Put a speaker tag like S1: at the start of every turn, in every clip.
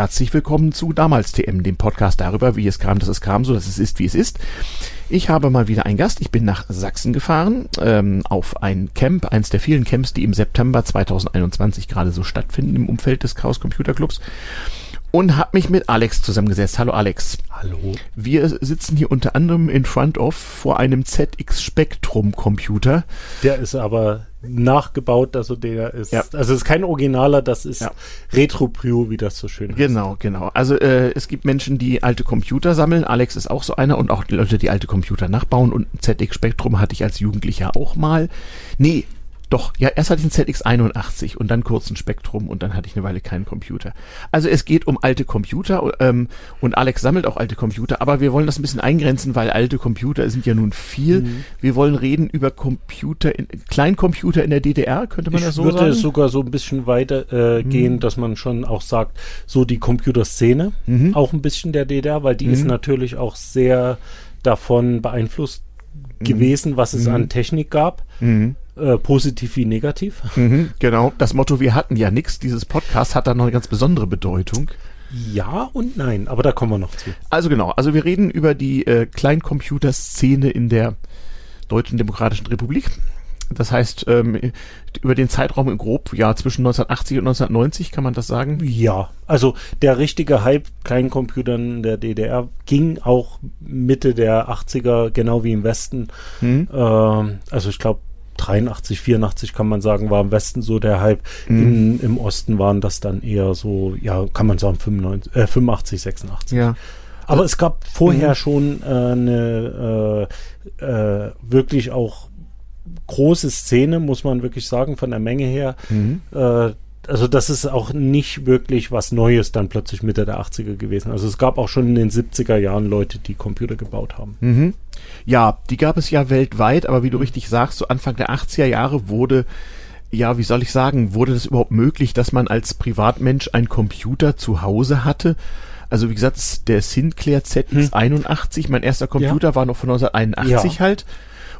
S1: Herzlich willkommen zu Damals TM, dem Podcast darüber, wie es kam, dass es kam, so dass es ist, wie es ist. Ich habe mal wieder einen Gast. Ich bin nach Sachsen gefahren, ähm, auf ein Camp, eins der vielen Camps, die im September 2021 gerade so stattfinden im Umfeld des Chaos Computer Clubs und habe mich mit Alex zusammengesetzt. Hallo Alex.
S2: Hallo.
S1: Wir sitzen hier unter anderem in front of vor einem ZX Spectrum Computer.
S2: Der ist aber nachgebaut, also der ist, ja. also es ist kein Originaler, das ist ja. Retro Prio, wie das so schön
S1: heißt. Genau, genau. Also äh, es gibt Menschen, die alte Computer sammeln. Alex ist auch so einer und auch Leute, die alte Computer nachbauen und ein ZX Spectrum hatte ich als Jugendlicher auch mal. Nee, doch, ja, erst hatte ich einen ZX81 und dann kurz ein Spektrum und dann hatte ich eine Weile keinen Computer. Also es geht um alte Computer ähm, und Alex sammelt auch alte Computer, aber wir wollen das ein bisschen eingrenzen, weil alte Computer sind ja nun viel. Mhm. Wir wollen reden über Computer, in, Kleincomputer in der DDR, könnte man
S2: ich
S1: das so
S2: sagen?
S1: Ich würde
S2: sogar so ein bisschen weiter äh, mhm. gehen, dass man schon auch sagt, so die Computerszene, mhm. auch ein bisschen der DDR, weil die ist mhm. natürlich auch sehr davon beeinflusst mhm. gewesen, was es an mhm. Technik gab. Mhm. Äh, positiv wie negativ.
S1: Mhm, genau. Das Motto, wir hatten ja nichts, dieses Podcast hat da noch eine ganz besondere Bedeutung.
S2: Ja und nein, aber da kommen wir noch zu.
S1: Also genau, also wir reden über die äh, Kleincomputerszene in der Deutschen Demokratischen Republik. Das heißt, ähm, über den Zeitraum im grob, ja, zwischen 1980 und 1990, kann man das sagen?
S2: Ja, also der richtige Hype Kleincomputern der DDR ging auch Mitte der 80er, genau wie im Westen. Hm. Ähm, also ich glaube, 83, 84 kann man sagen, war im Westen so der Hype. Mhm. In, Im Osten waren das dann eher so, ja, kann man sagen, 95, äh, 85, 86.
S1: Ja.
S2: Aber es gab vorher mhm. schon äh, eine äh, äh, wirklich auch große Szene, muss man wirklich sagen, von der Menge her. Mhm. Also das ist auch nicht wirklich was Neues dann plötzlich Mitte der 80er gewesen. Also es gab auch schon in den 70er Jahren Leute, die Computer gebaut haben.
S1: Mhm. Ja, die gab es ja weltweit, aber wie du richtig sagst, so Anfang der 80er Jahre wurde ja, wie soll ich sagen, wurde das überhaupt möglich, dass man als Privatmensch einen Computer zu Hause hatte? Also wie gesagt, der Sinclair ZX81, hm. mein erster Computer ja. war noch von 1981 ja. halt.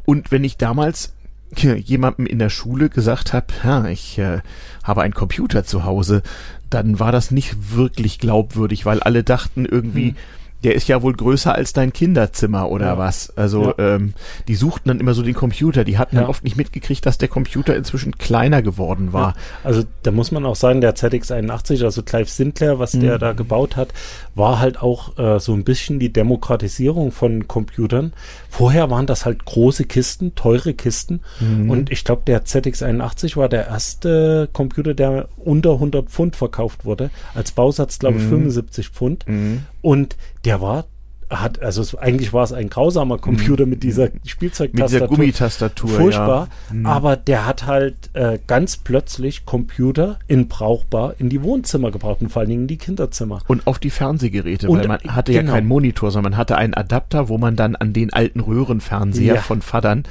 S1: Und wenn ich damals jemandem in der Schule gesagt habe, ja, ich äh, habe einen Computer zu Hause, dann war das nicht wirklich glaubwürdig, weil alle dachten irgendwie, hm der ist ja wohl größer als dein Kinderzimmer oder ja. was. Also ja. ähm, die suchten dann immer so den Computer. Die hatten ja. dann oft nicht mitgekriegt, dass der Computer inzwischen kleiner geworden war.
S2: Also da muss man auch sagen, der ZX81, also Clive Sinclair, was mhm. der da gebaut hat, war halt auch äh, so ein bisschen die Demokratisierung von Computern. Vorher waren das halt große Kisten, teure Kisten. Mhm. Und ich glaube, der ZX81 war der erste Computer, der unter 100 Pfund verkauft wurde. Als Bausatz, glaube ich, mhm. 75 Pfund. Mhm. Und der war hat, also es, eigentlich war es ein grausamer Computer mhm. mit dieser Spielzeugtastatur. Mit dieser
S1: Gummitastatur.
S2: Furchtbar. Ja. Mhm. Aber der hat halt äh, ganz plötzlich Computer in brauchbar in die Wohnzimmer gebracht und vor allen Dingen in die Kinderzimmer.
S1: Und auf die Fernsehgeräte, und, weil man hatte genau. ja keinen Monitor, sondern man hatte einen Adapter, wo man dann an den alten Röhrenfernseher ja. von Vatern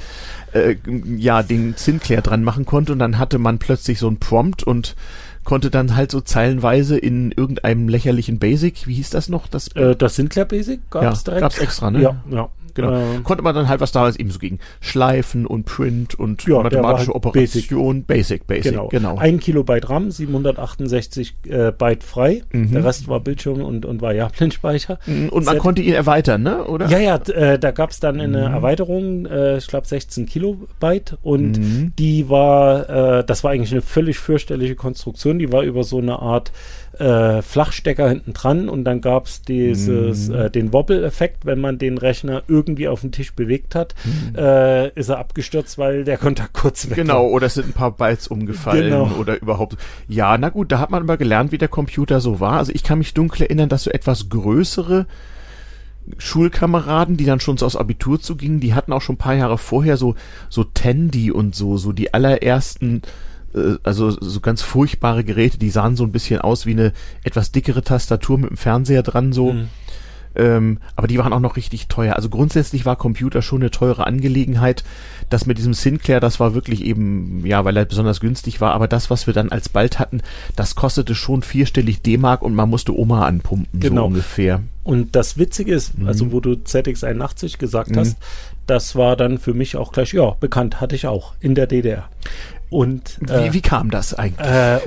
S1: äh, ja den Sinclair dran machen konnte und dann hatte man plötzlich so ein Prompt und konnte dann halt so zeilenweise in irgendeinem lächerlichen Basic, wie hieß das noch?
S2: Das, äh, das Sinclair Basic
S1: gab's ja, direkt? Gab's extra, ne?
S2: Ja, ja.
S1: Genau. Ähm, Konnte man dann halt, was damals eben so ging, Schleifen und Print und ja, mathematische halt Operation,
S2: Basic, Basic, Basic, genau. genau. Ein Kilobyte RAM, 768 äh, Byte frei, mhm. der Rest war Bildschirm und, und Variablenspeicher.
S1: Mhm. Und man Z konnte ihn erweitern, ne? Oder?
S2: Ja, ja, äh, da gab es dann eine mhm. Erweiterung, äh, ich glaube 16 Kilobyte und mhm. die war, äh, das war eigentlich eine völlig fürchterliche Konstruktion, die war über so eine Art äh, Flachstecker hinten dran und dann gab es dieses, mhm. äh, den Wobble-Effekt, wenn man den Rechner irgendwie auf den Tisch bewegt hat, mhm. äh, ist er abgestürzt, weil der Kontakt kurz
S1: weg Genau, war. oder es sind ein paar Bytes umgefallen genau. oder überhaupt. Ja, na gut, da hat man aber gelernt, wie der Computer so war. Also ich kann mich dunkel erinnern, dass so etwas größere Schulkameraden, die dann schon so aus Abitur zugingen, die hatten auch schon ein paar Jahre vorher so, so Tandy und so, so die allerersten also so ganz furchtbare Geräte, die sahen so ein bisschen aus wie eine etwas dickere Tastatur mit dem Fernseher dran, so. Mhm. Ähm, aber die waren auch noch richtig teuer. Also grundsätzlich war Computer schon eine teure Angelegenheit. Das mit diesem Sinclair, das war wirklich eben, ja, weil er besonders günstig war. Aber das, was wir dann als bald hatten, das kostete schon vierstellig D-Mark und man musste Oma anpumpen,
S2: genau.
S1: so ungefähr.
S2: Und das Witzige ist, mhm. also wo du ZX81 gesagt mhm. hast, das war dann für mich auch gleich, ja, bekannt hatte ich auch in der DDR. Und
S1: äh, wie, wie kam das eigentlich? Äh,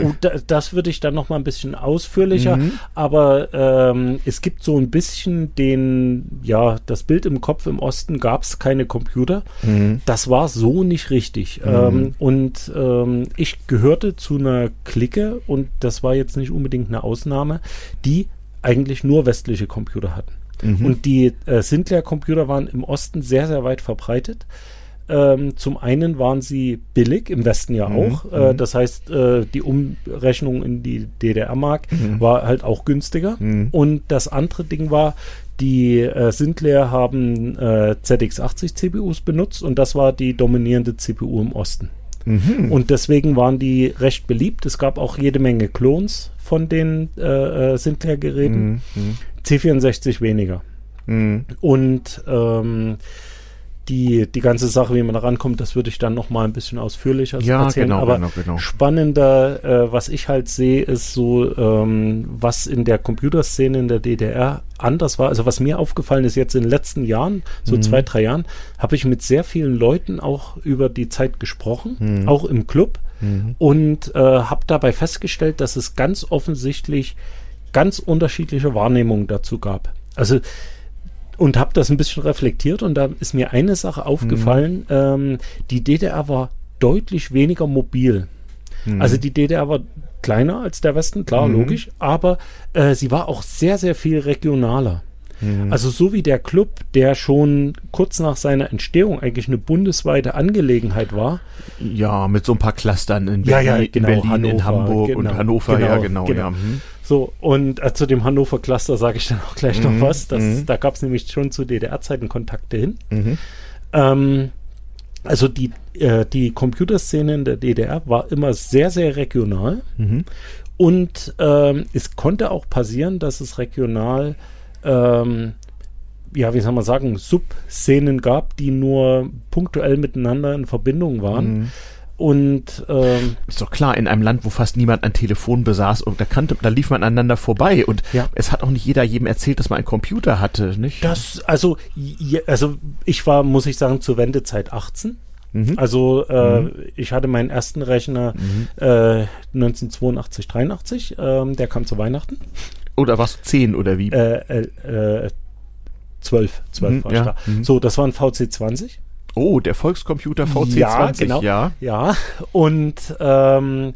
S2: das würde ich dann noch mal ein bisschen ausführlicher. Mhm. Aber ähm, es gibt so ein bisschen den, ja, das Bild im Kopf im Osten gab es keine Computer. Mhm. Das war so nicht richtig. Mhm. Ähm, und ähm, ich gehörte zu einer Clique und das war jetzt nicht unbedingt eine Ausnahme, die eigentlich nur westliche Computer hatten. Mhm. Und die äh, Sinclair-Computer waren im Osten sehr, sehr weit verbreitet. Ähm, zum einen waren sie billig, im Westen ja mhm. auch. Äh, mhm. das heißt, äh, die Umrechnung in die DDR-Mark mhm. war halt auch günstiger. Mhm. Und das andere Ding war, die äh, Sinclair haben äh, ZX80 CPUs benutzt und das war die dominierende CPU im Osten. Mhm. Und deswegen waren die recht beliebt. Es gab auch jede Menge Klons von den äh, äh Sinclair-Geräten. Mhm. C64 weniger. Und ähm, die, die ganze Sache, wie man da rankommt, das würde ich dann noch mal ein bisschen ausführlicher
S1: ja,
S2: erzählen.
S1: Genau,
S2: Aber
S1: genau, genau.
S2: spannender, äh, was ich halt sehe, ist so, ähm, was in der Computerszene in der DDR anders war. Also was mir aufgefallen ist jetzt in den letzten Jahren, so mhm. zwei, drei Jahren, habe ich mit sehr vielen Leuten auch über die Zeit gesprochen, mhm. auch im Club, mhm. und äh, habe dabei festgestellt, dass es ganz offensichtlich ganz unterschiedliche Wahrnehmungen dazu gab. Also und habe das ein bisschen reflektiert und da ist mir eine Sache aufgefallen. Mhm. Ähm, die DDR war deutlich weniger mobil. Mhm. Also die DDR war kleiner als der Westen, klar, mhm. logisch, aber äh, sie war auch sehr, sehr viel regionaler. Mhm. Also so wie der Club, der schon kurz nach seiner Entstehung eigentlich eine bundesweite Angelegenheit war.
S1: Ja, mit so ein paar Clustern in
S2: Berlin, ja, ja, genau,
S1: in, Berlin
S2: Hannover,
S1: in Hamburg genau, und Hannover,
S2: genau,
S1: ja genau.
S2: genau.
S1: Ja.
S2: Mhm. So, und äh, zu dem Hannover Cluster sage ich dann auch gleich mhm. noch was. Das, mhm. Da gab es nämlich schon zu DDR-Zeiten Kontakte hin. Mhm. Ähm, also die, äh, die Computerszene in der DDR war immer sehr, sehr regional. Mhm. Und ähm, es konnte auch passieren, dass es regional ähm, ja, wie soll man sagen, Subszenen gab, die nur punktuell miteinander in Verbindung waren. Und ähm,
S1: ist doch klar, in einem Land, wo fast niemand ein Telefon besaß und da kannte, da lief man aneinander vorbei und ja. es hat auch nicht jeder jedem erzählt, dass man einen Computer hatte, nicht?
S2: Das, also, also ich war, muss ich sagen, zur Wendezeit 18. Mhm. Also äh, mhm. ich hatte meinen ersten Rechner mhm. äh, 1982, 83, äh, der kam zu Weihnachten.
S1: Oder was, 10 oder wie?
S2: Äh, äh, 12, 12 mhm, war ich ja. da. Mhm. So, das war ein VC20.
S1: Oh, der Volkscomputer VC20,
S2: ja. Genau, ja. ja. Und ähm,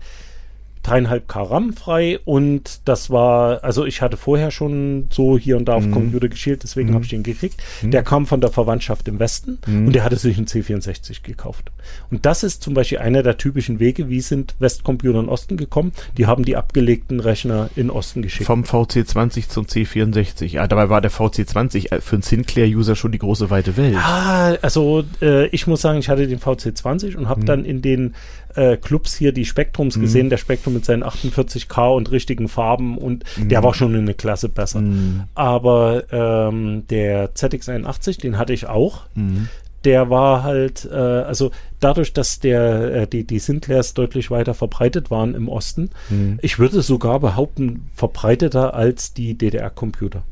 S2: dreieinhalb K RAM frei und das war, also ich hatte vorher schon so hier und da auf mhm. Computer geschielt, deswegen mhm. habe ich den gekriegt. Mhm. Der kam von der Verwandtschaft im Westen mhm. und der hatte sich einen C64 gekauft. Und das ist zum Beispiel einer der typischen Wege, wie sind Westcomputer in Osten gekommen? Die haben die abgelegten Rechner in Osten geschickt.
S1: Vom VC20 zum C64. Ja, dabei war der VC20 äh, für einen Sinclair-User schon die große weite Welt.
S2: Ah, also äh, ich muss sagen, ich hatte den VC20 und habe mhm. dann in den äh, Clubs hier die Spektrums mhm. gesehen, der Spektrum mit seinen 48K und richtigen Farben und mhm. der war schon eine Klasse besser. Mhm. Aber ähm, der ZX81, den hatte ich auch. Mhm. Der war halt, äh, also dadurch, dass der, äh, die, die Sinclairs deutlich weiter verbreitet waren im Osten, mhm. ich würde sogar behaupten, verbreiteter als die DDR-Computer.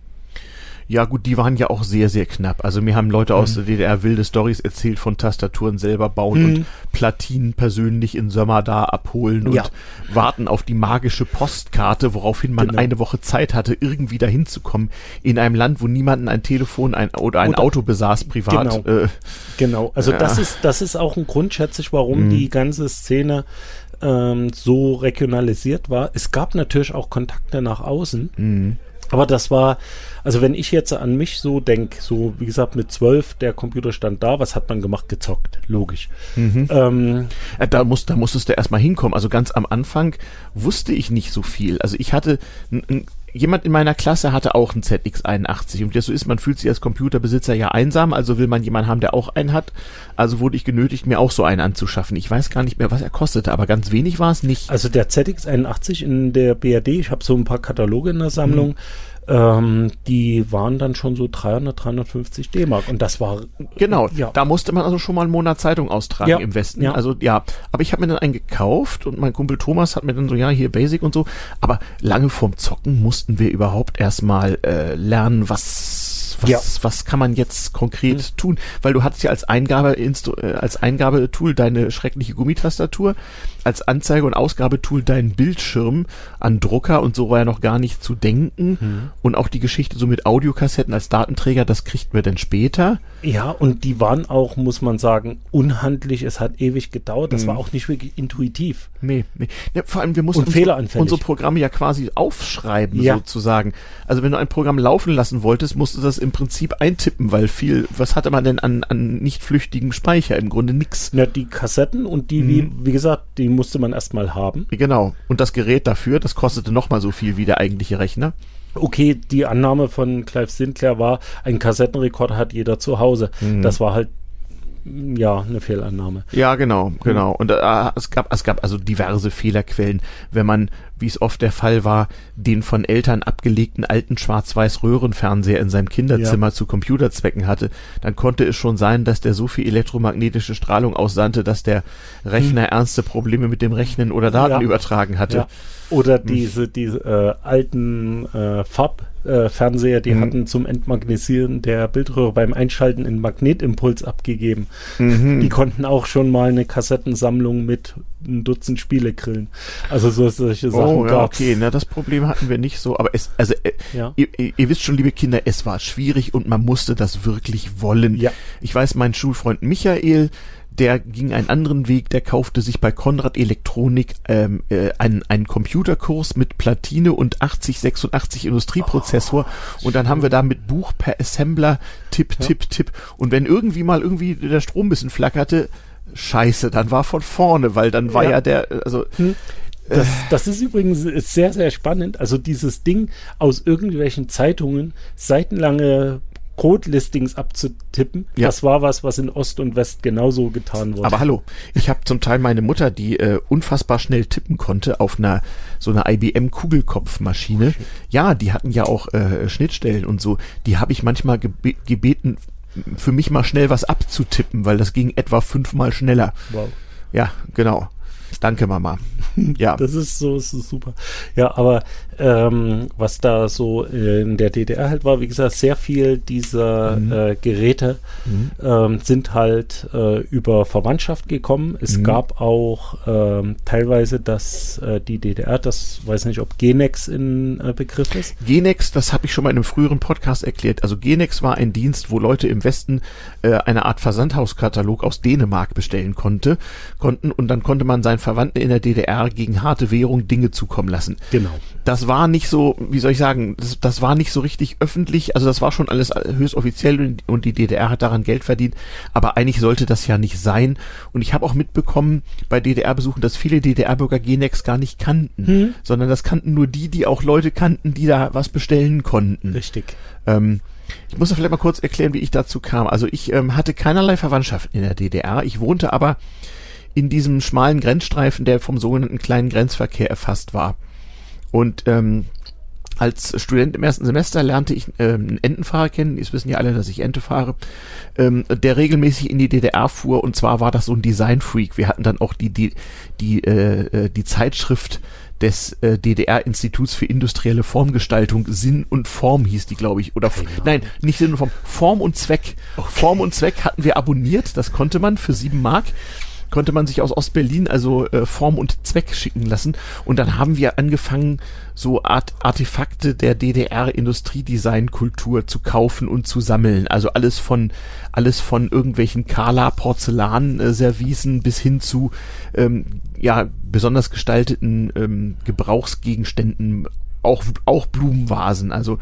S1: Ja, gut, die waren ja auch sehr, sehr knapp. Also mir haben Leute aus mhm. der DDR wilde Stories erzählt von Tastaturen selber bauen mhm. und Platinen persönlich in Sommer da abholen ja. und warten auf die magische Postkarte, woraufhin man genau. eine Woche Zeit hatte, irgendwie dahin zu kommen. In einem Land, wo niemanden ein Telefon ein, oder ein oder, Auto besaß, privat.
S2: Genau, äh, genau. also ja. das ist, das ist auch ein Grund, schätze ich, warum mhm. die ganze Szene ähm, so regionalisiert war. Es gab natürlich auch Kontakte nach außen. Mhm. Aber das war, also wenn ich jetzt an mich so denke, so wie gesagt mit zwölf, der Computer stand da, was hat man gemacht? Gezockt, logisch. Mhm.
S1: Ähm, ja, da, muss, da musstest du erstmal hinkommen. Also ganz am Anfang wusste ich nicht so viel. Also ich hatte jemand in meiner Klasse hatte auch einen ZX81 und wie das so ist, man fühlt sich als Computerbesitzer ja einsam, also will man jemanden haben, der auch einen hat. Also wurde ich genötigt, mir auch so einen anzuschaffen. Ich weiß gar nicht mehr, was er kostete, aber ganz wenig war es nicht.
S2: Also der ZX81 in der BRD, ich habe so ein paar Kataloge in der Sammlung. Hm ähm, die waren dann schon so 300, 350 D-Mark und das war
S1: genau. Ja. Da musste man also schon mal einen Monat Zeitung austragen ja. im Westen. Ja. Also ja, aber ich habe mir dann einen gekauft und mein Kumpel Thomas hat mir dann so ja hier Basic und so. Aber lange vorm Zocken mussten wir überhaupt erstmal äh, lernen, was was, ja. was kann man jetzt konkret mhm. tun? Weil du hattest ja als Eingabe äh, als Eingabetool deine schreckliche Gummitastatur als Anzeige- und Ausgabetool deinen Bildschirm an Drucker und so war ja noch gar nicht zu denken. Mhm. Und auch die Geschichte so mit Audiokassetten als Datenträger, das kriegt wir dann später.
S2: Ja, und die waren auch, muss man sagen, unhandlich. Es hat ewig gedauert. Das mhm. war auch nicht wirklich intuitiv.
S1: Nee, nee. Ja, vor allem, wir mussten
S2: unsere,
S1: unsere Programme ja quasi aufschreiben, ja. sozusagen. Also wenn du ein Programm laufen lassen wolltest, musst du das im Prinzip eintippen, weil viel, was hatte man denn an, an nicht flüchtigem Speicher? Im Grunde nix.
S2: Ja, die Kassetten und die, mhm. wie, wie gesagt, die musste man erstmal haben.
S1: Genau. Und das Gerät dafür, das kostete nochmal so viel wie der eigentliche Rechner.
S2: Okay, die Annahme von Clive Sinclair war, ein Kassettenrekorder hat jeder zu Hause. Mhm. Das war halt ja, eine Fehlannahme.
S1: Ja, genau, genau. Und äh, es gab, es gab also diverse Fehlerquellen, wenn man, wie es oft der Fall war, den von Eltern abgelegten alten Schwarz-Weiß-Röhrenfernseher in seinem Kinderzimmer ja. zu Computerzwecken hatte, dann konnte es schon sein, dass der so viel elektromagnetische Strahlung aussandte, dass der Rechner hm. ernste Probleme mit dem Rechnen oder Daten ja. übertragen hatte. Ja.
S2: Oder hm. diese, diese äh, alten äh, Farb äh, Fernseher, die mhm. hatten zum Entmagnetisieren der Bildröhre beim Einschalten einen Magnetimpuls abgegeben. Mhm. Die konnten auch schon mal eine Kassettensammlung mit ein Dutzend Spiele grillen. Also so solche Sachen
S1: oh, ja, Okay, na das Problem hatten wir nicht so, aber es, also äh, ja. ihr, ihr, wisst schon, liebe Kinder, es war schwierig und man musste das wirklich wollen. Ja. Ich weiß, mein Schulfreund Michael, der ging einen anderen Weg, der kaufte sich bei Konrad Elektronik ähm, äh, einen, einen Computerkurs mit Platine und 8086 Industrieprozessor oh, und dann haben wir da mit Buch per Assembler Tipp, ja. Tipp, Tipp und wenn irgendwie mal irgendwie der Strom ein bisschen flackerte, scheiße, dann war von vorne, weil dann war ja, ja der, also hm.
S2: Das, das ist übrigens sehr, sehr spannend. Also dieses Ding aus irgendwelchen Zeitungen seitenlange Code-Listings abzutippen. Ja. Das war was, was in Ost und West genauso getan wurde.
S1: Aber hallo, ich habe zum Teil meine Mutter, die äh, unfassbar schnell tippen konnte auf einer so einer IBM Kugelkopfmaschine. Oh, ja, die hatten ja auch äh, Schnittstellen und so. Die habe ich manchmal gebe gebeten, für mich mal schnell was abzutippen, weil das ging etwa fünfmal schneller. Wow. Ja, genau. Danke, Mama.
S2: Ja. Das ist so, das ist super. Ja, aber ähm, was da so in der DDR halt war, wie gesagt, sehr viel dieser mhm. äh, Geräte mhm. ähm, sind halt äh, über Verwandtschaft gekommen. Es mhm. gab auch ähm, teilweise, dass äh, die DDR, das weiß nicht, ob Genex in äh, Begriff ist.
S1: Genex, das habe ich schon mal in einem früheren Podcast erklärt. Also Genex war ein Dienst, wo Leute im Westen äh, eine Art Versandhauskatalog aus Dänemark bestellen konnte, konnten und dann konnte man seinen Verwandten in der DDR gegen harte Währung Dinge zukommen lassen.
S2: Genau
S1: das war nicht so, wie soll ich sagen, das, das war nicht so richtig öffentlich, also das war schon alles höchst offiziell und, die DDR hat daran Geld verdient, aber eigentlich sollte das ja nicht sein. Und ich habe auch mitbekommen bei DDR-Besuchen, dass viele DDR-Bürger Genex gar nicht kannten, hm. sondern das kannten nur die, die auch Leute kannten, die da was bestellen konnten.
S2: Richtig.
S1: Ähm, ich muss vielleicht mal kurz erklären, wie ich dazu kam. Also ich ähm, hatte keinerlei Verwandtschaft in der DDR. Ich wohnte aber in diesem schmalen Grenzstreifen, der vom sogenannten kleinen Grenzverkehr erfasst war. Und ähm, als Student im ersten Semester lernte ich ähm, einen Entenfahrer kennen. Jetzt wissen ja alle, dass ich Ente fahre, ähm, der regelmäßig in die DDR fuhr. Und zwar war das so ein Design-Freak. Wir hatten dann auch die die die äh, äh die Zeitschrift des äh, DDR-Instituts für industrielle Formgestaltung, Sinn und Form hieß die, glaube ich. Oder genau. nein, nicht Sinn und Form, Form und Zweck. Okay. Form und Zweck hatten wir abonniert, das konnte man für sieben Mark konnte man sich aus Ostberlin also äh, Form und Zweck schicken lassen. Und dann haben wir angefangen, so Art Artefakte der DDR-Industriedesignkultur zu kaufen und zu sammeln. Also alles von alles von irgendwelchen Kala Porzellan-Servicen bis hin zu ähm, ja besonders gestalteten ähm, Gebrauchsgegenständen, auch auch Blumenvasen. Also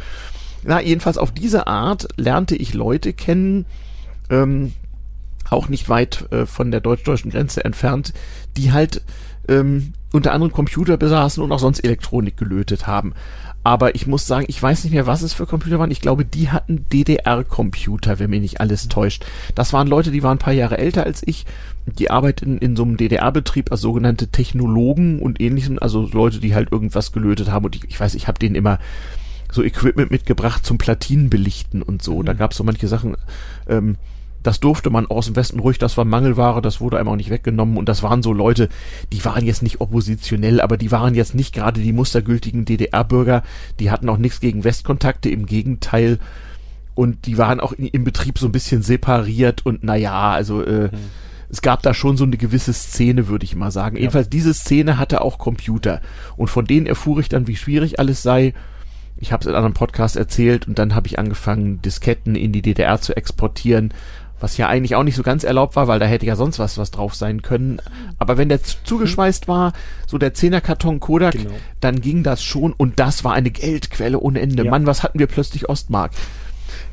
S1: na jedenfalls auf diese Art lernte ich Leute kennen. Ähm, auch nicht weit äh, von der deutsch-deutschen Grenze entfernt, die halt ähm, unter anderem Computer besaßen und auch sonst Elektronik gelötet haben. Aber ich muss sagen, ich weiß nicht mehr, was es für Computer waren. Ich glaube, die hatten DDR-Computer, wenn mir nicht alles täuscht. Das waren Leute, die waren ein paar Jahre älter als ich. Die arbeiteten in so einem DDR-Betrieb als sogenannte Technologen und ähnlichem. Also Leute, die halt irgendwas gelötet haben. Und ich, ich weiß, ich habe denen immer so Equipment mitgebracht zum Platinenbelichten und so. Mhm. Da gab es so manche Sachen. Ähm, das durfte man aus dem Westen ruhig, das war Mangelware, das wurde einem auch nicht weggenommen und das waren so Leute, die waren jetzt nicht oppositionell, aber die waren jetzt nicht gerade die mustergültigen DDR-Bürger, die hatten auch nichts gegen Westkontakte, im Gegenteil und die waren auch in, im Betrieb so ein bisschen separiert und naja, also äh, mhm es gab da schon so eine gewisse Szene, würde ich mal sagen. Ja. Jedenfalls diese Szene hatte auch Computer. Und von denen erfuhr ich dann, wie schwierig alles sei. Ich habe es in einem Podcast erzählt und dann habe ich angefangen, Disketten in die DDR zu exportieren, was ja eigentlich auch nicht so ganz erlaubt war, weil da hätte ja sonst was was drauf sein können. Aber wenn der zugeschweißt war, so der Zehnerkarton Kodak, genau. dann ging das schon und das war eine Geldquelle ohne Ende. Ja. Mann, was hatten wir plötzlich Ostmark?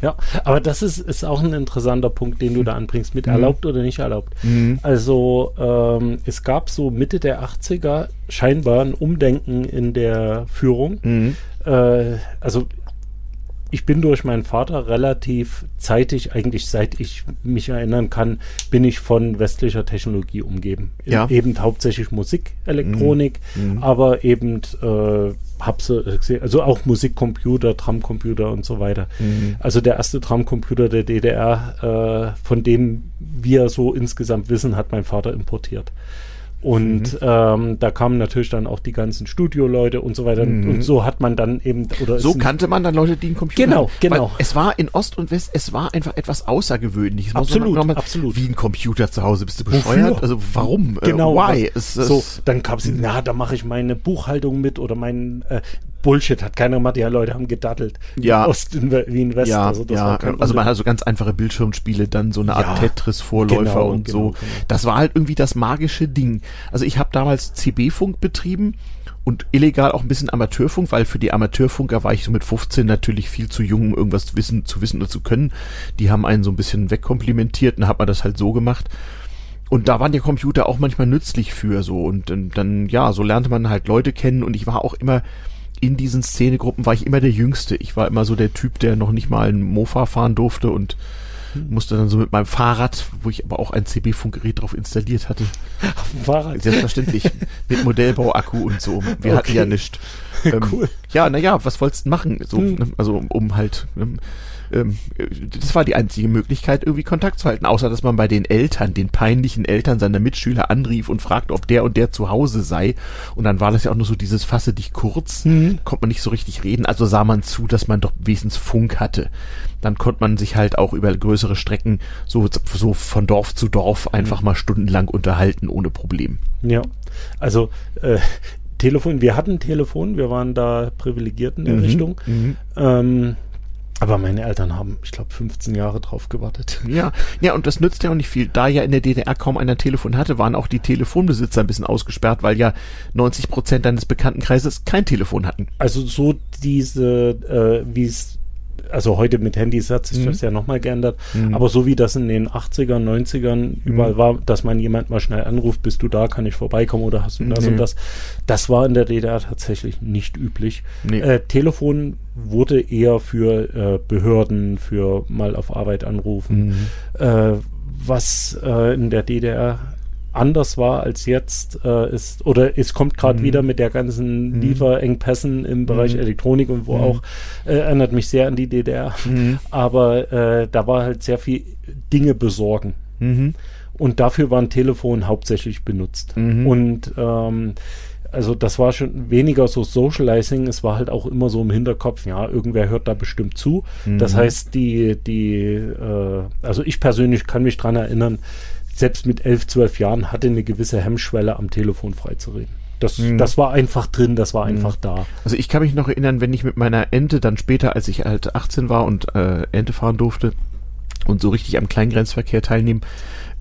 S2: Ja, aber das ist, ist auch ein interessanter Punkt, den du da anbringst, mit mhm. erlaubt oder nicht erlaubt. Mhm. Also ähm, es gab so Mitte der 80er scheinbar ein Umdenken in der Führung. Mhm. Äh, also ich bin durch meinen Vater relativ zeitig, eigentlich seit ich mich erinnern kann, bin ich von westlicher Technologie umgeben. Ja. Eben hauptsächlich Musik, Elektronik, mhm. mhm. aber eben äh, hab so gesehen, also auch Musikcomputer, Drumcomputer und so weiter. Mhm. Also der erste Drumcomputer der DDR, äh, von dem wir so insgesamt wissen, hat mein Vater importiert. Und mhm. ähm, da kamen natürlich dann auch die ganzen Studioleute und so weiter. Mhm. Und so hat man dann eben
S1: oder so kannte man dann Leute, die einen Computer
S2: Genau, hatten. genau. Weil
S1: es war in Ost und West, es war einfach etwas Außergewöhnliches.
S2: Absolut, mal, absolut.
S1: Wie ein Computer zu Hause. Bist du bescheuert?
S2: Wofür?
S1: Also warum?
S2: Äh, genau.
S1: Uh,
S2: why? Es, es so, dann kam sie, na, da mache ich meine Buchhaltung mit oder mein äh, Bullshit, hat keiner gemacht. Ja, Leute haben gedattelt.
S1: Ja.
S2: In Ost wie in West.
S1: Ja, also, ja. also man hat so ganz einfache Bildschirmspiele, dann so eine Art ja, Tetris-Vorläufer genau, und genau, so. Genau. Das war halt irgendwie das magische Ding. Also ich habe damals CB-Funk betrieben und illegal auch ein bisschen Amateurfunk, weil für die Amateurfunker war ich so mit 15 natürlich viel zu jung, um irgendwas zu wissen, zu wissen oder zu können. Die haben einen so ein bisschen wegkomplimentiert und hat man das halt so gemacht. Und da waren die Computer auch manchmal nützlich für so und, und dann, ja, so lernte man halt Leute kennen und ich war auch immer, in diesen Szenegruppen war ich immer der Jüngste. Ich war immer so der Typ, der noch nicht mal ein Mofa fahren durfte und musste dann so mit meinem Fahrrad, wo ich aber auch ein CB-Funkgerät drauf installiert hatte.
S2: Fahrrad?
S1: Selbstverständlich. mit Modellbauakku und so. Wir okay. hatten ja nichts. Ähm, cool. Ja, naja, was wolltest du machen? So, hm. ne, also um, um halt ähm, ähm, das war die einzige Möglichkeit, irgendwie Kontakt zu halten, außer dass man bei den Eltern, den peinlichen Eltern seiner Mitschüler anrief und fragte, ob der und der zu Hause sei. Und dann war das ja auch nur so dieses Fasse dich kurz, mhm. konnte man nicht so richtig reden, also sah man zu, dass man doch wenigstens Funk hatte. Dann konnte man sich halt auch über größere Strecken so, so von Dorf zu Dorf einfach mhm. mal stundenlang unterhalten, ohne Problem.
S2: Ja, also äh, Telefon, wir hatten Telefon, wir waren da privilegiert in der mhm. Richtung. Mhm. Ähm, aber meine Eltern haben, ich glaube, 15 Jahre drauf gewartet.
S1: Ja, ja, und das nützt ja auch nicht viel. Da ja in der DDR kaum einer Telefon hatte, waren auch die Telefonbesitzer ein bisschen ausgesperrt, weil ja 90 Prozent deines Bekanntenkreises kein Telefon hatten.
S2: Also so diese, äh, wie es also heute mit Handys hat sich mhm. das ja nochmal geändert, mhm. aber so wie das in den 80ern, 90ern überall mhm. war, dass man jemand mal schnell anruft, bist du da, kann ich vorbeikommen oder hast du das und das, das war in der DDR tatsächlich nicht üblich. Nee. Äh, Telefon wurde eher für äh, Behörden, für mal auf Arbeit anrufen, mhm. äh, was äh, in der DDR anders war als jetzt äh, ist oder es kommt gerade mhm. wieder mit der ganzen mhm. Lieferengpässen im Bereich mhm. Elektronik und wo mhm. auch äh, erinnert mich sehr an die DDR mhm. aber äh, da war halt sehr viel Dinge besorgen mhm. und dafür war ein Telefon hauptsächlich benutzt und ähm, also das war schon weniger so Socializing, es war halt auch immer so im Hinterkopf, ja, irgendwer hört da bestimmt zu. Mhm. Das heißt, die, die, äh, also ich persönlich kann mich dran erinnern, selbst mit elf, zwölf Jahren hatte eine gewisse Hemmschwelle, am Telefon freizureden. Das, mhm. das war einfach drin, das war mhm. einfach da.
S1: Also ich kann mich noch erinnern, wenn ich mit meiner Ente dann später, als ich halt 18 war und äh, Ente fahren durfte und so richtig am Kleingrenzverkehr teilnehmen,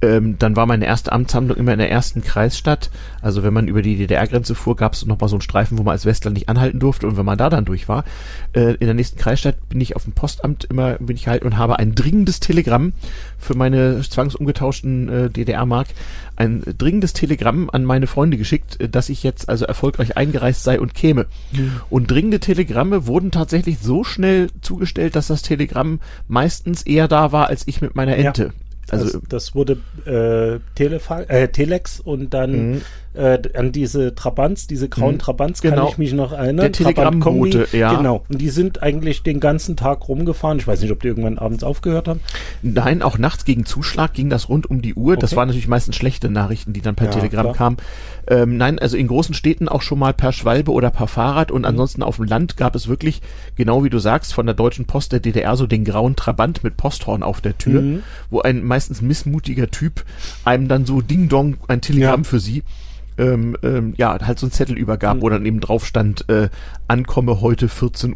S1: ähm, dann war meine erste Amtshandlung immer in der ersten Kreisstadt. Also wenn man über die DDR-Grenze fuhr, gab es noch mal so einen Streifen, wo man als Westler nicht anhalten durfte. Und wenn man da dann durch war, äh, in der nächsten Kreisstadt bin ich auf dem Postamt immer bin ich halt und habe ein dringendes Telegramm für meine zwangsumgetauschten äh, DDR-Mark, ein dringendes Telegramm an meine Freunde geschickt, äh, dass ich jetzt also erfolgreich eingereist sei und käme. Mhm. Und dringende Telegramme wurden tatsächlich so schnell zugestellt, dass das Telegramm meistens eher da war, als ich mit meiner Ente. Ja.
S2: Also das, das wurde äh, Telefa äh, Telex und dann mhm. Äh, an diese Trabants, diese grauen
S1: Mhm.
S2: Trabants
S1: Genau.
S2: kann ich mich noch erinnern.
S1: Der
S2: Trabant-Kombi,
S1: ja.
S2: Genau. Und die sind eigentlich den ganzen Tag rumgefahren. Ich weiß nicht, ob die irgendwann abends aufgehört haben.
S1: Nein, auch nachts gegen Zuschlag ging das rund um die Uhr. Das
S2: Okay.
S1: waren natürlich meistens schlechte Nachrichten, die dann per
S2: Ja,
S1: Telegramm
S2: klar.
S1: kamen. Ähm, nein, also in großen Städten auch schon mal per Schwalbe oder per Fahrrad
S2: Mhm.
S1: und ansonsten auf dem Land gab es wirklich, genau wie du sagst, von der Deutschen Post der DDR so den grauen Trabant mit Posthorn auf der Tür,
S2: Mhm.
S1: wo ein meistens missmutiger Typ einem dann so Ding Dong ein Telegramm
S2: Ja.
S1: für sie ähm, ähm, ja, halt so ein Zettel übergab, wo dann eben drauf stand, äh, ankomme heute 14.30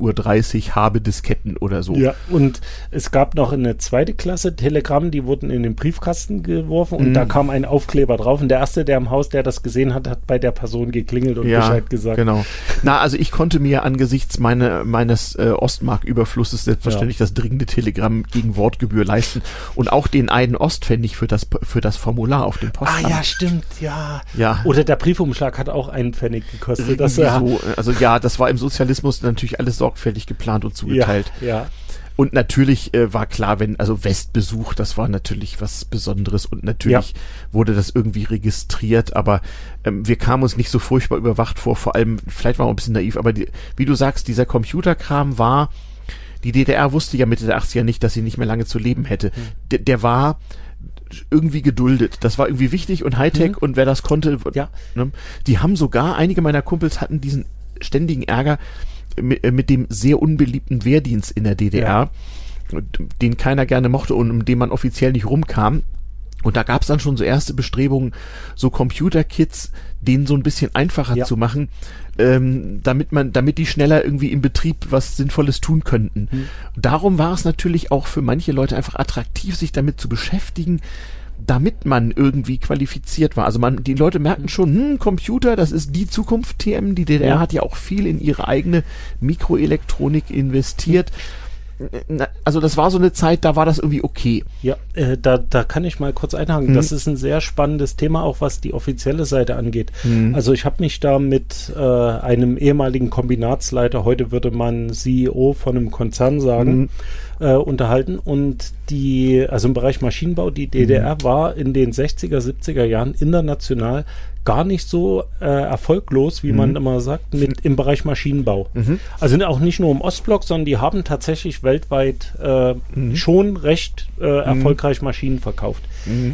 S1: Uhr, habe Disketten oder so.
S2: Ja, und es gab noch eine zweite Klasse Telegramm, die wurden in den Briefkasten geworfen und
S1: Mhm.
S2: da kam ein Aufkleber drauf. Und der erste, der im Haus, der das gesehen hat, hat bei der Person geklingelt und Bescheid gesagt.
S1: Genau. Na, also ich konnte mir angesichts meine, meines äh, Ostmark-Überflusses selbstverständlich das dringende Telegramm gegen Wortgebühr leisten und auch den einen Ostpfennig für das für das Formular auf dem
S2: Ah
S1: Postamt.
S2: ja, stimmt, ja.
S1: Ja.
S2: Oder der Briefumschlag hat auch einen Pfennig gekostet. Das ja,
S1: so, also ja, das war im Sozialismus natürlich alles sorgfältig geplant und
S2: ja,
S1: zugeteilt.
S2: ja.
S1: Und natürlich äh, war klar, wenn, also Westbesuch, das war natürlich was Besonderes und natürlich wurde das irgendwie registriert, aber ähm, wir kamen uns nicht so furchtbar überwacht vor, vor allem, vielleicht waren wir ein bisschen naiv, aber die, wie du sagst, dieser Computerkram war, die DDR wusste ja Mitte der 80er nicht, dass sie nicht mehr lange zu leben hätte. Der, der war irgendwie geduldet. Das war irgendwie wichtig und Hightech und wer das konnte,
S2: Ja.
S1: ne? die haben sogar, einige meiner Kumpels hatten diesen ständigen Ärger mit, äh, mit dem sehr unbeliebten Wehrdienst in der DDR, den keiner gerne mochte und um den man offiziell nicht rumkam. Und da gab es dann schon so erste Bestrebungen, so Computerkits, denen so ein bisschen einfacher
S2: Ja.
S1: zu machen, ähm, damit man, damit die schneller irgendwie im Betrieb was Sinnvolles tun könnten.
S2: Hm.
S1: Darum war es natürlich auch für manche Leute einfach attraktiv, sich damit zu beschäftigen, damit man irgendwie qualifiziert war. Also man, die Leute merken schon, hm, Computer, das ist die Zukunft TM. Die DDR
S2: Ja.
S1: hat ja auch viel in ihre eigene Mikroelektronik investiert. Na, Also das war so eine Zeit, da war das irgendwie okay.
S2: Ja, äh, da, da kann ich mal kurz einhaken.
S1: Mhm.
S2: Das ist ein sehr spannendes Thema, auch was die offizielle Seite angeht.
S1: Mhm.
S2: Also ich habe mich da mit äh, einem ehemaligen Kombinatsleiter, heute würde man CEO von einem Konzern sagen,
S1: Mhm.
S2: Äh, unterhalten. Und die, also im Bereich Maschinenbau, die DDR
S1: Mhm.
S2: war in den 60er, 70er Jahren international gar nicht so äh, erfolglos, wie
S1: Mhm.
S2: man immer sagt, mit im Bereich Maschinenbau. Also auch nicht nur im Ostblock, sondern die haben tatsächlich weltweit äh,
S1: Mhm.
S2: schon recht äh, erfolgreich Maschinen verkauft.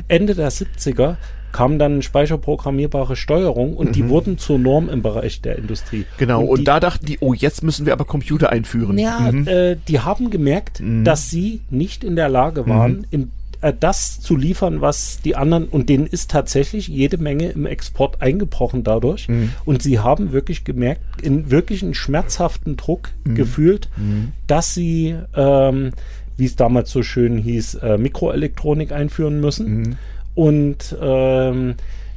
S2: Ende der 70er kam dann speicherprogrammierbare Steuerung und die wurden zur Norm im Bereich der Industrie.
S1: Mhm. Genau. Und,
S2: die,
S1: da dachten die, oh, jetzt müssen wir aber Computer einführen.
S2: ja,
S1: Mhm.
S2: äh, die haben gemerkt, dass sie nicht in der Lage waren, im, äh, das zu liefern, was die anderen, und denen ist tatsächlich jede Menge im Export eingebrochen dadurch. Und sie haben wirklich gemerkt, in wirklich einen schmerzhaften Druck gefühlt, dass sie, ähm, wie es damals so schön hieß, äh, Mikroelektronik einführen müssen. Und ähm,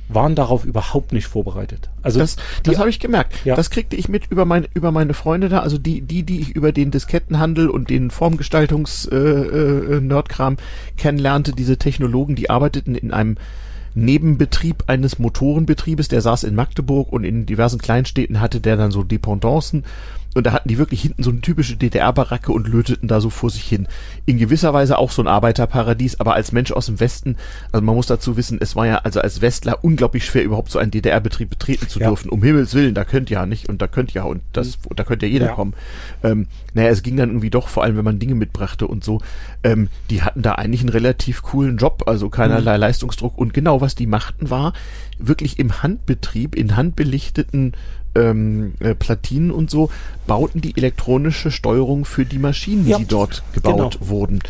S2: waren darauf überhaupt nicht vorbereitet. Also
S1: Das, das habe ich gemerkt.
S2: Ja.
S1: Das kriegte ich mit über meine über meine Freunde da, also die die die ich über den Diskettenhandel und den Formgestaltungs äh, äh, Nerdkram kennenlernte, diese Technologen, die arbeiteten in einem Nebenbetrieb eines Motorenbetriebes, der saß in Magdeburg und in diversen Kleinstädten hatte der dann so Dependancen und da hatten die wirklich hinten so eine typische DDR-Baracke und löteten da so vor sich hin. In gewisser Weise auch so ein Arbeiterparadies, aber als Mensch aus dem Westen, also man muss dazu wissen, es war ja also als Westler unglaublich schwer, überhaupt so einen DDR-Betrieb betreten zu
S2: Ja.
S1: dürfen. Um Himmels Willen, da könnt ihr ja nicht und da könnt ja und das, da könnte ja jeder
S2: Ja.
S1: kommen. Ähm, naja, es ging dann irgendwie doch, vor allem wenn man Dinge mitbrachte und so. Ähm, die hatten da eigentlich einen relativ coolen Job, also keinerlei Leistungsdruck. Und genau was die machten war, wirklich im Handbetrieb, in handbelichteten ähm, äh, Platinen und so, bauten die elektronische Steuerung für die Maschinen,
S2: Ja,
S1: die dort gebaut
S2: genau.
S1: wurden.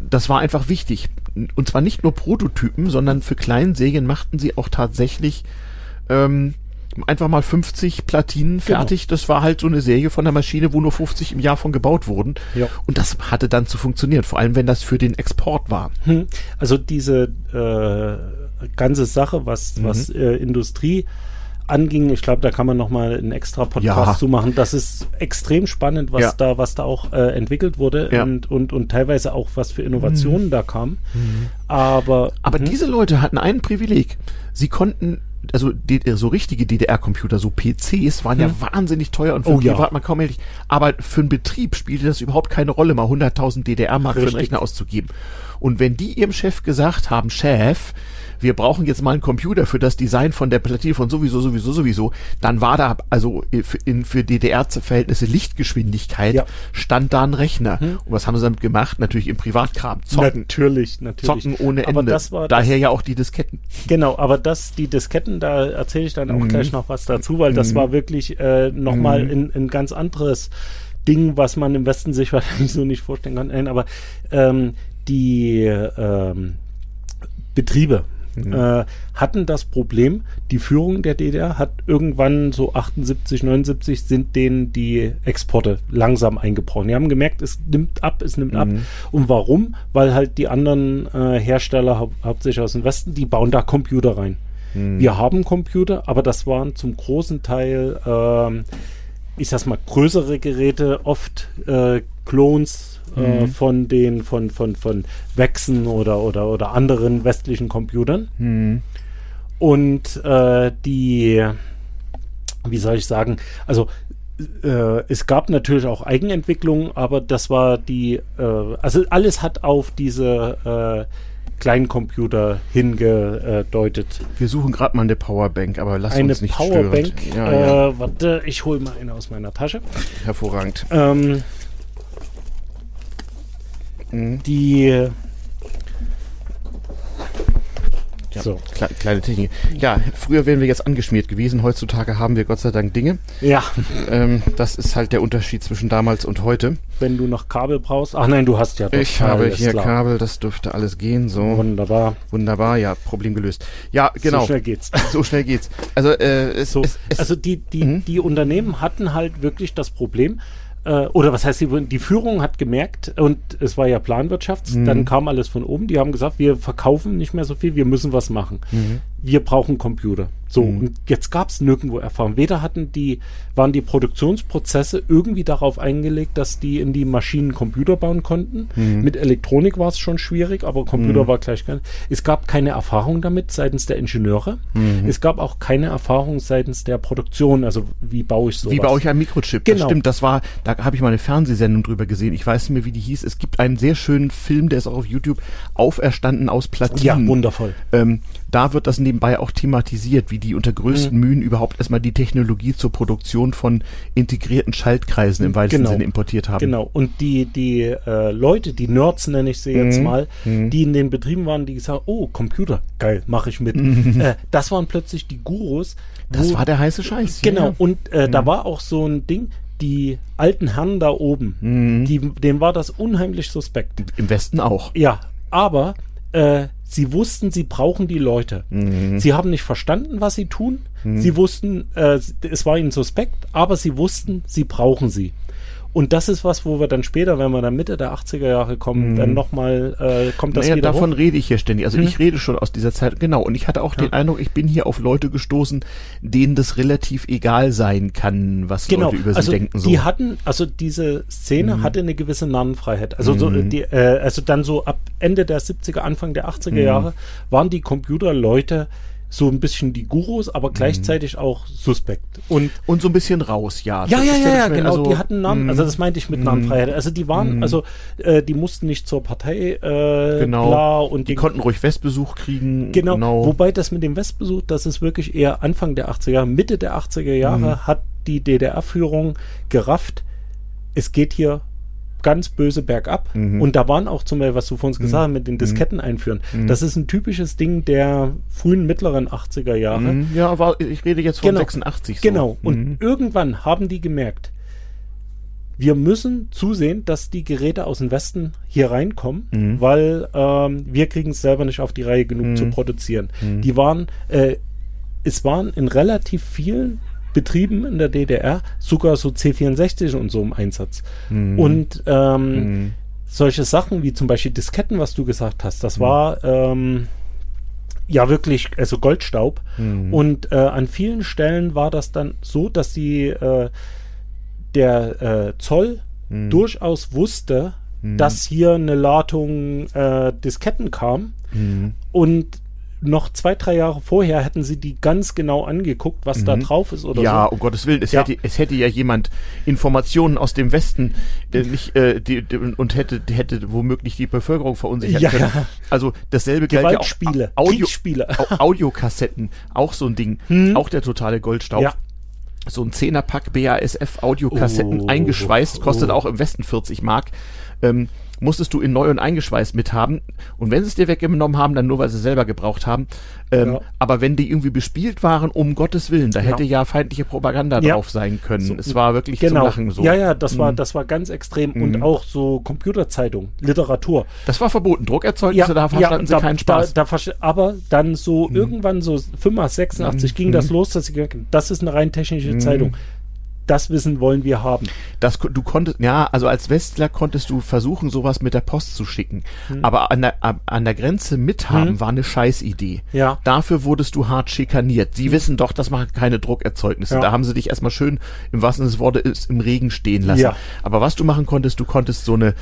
S1: Das war einfach wichtig. Und zwar nicht nur Prototypen, sondern für Kleinsägen machten sie auch tatsächlich ähm, einfach mal 50 Platinen
S2: Genau.
S1: fertig. Das war halt so eine Serie von der Maschine, wo nur 50 im Jahr von gebaut wurden.
S2: Ja.
S1: Und das hatte dann zu funktionieren, vor allem wenn das für den Export war.
S2: Hm. Also diese äh, ganze Sache, was,
S1: Mhm.
S2: was äh, Industrie anging, ich glaube, da kann man noch mal einen extra Podcast
S1: Ja.
S2: zu machen. Das ist extrem spannend, was
S1: Ja.
S2: da, was da auch äh, entwickelt wurde
S1: Ja.
S2: und, und, und teilweise auch was für Innovationen da kam. Aber,
S1: Aber
S2: mhm.
S1: diese Leute hatten ein Privileg. Sie konnten also die, so richtige DDR-Computer, so PCs, waren ja
S2: Hm.
S1: wahnsinnig teuer und für
S2: Oh ja.
S1: Privatmann kaum erhältlich. Aber für einen Betrieb spielte das überhaupt keine Rolle, mal 100.000 DDR-Mark für einen. Rechner auszugeben. Und wenn die ihrem Chef gesagt haben, Chef, wir brauchen jetzt mal einen Computer für das Design von der Platine von sowieso, sowieso, sowieso, dann war da also für, in, für DDR-Verhältnisse Lichtgeschwindigkeit,
S2: Ja.
S1: stand da ein Rechner. Und was haben sie damit gemacht? Natürlich im Privatkram. Zocken.
S2: Natürlich, natürlich.
S1: Zocken ohne Ende.
S2: Aber das war
S1: Daher ja auch die Disketten.
S2: Genau, aber das, die Disketten, da erzähle ich dann auch
S1: Mhm.
S2: gleich noch was dazu, weil das war wirklich äh, nochmal
S1: Mhm.
S2: ein, ein ganz anderes Ding, was man im Westen sich wahrscheinlich so nicht vorstellen kann. Nein, aber ähm, die ähm, Betriebe
S1: Mhm.
S2: äh, hatten das Problem, die Führung der DDR hat irgendwann so 78, 79 sind denen die Exporte langsam eingebrochen. Die haben gemerkt, es nimmt ab, es nimmt ab.
S1: Mhm.
S2: Und warum? Weil halt die anderen äh, Hersteller, hau hauptsächlich aus dem Westen, die bauen da Computer rein.
S1: Mhm.
S2: Wir haben Computer, aber das waren zum großen Teil, ähm, ich sag's mal, größere Geräte, oft äh, Clones äh,
S1: Mhm.
S2: von den von von von Wechsen oder oder oder anderen westlichen Computern
S1: Hm.
S2: und äh, die wie soll ich sagen also äh, es gab natürlich auch Eigenentwicklung aber das war die äh, also alles hat auf diese äh, kleinen Computer hingedeutet
S1: Wir suchen gerade mal eine Powerbank, aber lass
S2: eine
S1: uns nicht
S2: Powerbank
S1: störend. Ja, ja,
S2: Äh, warte ich hole mal eine aus meiner Tasche
S1: hervorragend.
S2: ähm,
S1: Mhm.
S2: die
S1: Ja,
S2: So.
S1: kle kleine Technik. Ja, früher wären wir jetzt angeschmiert gewesen, heutzutage haben wir Gott sei Dank Dinge.
S2: ja
S1: Ähm, das ist halt der Unterschied zwischen damals und heute.
S2: wenn du noch Kabel brauchst ach nein du hast ja doch
S1: Ich habe hier
S2: klar.
S1: Kabel, das dürfte alles gehen. So,
S2: wunderbar
S1: wunderbar, ja, Problem gelöst. Ja, genau.
S2: so schnell geht's
S1: So schnell geht's. Also, äh, es,
S2: So,
S1: es, es,
S2: also die, die,
S1: Mhm.
S2: die Unternehmen hatten halt wirklich das Problem, äh, oder was heißt, die, die Führung hat gemerkt, und es war ja Planwirtschaft,
S1: Mhm.
S2: dann kam alles von oben, die haben gesagt, wir verkaufen nicht mehr so viel, wir müssen was machen.
S1: Mhm.
S2: Wir brauchen Computer. So,
S1: Mhm.
S2: und jetzt gab es nirgendwo Erfahrung. Weder hatten die, waren die Produktionsprozesse irgendwie darauf eingelegt, dass die in die Maschinen Computer bauen konnten.
S1: Mhm.
S2: Mit Elektronik war es schon schwierig, aber Computer
S1: Mhm.
S2: war gleich gar Es gab keine Erfahrung damit seitens der Ingenieure.
S1: Mhm.
S2: Es gab auch keine Erfahrung seitens der Produktion, also wie baue ich sowas.
S1: Wie baue ich ein Mikrochip? Das
S2: Genau.
S1: stimmt, das war, da habe ich mal eine Fernsehsendung drüber gesehen. Ich weiß nicht mehr, wie die hieß. Es gibt einen sehr schönen Film, der ist auch auf YouTube, Auferstanden aus
S2: Ja,
S1: Platinen.
S2: wundervoll.
S1: ähm, da wird das nebenbei auch thematisiert, wie die unter größten Mühen überhaupt erstmal die Technologie zur Produktion von integrierten Schaltkreisen im weitesten
S2: Genau.
S1: Sinne importiert haben.
S2: Genau. Und die, die äh, Leute, die Nerds nenne ich sie jetzt
S1: Mhm.
S2: mal,
S1: Mhm.
S2: die in den Betrieben waren, die gesagt oh, Computer, geil, mache ich mit. Äh, das waren plötzlich die Gurus.
S1: Das
S2: wo-
S1: war der heiße Scheiß.
S2: Genau,
S1: ja.
S2: und äh, da war auch so ein Ding, die alten Herren da oben,
S1: Mhm.
S2: die, denen war das unheimlich suspekt.
S1: Im Westen auch.
S2: Ja, aber äh, sie wussten, sie brauchen die Leute.
S1: Mhm.
S2: Sie haben nicht verstanden, was sie tun. Sie wussten, äh, es war ihnen suspekt, aber sie wussten, sie brauchen sie. Und das ist was, wo wir dann später, wenn wir dann Mitte der 80er Jahre kommen, dann nochmal äh, kommt das
S1: naja,
S2: wieder
S1: davon
S2: hoch.
S1: rede ich hier ständig. Also
S2: Hm.
S1: ich rede schon aus dieser Zeit, genau. Und ich hatte auch den Eindruck, ich bin hier auf Leute gestoßen, denen das relativ egal sein kann, was
S2: Genau,
S1: Leute über sie
S2: also
S1: denken. So.
S2: die hatten, also diese Szene hatte eine gewisse Narrenfreiheit. Also so
S1: Mhm.
S2: die, äh, also dann so ab Ende der 70er, Anfang der 80er
S1: Mhm.
S2: Jahre waren die Computerleute so ein bisschen die Gurus, aber gleichzeitig auch suspekt. Und
S1: Und so ein bisschen raus, ja.
S2: Ja, ja, ja, ja, genau.
S1: also,
S2: die hatten Namen,
S1: mh,
S2: also das meinte ich mit Namenfreiheit. Also die waren,
S1: Mhm.
S2: also äh, die mussten nicht zur Partei äh,
S1: Genau.
S2: bla und
S1: die konnten ruhig Westbesuch kriegen.
S2: Genau, wobei das mit dem Westbesuch, das ist wirklich eher Anfang der 80er Jahre, Mitte der 80er Jahre
S1: Mhm.
S2: hat die DDR-Führung gerafft, es geht hier ganz böse bergab.
S1: Mhm.
S2: Und da waren auch zum Beispiel, was du vorhin gesagt hast, mit den Disketten einführen.
S1: Mhm.
S2: Das ist ein typisches Ding der frühen, mittleren 80er Jahre.
S1: Mhm. Ja, aber ich rede jetzt von
S2: Genau.
S1: 86. So.
S2: Genau. Und
S1: Mhm.
S2: irgendwann haben die gemerkt, wir müssen zusehen, dass die Geräte aus dem Westen hier reinkommen,
S1: Mhm.
S2: weil ähm, wir kriegen es selber nicht auf die Reihe genug
S1: Mhm.
S2: zu produzieren.
S1: Mhm.
S2: Die waren, äh, es waren in relativ vielen Betrieben in der DDR sogar so C64 und so im Einsatz.
S1: Mhm.
S2: Und ähm,
S1: Mhm.
S2: solche Sachen wie zum Beispiel Disketten, was du gesagt hast, das war ähm, ja wirklich, also Goldstaub.
S1: Mhm.
S2: Und äh, an vielen Stellen war das dann so, dass die, äh, der äh, Zoll
S1: Mhm.
S2: durchaus wusste,
S1: Mhm.
S2: dass hier eine Ladung äh, Disketten kam
S1: Mhm.
S2: und noch zwei, drei Jahre vorher hätten sie die ganz genau angeguckt, was da drauf ist oder
S1: ja,
S2: so.
S1: um Gottes Willen, es,
S2: Ja.
S1: hätte, es hätte ja jemand Informationen aus dem Westen äh, nicht, äh, die, die, und hätte, hätte womöglich die Bevölkerung verunsichern
S2: Ja.
S1: können. Also dasselbe gilt ja auch Audio, Audiokassetten, auch so ein Ding, auch der totale Goldstaub.
S2: Ja.
S1: So ein Zehnerpack BASF Audiokassetten
S2: Oh.
S1: eingeschweißt, kostet
S2: Oh.
S1: auch im Westen 40 Mark. Ähm, musstest du in neu und eingeschweißt mithaben. Und wenn sie es dir weggenommen haben, dann nur, weil sie selber gebraucht haben. Ähm,
S2: Ja.
S1: Aber wenn die irgendwie bespielt waren, um Gottes Willen, da
S2: Ja.
S1: hätte ja feindliche Propaganda
S2: Ja.
S1: drauf sein können. es war wirklich
S2: Genau.
S1: zum Lachen so.
S2: Ja, ja, das war,
S1: Mhm.
S2: das war ganz extrem. Und auch so Computerzeitung, Literatur.
S1: Das war verboten. Druckerzeugnisse, da verstanden sie
S2: da,
S1: keinen Spaß. Mhm.
S2: Da, da, aber dann so irgendwann so 85, 86 ging das los, dass sie gesagt haben, das ist eine rein technische
S1: Mhm.
S2: Zeitung. Das Wissen wollen wir haben.
S1: Das, du konntest, ja, also als Westler konntest du versuchen, sowas mit der Post zu schicken.
S2: Hm.
S1: Aber an der, an der Grenze mithaben war eine Scheißidee.
S2: Ja.
S1: Dafür wurdest du hart schikaniert. Sie wissen doch, das machen keine Druckerzeugnisse.
S2: Ja.
S1: Da haben sie dich erstmal schön, im wahrsten Sinne des Wortes, im Regen stehen lassen.
S2: Ja.
S1: Aber was du machen konntest, du konntest so eine,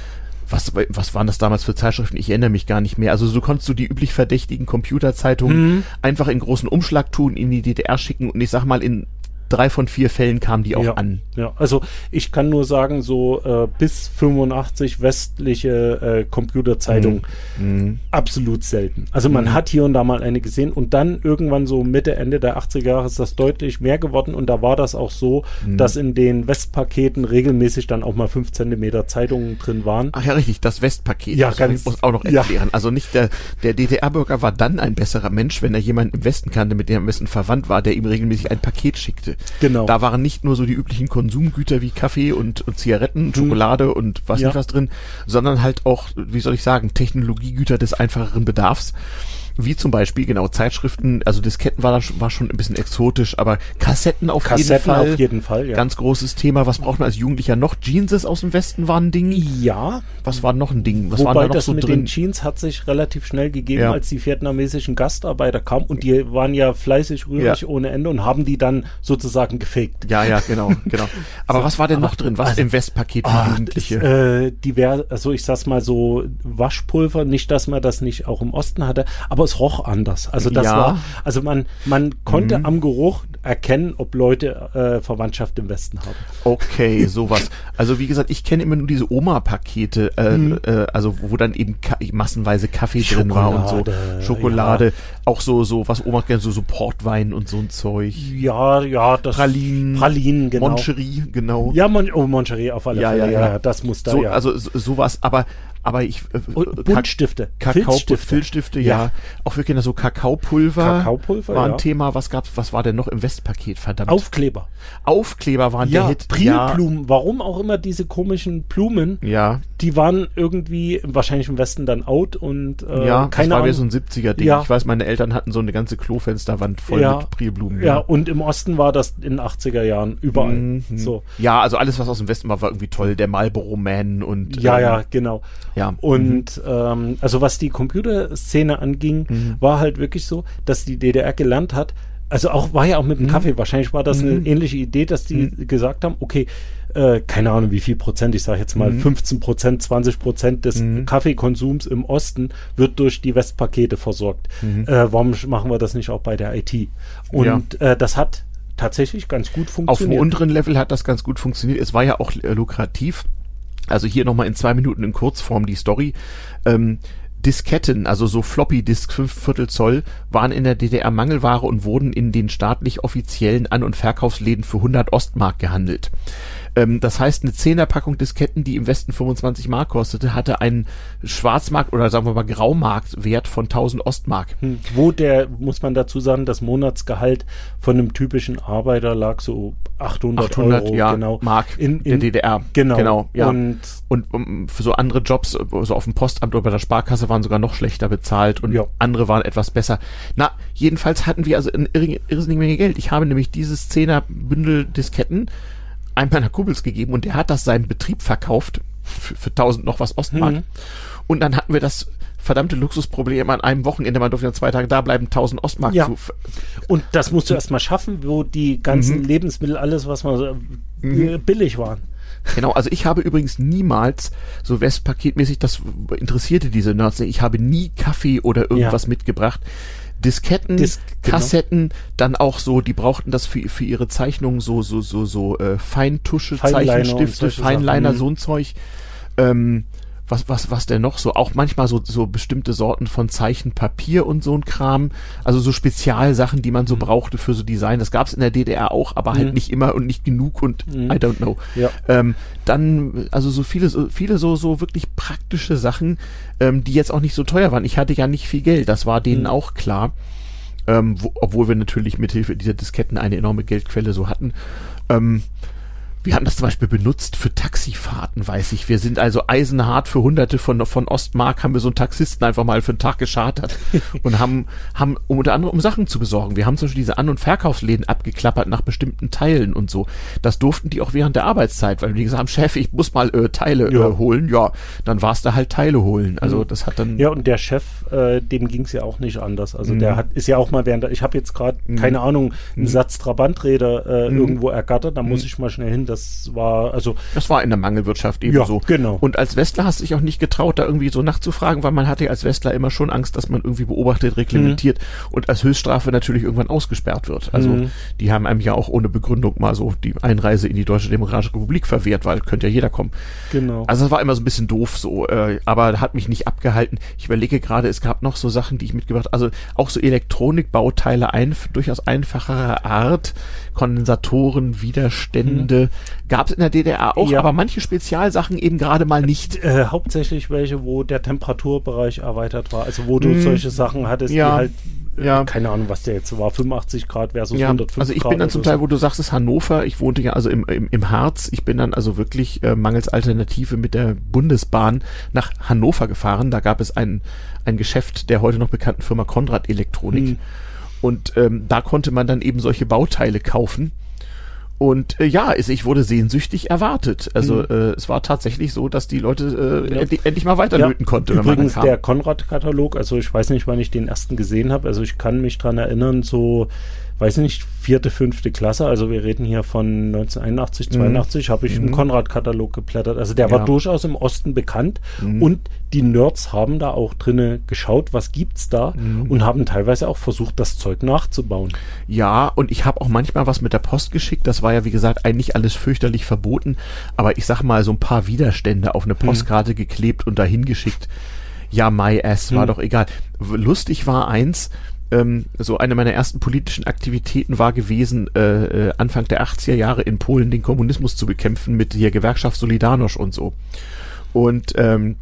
S1: was, was waren das damals für Zeitschriften? Ich erinnere mich gar nicht mehr. Also so konntest du die üblich verdächtigen Computerzeitungen
S2: Hm.
S1: einfach in großen Umschlag tun, in die DDR schicken und ich sag mal, in drei von vier Fällen kamen die auch
S2: ja.
S1: an.
S2: Ja, also ich kann nur sagen, so äh, bis 85 westliche äh, Computerzeitungen
S1: Mhm.
S2: absolut selten. Also man hat hier und da mal eine gesehen und dann irgendwann so Mitte, Ende der 80er Jahre ist das deutlich mehr geworden und da war das auch so,
S1: Mhm.
S2: dass in den Westpaketen regelmäßig dann auch mal 5 Zentimeter Zeitungen drin waren.
S1: Ach ja, richtig, das Westpaket.
S2: Ja,
S1: das
S2: ganz-
S1: muss auch noch
S2: ja.
S1: erklären. Also nicht der, der DDR-Bürger war dann ein besserer Mensch, wenn er jemanden im Westen kannte, mit dem er am besten verwandt war, der ihm regelmäßig ein Paket schickte.
S2: Genau.
S1: Da waren nicht nur so die üblichen Konsumgüter wie Kaffee und, und Zigaretten, Schokolade und was
S2: Mhm. Ja.
S1: nicht was drin, sondern halt auch, wie soll ich sagen, Technologiegüter des einfacheren Bedarfs. Wie zum Beispiel, genau, Zeitschriften, also Disketten war, da, schon- war schon ein bisschen exotisch, aber Kassetten auf jeden
S2: Kassetten
S1: Fall.
S2: auf jeden Fall, ja.
S1: Ganz großes Thema. Was braucht man als Jugendlicher noch? Jeanses aus dem Westen waren ein Ding.
S2: ja,
S1: Was war noch ein Ding? Was
S2: Wobei
S1: da noch
S2: das
S1: so
S2: mit
S1: drin?
S2: den Jeans hat sich relativ schnell gegeben,
S1: Ja.
S2: als die vietnamesischen Gastarbeiter kamen und die waren ja fleißig rührig
S1: Ja.
S2: ohne Ende und haben die dann sozusagen gefaked.
S1: Ja, ja, genau, genau. Aber was war denn noch drin? Was
S2: also-
S1: im Westpaket für
S2: Ah,
S1: Jugendliche?
S2: das, äh, divers, also ich sag's mal so, Waschpulver, nicht, dass man das nicht auch im Osten hatte, aber es roch anders. Also das
S1: Ja.
S2: war, also man, man konnte am Geruch erkennen, ob Leute äh, Verwandtschaft im Westen haben.
S1: Okay, sowas. Also wie gesagt, ich kenne immer nur diese Oma-Pakete, äh,
S2: Mhm.
S1: äh, also wo dann eben Ka massenweise Kaffee drin war und so
S2: Schokolade,
S1: Schokolade, auch so so was Oma kennt, so so Portwein und so ein Zeug.
S2: Ja, ja, das
S1: Pralinen,
S2: Pralinen, genau.
S1: Moncherie, genau.
S2: Ja, Mon oh, Moncherie auf alle
S1: Ja,
S2: Fälle,
S1: ja,
S2: ja,
S1: ja.
S2: das muss da,
S1: so,
S2: ja.
S1: also so, sowas, aber aber ich äh,
S2: Und
S1: Ka-
S2: Buntstifte,
S1: Kakao,
S2: Filzstifte.
S1: Filzstifte, ja. Auch wir kennen so Kakaopulver.
S2: Kakaopulver,
S1: war ein
S2: ja.
S1: Thema. Was gab's? Was war denn noch im Westpaket? Verdammt.
S2: Aufkleber.
S1: Aufkleber waren
S2: Ja,
S1: der Hit.
S2: Prilblumen. Warum auch immer diese komischen Blumen,
S1: Ja,
S2: die waren irgendwie wahrscheinlich im Westen dann out und äh,
S1: ja,
S2: keine
S1: das war
S2: Ahnung.
S1: wieder so ein 70er-Ding.
S2: Ja.
S1: Ich weiß, meine Eltern hatten so eine ganze Klofensterwand voll
S2: Ja.
S1: mit Prilblumen.
S2: ja, und im Osten war das in den 80er Jahren überall.
S1: Mhm.
S2: So.
S1: Ja, also alles, was aus dem Westen war, war irgendwie toll. Der Marlboro Man und
S2: Ja,
S1: ähm,
S2: ja, genau.
S1: Ja.
S2: Und ähm, also was die Computerszene anging,
S1: Mhm.
S2: war halt wirklich so, dass die DDR gelernt hat, also auch war ja auch
S1: Mhm.
S2: mit dem Kaffee, wahrscheinlich war das eine ähnliche Idee, dass die gesagt haben, okay, äh, keine Ahnung wie viel Prozent, ich sage jetzt
S1: Mhm.
S2: mal 15 Prozent, 20 Prozent des Kaffeekonsums im Osten wird durch die Westpakete versorgt. Äh, warum machen wir das nicht auch bei der IT? Und äh, das hat tatsächlich ganz gut
S1: Auf dem
S2: funktioniert.
S1: unteren Level hat das ganz gut funktioniert. Es war ja auch äh, lukrativ. Also hier nochmal in zwei Minuten in Kurzform die Story. Ähm, Disketten, also so Floppy Disk 5 Viertel Zoll, waren in der DDR Mangelware und wurden in den staatlich offiziellen An- und Verkaufsläden für 100 Ostmark gehandelt. Ähm, das heißt, eine Zehnerpackung Disketten, die im Westen 25 Mark kostete, hatte einen Schwarzmarkt oder sagen wir mal Graumarktwert von 1000 Ostmark.
S2: Hm, Wo der, muss man dazu sagen, das Monatsgehalt von einem typischen Arbeiter lag so 800,
S1: 800
S2: Euro,
S1: ja,
S2: genau.
S1: Mark
S2: in,
S1: der
S2: in
S1: DDR.
S2: Genau.
S1: genau ja.
S2: Und
S1: Und um, für so andere Jobs, so auf dem Postamt oder bei der Sparkasse waren sogar noch schlechter bezahlt und
S2: Ja.
S1: andere waren etwas besser. Na, jedenfalls hatten wir also eine irrsinnige Menge Geld. Ich habe nämlich dieses 10er Bündel Disketten einem meiner Kumpels gegeben und der hat das seinem Betrieb verkauft für, für 1000 noch was Ostmark.
S2: Mhm.
S1: Und dann hatten wir das verdammte Luxusproblem an einem Wochenende, man durfte ja zwei Tage da bleiben, 1000 Ostmark
S2: Ja.
S1: zu.
S2: Und das musst du erstmal schaffen, wo die ganzen
S1: Mhm.
S2: Lebensmittel, alles, was man so, äh, billig waren.
S1: Genau, also ich habe übrigens niemals so Westpaketmäßig, das interessierte diese Nerds, ich habe nie Kaffee oder irgendwas ja. mitgebracht. Disketten, Dis genau. Kassetten, genau. dann auch so, die brauchten das für, für ihre Zeichnungen, so, so, so, so äh, Feintusche, Feinliner Zeichenstifte, Feinliner, Sachen. so ein Zeug. Ähm, was, was, was denn noch so, auch manchmal so, so bestimmte Sorten von Zeichenpapier und so ein Kram, also so Spezialsachen, die man so mhm. brauchte für so Design. Das gab es in der DDR auch, aber halt mhm. nicht immer und nicht genug und mhm. I don't know. Ja. Ähm, dann, also so viele, so viele so, so wirklich praktische Sachen, ähm, die jetzt auch nicht so teuer waren. Ich hatte ja nicht viel Geld, das war denen mhm. auch klar. Ähm, wo, obwohl wir natürlich mithilfe dieser Disketten eine enorme Geldquelle so hatten. Ähm, wir haben das zum Beispiel benutzt für Taxifahrten, weiß ich. Wir sind also eisenhart für hunderte von, von Ostmark haben wir so einen Taxisten einfach mal für einen Tag geschartert und haben, haben unter anderem um Sachen zu besorgen. Wir haben zum Beispiel diese An- und Verkaufsläden abgeklappert nach bestimmten Teilen und so. Das durften die auch während der Arbeitszeit, weil die gesagt haben, Chef, ich muss mal äh, Teile ja. äh, holen. Ja, dann war es da halt Teile holen. Also mhm. das hat dann.
S2: Ja, und der Chef, äh, dem ging es ja auch nicht anders. Also mhm. der hat, ist ja auch mal während der, ich habe jetzt gerade, mhm. keine Ahnung, einen mhm. Satz Trabanträder äh, mhm. irgendwo ergattert, da muss mhm. ich mal schnell hin, das war, also.
S1: Das war in der Mangelwirtschaft eben ja, so.
S2: genau.
S1: Und als Westler hast du dich auch nicht getraut, da irgendwie so nachzufragen, weil man hatte ja als Westler immer schon Angst, dass man irgendwie beobachtet, reglementiert mhm. und als Höchststrafe natürlich irgendwann ausgesperrt wird. Also, mhm. die haben einem ja auch ohne Begründung mal so die Einreise in die Deutsche Demokratische Republik verwehrt, weil könnte ja jeder kommen.
S2: Genau.
S1: Also, das war immer so ein bisschen doof so, äh, aber hat mich nicht abgehalten. Ich überlege gerade, es gab noch so Sachen, die ich mitgebracht, also auch so Elektronikbauteile ein, durchaus einfacherer Art, Kondensatoren, Widerstände, mhm. Gab es in der DDR auch, ja. aber manche Spezialsachen eben gerade mal nicht.
S2: Äh, hauptsächlich welche, wo der Temperaturbereich erweitert war, also wo du hm. solche Sachen hattest, ja. die halt äh, ja. keine Ahnung, was der jetzt war, 85 Grad versus ja, 105 Grad.
S1: Also ich
S2: Grad
S1: bin dann zum Teil, wo du sagst, es ist Hannover, ich wohnte ja also im, im, im Harz, ich bin dann also wirklich äh, mangels Alternative mit der Bundesbahn nach Hannover gefahren, da gab es ein, ein Geschäft der heute noch bekannten Firma Konrad Elektronik hm. und ähm, da konnte man dann eben solche Bauteile kaufen und äh, ja, ich wurde sehnsüchtig erwartet. Also mhm. äh, es war tatsächlich so, dass die Leute äh, ja. endlich, endlich, mal weiterlöten ja. konnten.
S2: Übrigens der Konrad-Katalog, also ich weiß nicht, wann ich den ersten gesehen habe. Also ich kann mich dran erinnern, so weiß nicht, vierte, fünfte Klasse, also wir reden hier von 1981, 82, mhm. habe ich mhm. im Konrad-Katalog geblättert. Also der ja. war durchaus im Osten bekannt mhm. und die Nerds haben da auch drinnen geschaut, was gibt's da mhm. und haben teilweise auch versucht, das Zeug nachzubauen.
S1: Ja, und ich habe auch manchmal was mit der Post geschickt. Das war ja, wie gesagt, eigentlich alles fürchterlich verboten, aber ich sag mal, so ein paar Widerstände auf eine mhm. Postkarte geklebt und dahin geschickt. Ja, my ass, war mhm. doch egal. Lustig war eins, ähm, so eine meiner ersten politischen Aktivitäten war gewesen, äh, äh Anfang der 80er Jahre in Polen den Kommunismus zu bekämpfen mit der Gewerkschaft Solidarność und so. Und ähm,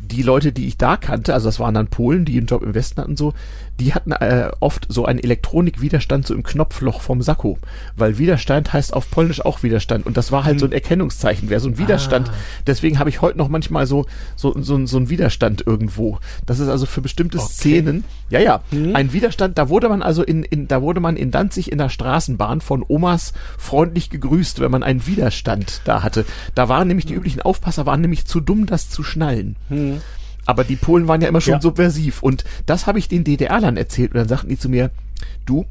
S1: die Leute, die ich da kannte, also das waren dann Polen, die einen Job im Westen hatten, so, die hatten äh, oft so einen Elektronikwiderstand so im Knopfloch vom Sakko, weil Widerstand heißt auf Polnisch auch Widerstand und das war halt hm. so ein Erkennungszeichen, wer so ein Widerstand. Ah. Deswegen habe ich heute noch manchmal so so so, so ein Widerstand irgendwo. Das ist also für bestimmte okay. Szenen. Ja, ja, hm. ein Widerstand. Da wurde man also in in da wurde man in Danzig in der Straßenbahn von Omas freundlich gegrüßt, wenn man einen Widerstand da hatte. Da waren nämlich die üblichen Aufpasser waren nämlich zu dumm, das zu schnallen. Hm. Aber die Polen waren ja immer schon ja. subversiv. Und das habe ich den DDR-Lern erzählt. Und dann sagten die zu mir, du,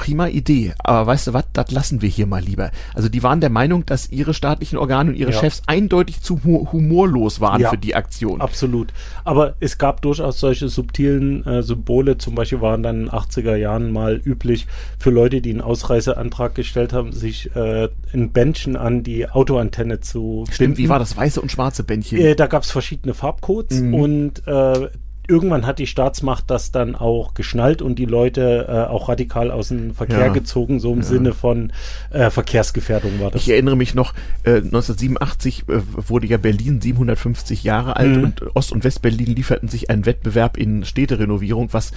S1: prima Idee, aber weißt du was, das lassen wir hier mal lieber. Also die waren der Meinung, dass ihre staatlichen Organe und ihre ja. Chefs eindeutig zu humorlos waren ja, für die Aktion.
S2: Absolut. Aber es gab durchaus solche subtilen äh, Symbole, zum Beispiel waren dann in den 80er Jahren mal üblich für Leute, die einen Ausreiseantrag gestellt haben, sich äh, ein Bändchen an die Autoantenne zu
S1: Stimmt, binden. wie war das weiße und schwarze Bändchen?
S2: Äh, da gab es verschiedene Farbcodes mhm. und äh, irgendwann hat die Staatsmacht das dann auch geschnallt und die Leute äh, auch radikal aus dem Verkehr ja. gezogen, so im ja. Sinne von äh, Verkehrsgefährdung war das.
S1: Ich erinnere mich noch, äh, 1987 äh, wurde ja Berlin 750 Jahre alt mhm. und Ost- und Westberlin lieferten sich einen Wettbewerb in Städterenovierung, was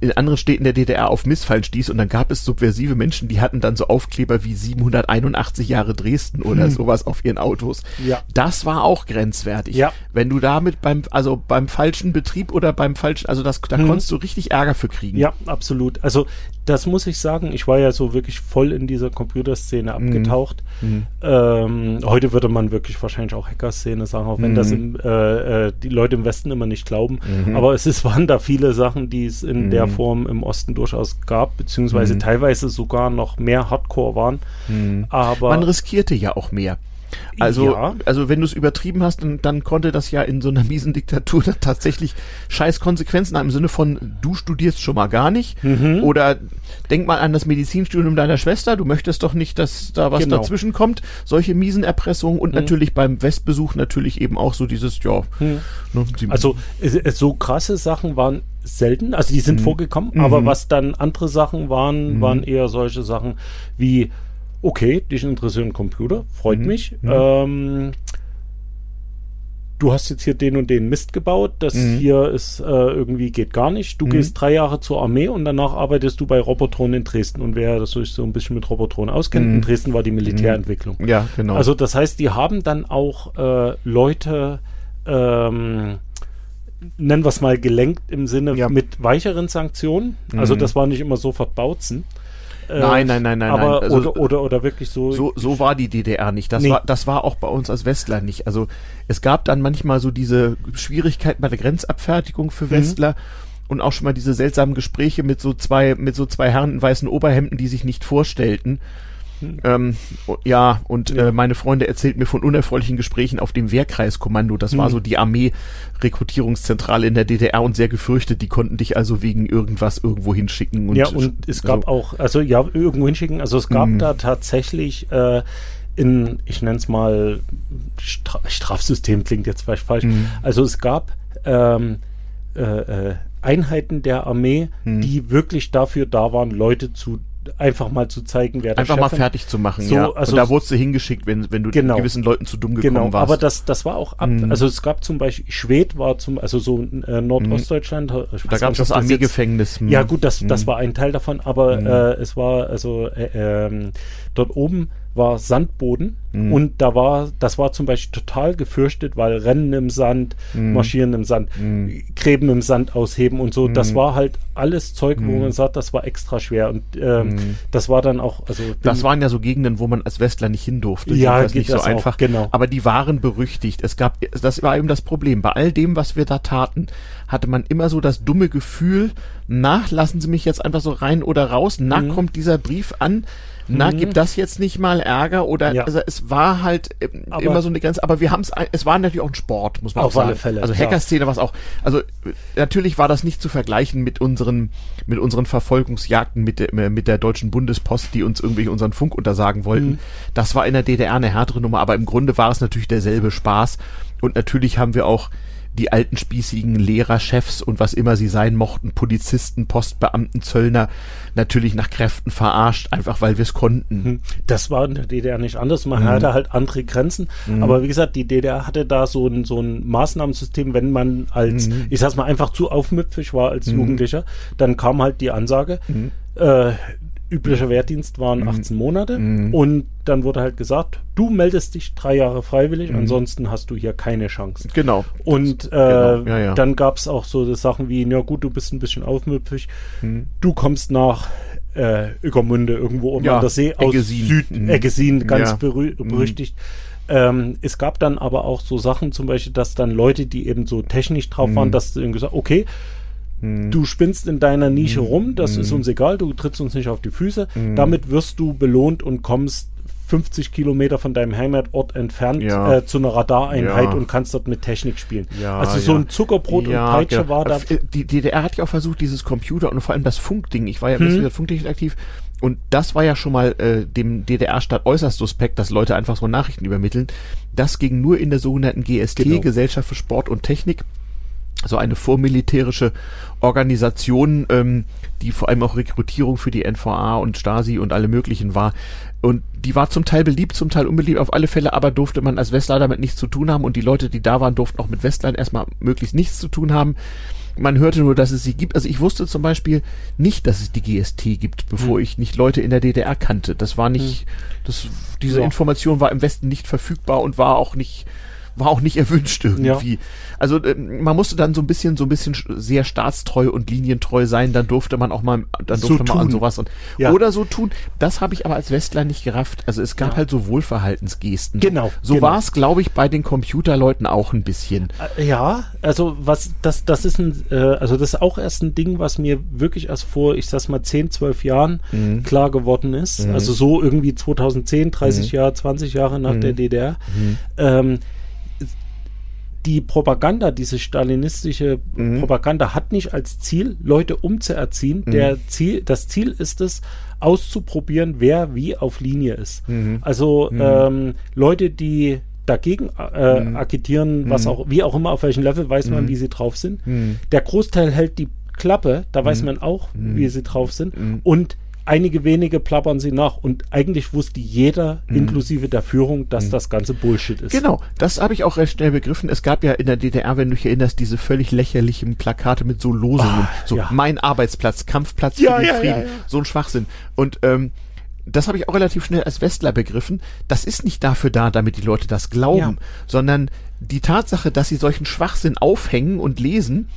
S1: in anderen Städten der DDR auf Missfallen stieß und dann gab es subversive Menschen, die hatten dann so Aufkleber wie 781 Jahre Dresden oder hm. sowas auf ihren Autos. Ja. Das war auch grenzwertig. Ja. Wenn du damit beim, also beim falschen Betrieb oder beim falschen, also das, da hm. konntest du richtig Ärger für kriegen.
S2: Ja, absolut. Also das muss ich sagen, ich war ja so wirklich voll in dieser Computerszene mhm. abgetaucht. Mhm. Ähm, heute würde man wirklich wahrscheinlich auch Hacker-Szene sagen, auch wenn das im, äh, äh, die Leute im Westen immer nicht glauben. Mhm. Aber es ist, waren da viele Sachen, die es in der. Form im Osten durchaus gab, beziehungsweise mhm. teilweise sogar noch mehr Hardcore waren.
S1: Aber man riskierte ja auch mehr. Also,
S2: Ja.
S1: also wenn du es übertrieben hast, dann, dann konnte das ja in so einer miesen Diktatur dann tatsächlich scheiß Konsequenzen haben im Sinne von, du studierst schon mal gar nicht.
S2: Mhm.
S1: Oder denk mal an das Medizinstudium deiner Schwester, du möchtest doch nicht, dass da was
S2: Genau. Mhm.
S1: dazwischen kommt. Solche miesen Erpressungen und natürlich beim Westbesuch natürlich eben auch so dieses, ja, ne, sie-
S2: Also so krasse Sachen waren selten, also die
S1: Mhm.
S2: sind vorgekommen, aber was dann andere Sachen waren, waren eher solche Sachen wie, okay, dich interessiert ein Computer, freut
S1: Mhm.
S2: mich. Ähm, du hast jetzt hier den und den Mist gebaut, das
S1: Mhm.
S2: hier ist äh, irgendwie geht gar nicht. Du gehst drei Jahre zur Armee und danach arbeitest du bei Robotron in Dresden. Und wer das sich so ein bisschen mit Robotron auskennt,
S1: Mhm.
S2: in Dresden war die Militärentwicklung.
S1: ja, genau.
S2: Also das heißt, die haben dann auch äh, Leute, ähm, nennen wir es mal, gelenkt im Sinne
S1: Ja.
S2: mit weicheren Sanktionen. Also
S1: Mhm.
S2: das war nicht immer sofort Bautzen. Äh,
S1: Nein, nein, nein, nein,
S2: Aber
S1: nein. Also-
S2: oder, oder, oder wirklich so.
S1: so, so war die DDR nicht. Das
S2: Nee.
S1: war, das war auch bei uns als Westler nicht. Also es gab dann manchmal so diese Schwierigkeiten bei der Grenzabfertigung
S2: Mhm.
S1: für Westler und auch schon mal diese seltsamen Gespräche mit so zwei, mit so zwei Herren in weißen Oberhemden, die sich nicht vorstellten. Ähm, o- ja, und
S2: Mhm. Ja.
S1: Äh, meine Freunde erzählten mir von unerfreulichen Gesprächen auf dem Wehrkreiskommando. Das war
S2: Mhm.
S1: so die Armee-Rekrutierungszentrale in der DDR und sehr gefürchtet. Die konnten dich also wegen irgendwas irgendwo hinschicken. Und
S2: ja, und es gab
S1: also,
S2: auch, also ja, irgendwo hinschicken. Also es gab
S1: Mhm.
S2: da tatsächlich äh, in, ich nenne es mal, Stra Strafsystem klingt jetzt vielleicht falsch.
S1: Mhm.
S2: Also es gab ähm, äh, äh, Einheiten der Armee,
S1: Mhm.
S2: die wirklich dafür da waren, Leute zu einfach mal zu zeigen, wer der
S1: einfach
S2: Chef
S1: mal fertig zu machen,
S2: So,
S1: ja.
S2: also
S1: und da wurdest du hingeschickt, wenn, wenn du
S2: Genau.
S1: gewissen Leuten zu dumm gekommen
S2: Genau,
S1: warst.
S2: aber das, das war auch ab.
S1: Mhm.
S2: Also es gab zum Beispiel, Schwed war zum, also so äh, Nordostdeutschland. weiß
S1: da gab es das Armeegefängnis. hm.
S2: Ja, gut, das, das
S1: Mhm.
S2: war ein Teil davon, aber
S1: Mhm.
S2: äh, es war also äh, ähm, dort oben war Sandboden
S1: Mhm.
S2: und da war, das war zum Beispiel total gefürchtet, weil Rennen im Sand,
S1: Mhm.
S2: Marschieren im Sand,
S1: Mhm.
S2: Gräben im Sand ausheben und so. Das
S1: Mhm.
S2: war halt alles Zeug, wo
S1: Mhm.
S2: man sagt, das war extra schwer und ähm,
S1: Mhm.
S2: das war dann auch, also
S1: Das waren ja so Gegenden, wo man als Westler nicht hin durfte.
S2: Ja, geht
S1: nicht so
S2: das auch,
S1: einfach.
S2: genau.
S1: Aber die waren berüchtigt. Es gab, das war eben das Problem. Bei all dem, was wir da taten, hatte man immer so das dumme Gefühl, na, lassen Sie mich jetzt einfach so rein oder raus. Na, kommt dieser Brief an. Na,
S2: Mhm.
S1: gibt das jetzt nicht mal Ärger oder
S2: Ja.
S1: also es war halt ähm,
S2: Aber-
S1: immer so eine Grenze, aber wir haben es, es war natürlich auch ein Sport, muss man
S2: Auf
S1: auch sagen.
S2: alle Fälle,
S1: also. Hackerszene war es auch. Also äh, natürlich war das nicht zu vergleichen mit unseren mit unseren Verfolgungsjagden mit der, mit der deutschen Bundespost, die uns irgendwie unseren Funk untersagen wollten.
S2: Mhm.
S1: Das war in der DDR eine härtere Nummer, aber im Grunde war es natürlich derselbe Spaß und natürlich haben wir auch die alten spießigen Lehrerchefs und was immer sie sein mochten, Polizisten, Postbeamten, Zöllner, natürlich nach Kräften verarscht, einfach weil wir es konnten.
S2: Hm. Das war in der DDR nicht anders. Man
S1: Mhm.
S2: hatte halt andere Grenzen. Aber wie gesagt, die DDR hatte da so ein, so ein Maßnahmensystem, wenn man als,
S1: Mhm.
S2: ich sag's mal, einfach zu aufmüpfig war als
S1: Mhm.
S2: Jugendlicher, dann kam halt die Ansage,
S1: Mhm.
S2: äh, üblicher Wehrdienst waren 18 Monate
S1: Mhm.
S2: und dann wurde halt gesagt, du meldest dich drei Jahre freiwillig,
S1: Mhm.
S2: ansonsten hast du hier keine Chance.
S1: Genau.
S2: Und äh,
S1: genau, ja, ja.
S2: dann gab's auch so Sachen wie, ja gut, du bist ein bisschen aufmüpfig,
S1: Mhm.
S2: du kommst nach äh, Ueckermünde irgendwo um
S1: Ja,
S2: an der See aus
S1: Eggesin.
S2: Süd
S1: Mhm.
S2: Ganz
S1: Mhm.
S2: berüchtigt. Ähm, es gab dann aber auch so Sachen, zum Beispiel, dass dann Leute, die eben so technisch drauf waren,
S1: Mhm.
S2: dass sie gesagt, okay,
S1: Mhm.
S2: du spinnst in deiner Nische
S1: Mhm.
S2: rum, das
S1: Mhm.
S2: ist uns egal, du trittst uns nicht auf die Füße,
S1: Mhm.
S2: damit wirst du belohnt und kommst 50 Kilometer von deinem Heimatort entfernt
S1: Ja.
S2: äh, zu einer Radareinheit
S1: Ja.
S2: und kannst dort mit Technik spielen.
S1: Ja,
S2: also so ein Zuckerbrot und Peitsche
S1: genau.
S2: war da.
S1: Äh, Die DDR hat ja auch versucht, dieses Computer und vor allem das Funkding. Ich war ja
S2: mhm.
S1: Funktechnik aktiv. Und das war ja schon mal äh, dem DDR-Staat äußerst suspekt, dass Leute einfach so Nachrichten übermitteln. Das ging nur in der sogenannten GST,
S2: Genau.
S1: Gesellschaft für Sport und Technik. So eine vormilitärische Organisation, ähm, die vor allem auch Rekrutierung für die NVA und Stasi und alle möglichen war. Und die war zum Teil beliebt, zum Teil unbeliebt, auf alle Fälle, aber durfte man als Westler damit nichts zu tun haben und die Leute, die da waren, durften auch mit Westlern erstmal möglichst nichts zu tun haben. Man hörte nur, dass es sie gibt. Also ich wusste zum Beispiel nicht, dass es die GST gibt, bevor
S2: Hm.
S1: ich nicht Leute in der DDR kannte. Das war nicht, das, diese
S2: Ja.
S1: Information war im Westen nicht verfügbar und war auch nicht, war auch nicht erwünscht irgendwie. Ja. Also äh, man musste dann so ein bisschen, so ein bisschen sehr staatstreu und linientreu sein, dann durfte man auch mal, dann durfte so man an sowas und ja. oder so tun. Das habe ich aber als Westler nicht gerafft. Also es gab ja. halt so Wohlverhaltensgesten.
S2: Genau.
S1: So
S2: genau.
S1: war es, glaube ich, bei den Computerleuten auch ein bisschen.
S2: Äh, ja, also was das, das ist ein, äh, also das ist auch erst ein Ding, was mir wirklich erst vor, ich sag's mal, 10, 12 Jahren mhm. klar geworden ist. Mhm. Also so irgendwie 2010, 30 mhm. Jahre, 20 Jahre nach der mhm. DDR. Mhm. Ähm, die Propaganda, diese stalinistische mhm. Propaganda hat nicht als Ziel, Leute umzuerziehen. Mhm. Der Ziel, das Ziel ist es, auszuprobieren, wer wie auf Linie ist. Mhm. Also mhm. ähm, Leute, die dagegen äh, mhm. agitieren, was mhm. auch, wie auch immer, auf welchem Level, weiß man, wie sie drauf sind. Der Großteil hält die Klappe, da weiß man auch, wie sie drauf sind. Und einige wenige plappern sie nach und eigentlich wusste jeder, mhm. inklusive der Führung, dass mhm. das ganze Bullshit ist.
S1: Genau, das habe ich auch recht schnell begriffen. Es gab ja in der DDR, wenn du dich erinnerst, diese völlig lächerlichen Plakate mit so Losungen. Oh, so ja. mein Arbeitsplatz, Kampfplatz
S2: ja, für den ja, Frieden.
S1: So ein Schwachsinn. Und ähm, das habe ich auch relativ schnell als Westler begriffen. Das ist nicht dafür da, damit die Leute das glauben, sondern die Tatsache, dass sie solchen Schwachsinn aufhängen und lesen,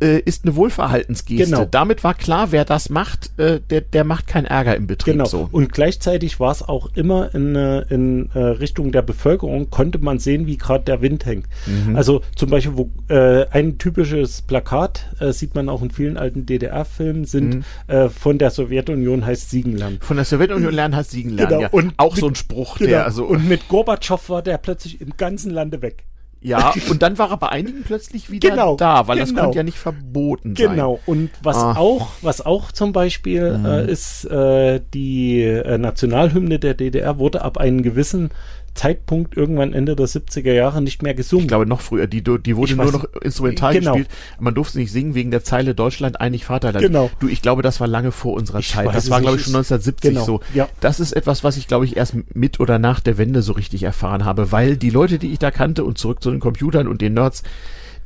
S1: äh, ist eine Wohlverhaltensgeste. Genau. Damit war klar, wer das macht, äh, der, der macht keinen Ärger im Betrieb.
S2: Genau. So. Und gleichzeitig war es auch immer in, äh, in äh, Richtung der Bevölkerung, konnte man sehen, wie gerade der Wind hängt. Mhm. Also zum Beispiel, wo äh, ein typisches Plakat, äh, sieht man auch in vielen alten DDR-Filmen, sind mhm. äh, von der Sowjetunion heißt Siegenland.
S1: Von der Sowjetunion lernen heißt Siegenland, genau. ja.
S2: Und
S1: auch
S2: mit,
S1: so ein Spruch,
S2: genau. der also. Und mit Gorbatschow war der plötzlich im ganzen Lande weg.
S1: Ja, und dann war er bei einigen plötzlich wieder genau, da, weil genau. das konnte ja nicht verboten
S2: sein. Genau, und was ah. auch, was auch zum Beispiel mhm. äh, ist, äh, die äh, Nationalhymne der DDR wurde ab einem gewissen Zeitpunkt irgendwann Ende der 70er Jahre nicht mehr gesungen. Ich
S1: glaube noch früher. Die, die wurde ich nur noch instrumental genau. gespielt. Man durfte nicht singen wegen der Zeile Deutschland einig Vaterland.
S2: Genau.
S1: Du, ich glaube, das war lange vor unserer ich Zeit. Das war, glaube ich, schon 1970 genau. so. Ja. Das ist etwas, was ich, glaube ich, erst mit oder nach der Wende so richtig erfahren habe, weil die Leute, die ich da kannte und zurück zu den Computern und den Nerds,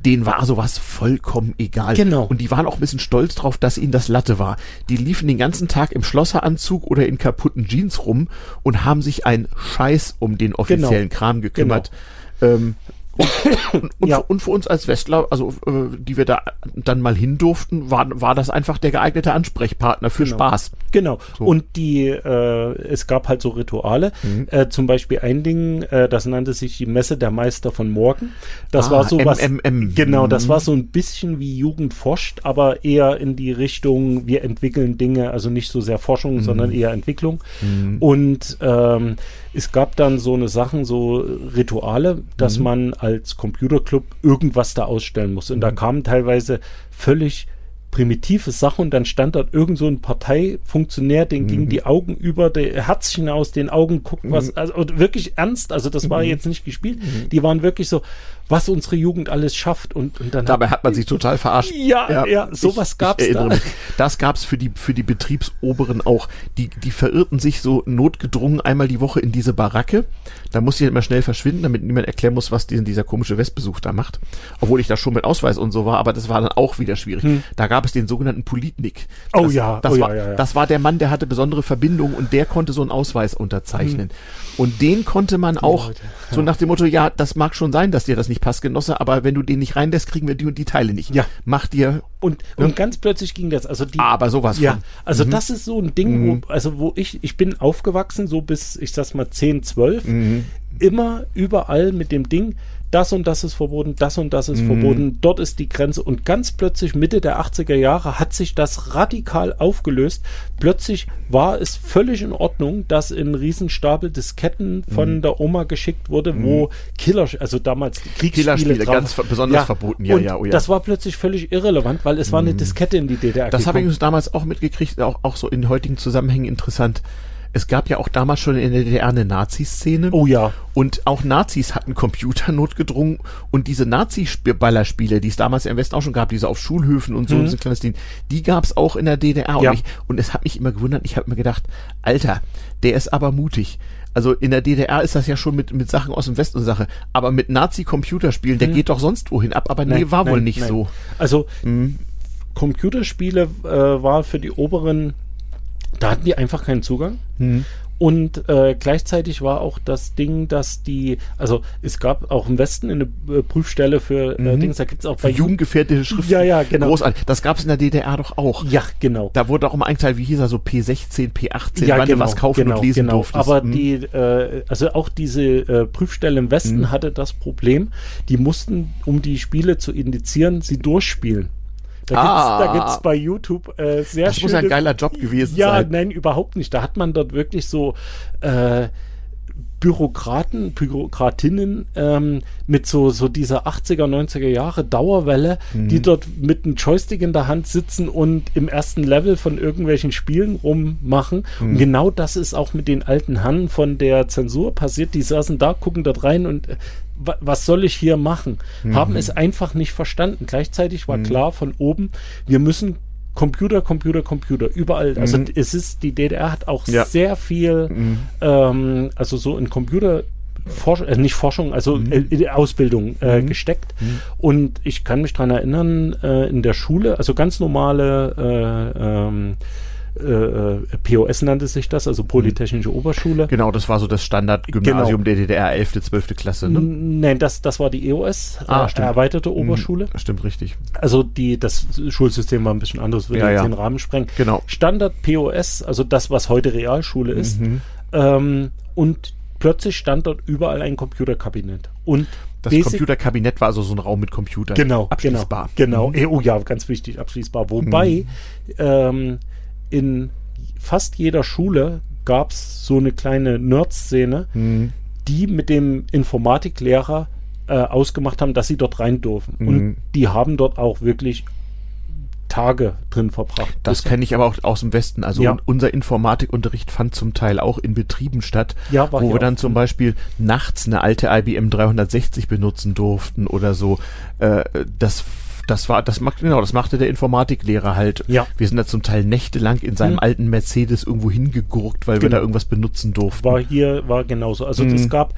S1: denen war sowas vollkommen egal.
S2: Genau.
S1: Und die waren auch ein bisschen stolz drauf, dass ihnen das Latte war. Die liefen den ganzen Tag im Schlosseranzug oder in kaputten Jeans rum und haben sich einen Scheiß um den offiziellen genau. Kram gekümmert. Genau. Ähm, und, und, ja. und, für uns als Westler, also äh, die wir da dann mal hin durften, war, war das einfach der geeignete Ansprechpartner für
S2: genau.
S1: Spaß.
S2: Genau. So. Und die, äh, es gab halt so Rituale. Mhm. Äh, zum Beispiel ein Ding, äh, das nannte sich die Messe der Meister von morgen. Das ah, war so was.
S1: MMM.
S2: Genau, das war so ein bisschen wie Jugend forscht, aber eher in die Richtung, wir entwickeln Dinge, also nicht so sehr Forschung, mhm. sondern eher Entwicklung. Mhm. Und ähm, es gab dann so eine Sachen, so Rituale, dass mhm. man als Computerclub irgendwas da ausstellen muss. Und mhm. da kamen teilweise völlig primitive Sachen und dann stand dort irgend so ein Parteifunktionär, den mhm. gingen die Augen über der Herzchen aus den Augen guckt was, mhm. also wirklich ernst, also das war mhm. jetzt nicht gespielt, mhm. die waren wirklich so, was unsere Jugend alles schafft und, und dann
S1: dabei hat man sich total verarscht.
S2: Ja, ja, ja sowas gab es da. Mich.
S1: Das gab's für die für die Betriebsoberen auch. Die die verirrten sich so notgedrungen einmal die Woche in diese Baracke. Da muss sie immer schnell verschwinden, damit niemand erklären muss, was diesen, dieser komische Westbesuch da macht. Obwohl ich da schon mit Ausweis und so war, aber das war dann auch wieder schwierig. Hm. Da gab es den sogenannten Politnik.
S2: Oh ja,
S1: das
S2: oh
S1: war,
S2: ja, ja, ja.
S1: das war der Mann, der hatte besondere Verbindungen und der konnte so einen Ausweis unterzeichnen. Hm. Und den konnte man auch Leute, so nach dem Motto, ja, das mag schon sein, dass dir das nicht passt, Genosse, aber wenn du den nicht reinlässt, kriegen wir die und die Teile nicht.
S2: Ja.
S1: Mach dir.
S2: Und, ne? und ganz plötzlich ging das. Also die,
S1: aber sowas
S2: ja, von. Also mhm. das ist so ein Ding, mhm. wo, also wo ich, ich bin aufgewachsen, so bis, ich sag's mal, 10, 12. Mhm. Immer überall mit dem Ding, das und das ist verboten, das und das ist mhm. verboten, dort ist die Grenze. Und ganz plötzlich, Mitte der 80er Jahre, hat sich das radikal aufgelöst. Plötzlich war es völlig in Ordnung, dass ein Riesenstapel Disketten von mhm. der Oma geschickt wurde, mhm. wo Killer, also damals
S1: Kriegsspiele, Killerspiele, ganz besonders ja. verboten, ja,
S2: und
S1: ja, oh ja.
S2: Das war plötzlich völlig irrelevant, weil es war eine mhm. Diskette in die DDR.
S1: Das habe ich damals auch mitgekriegt, auch, auch so in heutigen Zusammenhängen interessant es gab ja auch damals schon in der DDR eine Nazi-Szene.
S2: Oh ja.
S1: Und auch Nazis hatten Computer notgedrungen. Und diese Nazi-Ballerspiele, die es damals im Westen auch schon gab, diese auf Schulhöfen und so, mhm. diese Clandestinen, die gab es auch in der DDR.
S2: Ja.
S1: Und, ich, und es hat mich immer gewundert, ich habe mir gedacht, Alter, der ist aber mutig. Also in der DDR ist das ja schon mit, mit Sachen aus dem Westen und Sache. Aber mit Nazi-Computerspielen, der mhm. geht doch sonst wohin ab. Aber nee, war nein, wohl nicht nein. so.
S2: Also mhm. Computerspiele äh, war für die oberen da hatten die einfach keinen Zugang. Mhm. Und äh, gleichzeitig war auch das Ding, dass die, also es gab auch im Westen eine äh, Prüfstelle für äh,
S1: Mhm.
S2: Dings, da gibt's auch
S1: Für
S2: bei
S1: jugendgefährdete Schriften.
S2: Ja, ja, genau.
S1: Großartig. Das gab es in der DDR doch auch.
S2: Ja, genau.
S1: Da wurde auch immer eingeteilt, wie hieß er so, P16, P18,
S2: ja,
S1: wann
S2: genau,
S1: du was kaufen
S2: genau,
S1: und lesen
S2: genau.
S1: durftest.
S2: Aber
S1: Mhm.
S2: die, äh, also auch diese äh, Prüfstelle im Westen
S1: Mhm.
S2: hatte das Problem, die mussten, um die Spiele zu indizieren, sie durchspielen. Da
S1: Ah.
S2: gibt's, da gibt's bei YouTube äh, sehr
S1: Das muss ein
S2: schöne-
S1: geiler Job gewesen
S2: ja,
S1: sein.
S2: nein, überhaupt nicht. Da hat man dort wirklich so äh, Bürokraten, Bürokratinnen ähm, mit so, so dieser 80er, 90er Jahre Dauerwelle,
S1: Mhm.
S2: die dort mit einem Joystick in der Hand sitzen und im ersten Level von irgendwelchen Spielen rummachen.
S1: Mhm.
S2: Und genau das ist auch mit den alten Herren von der Zensur passiert. Die saßen da, gucken dort rein und äh, was soll ich hier machen?
S1: Mhm.
S2: Haben es einfach nicht verstanden. Gleichzeitig war klar von oben, wir müssen Computer, Computer, Computer, überall. Also
S1: Mhm.
S2: es ist, die DDR hat auch
S1: Ja.
S2: sehr viel,
S1: Mhm.
S2: ähm, also so in Computer Forschung, äh, nicht Forschung, also
S1: Mhm.
S2: äh, Ausbildung äh, gesteckt.
S1: Mhm.
S2: Und ich kann mich dran erinnern, äh, in der Schule, also ganz normale äh, äh, POS nannte sich das, also Polytechnische Oberschule.
S1: Genau, das war so das Standardgymnasium der DDR, 11., 12. Klasse. Ne?
S2: Nein, das, das war die EOS,
S1: Ah,
S2: äh, erweiterte Oberschule.
S1: Mhm, Stimmt, richtig.
S2: Also die, das Schulsystem war ein bisschen anderes, würde
S1: Ja, ja.
S2: den Rahmen sprengen.
S1: Genau.
S2: Standard POS, also das, was heute Realschule ist.
S1: Mhm.
S2: Ähm, und plötzlich stand dort überall ein Computerkabinett. Und
S1: Das
S2: Basic-
S1: Computerkabinett war also so ein Raum mit Computern.
S2: Genau,
S1: Abschließbar.
S2: Genau,
S1: Mhm.
S2: genau. Oh ja, ganz wichtig, abschließbar. Wobei ähm, in fast jeder Schule gab es so eine kleine Nerd-Szene,
S1: Mhm.
S2: die mit dem Informatiklehrer äh, ausgemacht haben, dass sie dort rein dürfen.
S1: Mhm.
S2: Und die haben dort auch wirklich Tage drin verbracht.
S1: Das kenne ich aber auch aus dem Westen. Also
S2: Ja.
S1: un- unser Informatikunterricht fand zum Teil auch in Betrieben statt,
S2: Ja,
S1: wo wir dann zum Beispiel nachts eine alte IBM 360 benutzen durften oder so. Äh, das das war, das macht, genau, das machte der Informatiklehrer halt.
S2: Ja.
S1: Wir sind da zum Teil nächtelang in seinem
S2: Mhm.
S1: alten Mercedes irgendwo hingegurkt, weil wir
S2: Genau.
S1: da irgendwas benutzen durften.
S2: war hier war genauso. Also es gab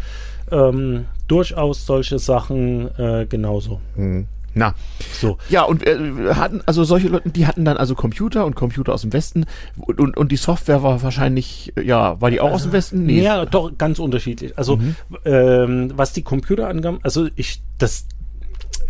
S2: ähm, durchaus solche Sachen äh, genauso.
S1: Hm. Na,
S2: So.
S1: ja, und äh, wir hatten, also solche Leute, die hatten dann also Computer und Computer aus dem Westen und, und, und die Software war wahrscheinlich, ja, war die auch aus dem Westen?
S2: Ja, doch, ganz unterschiedlich. Also,
S1: Mhm.
S2: ähm, was die Computer angaben, also ich, das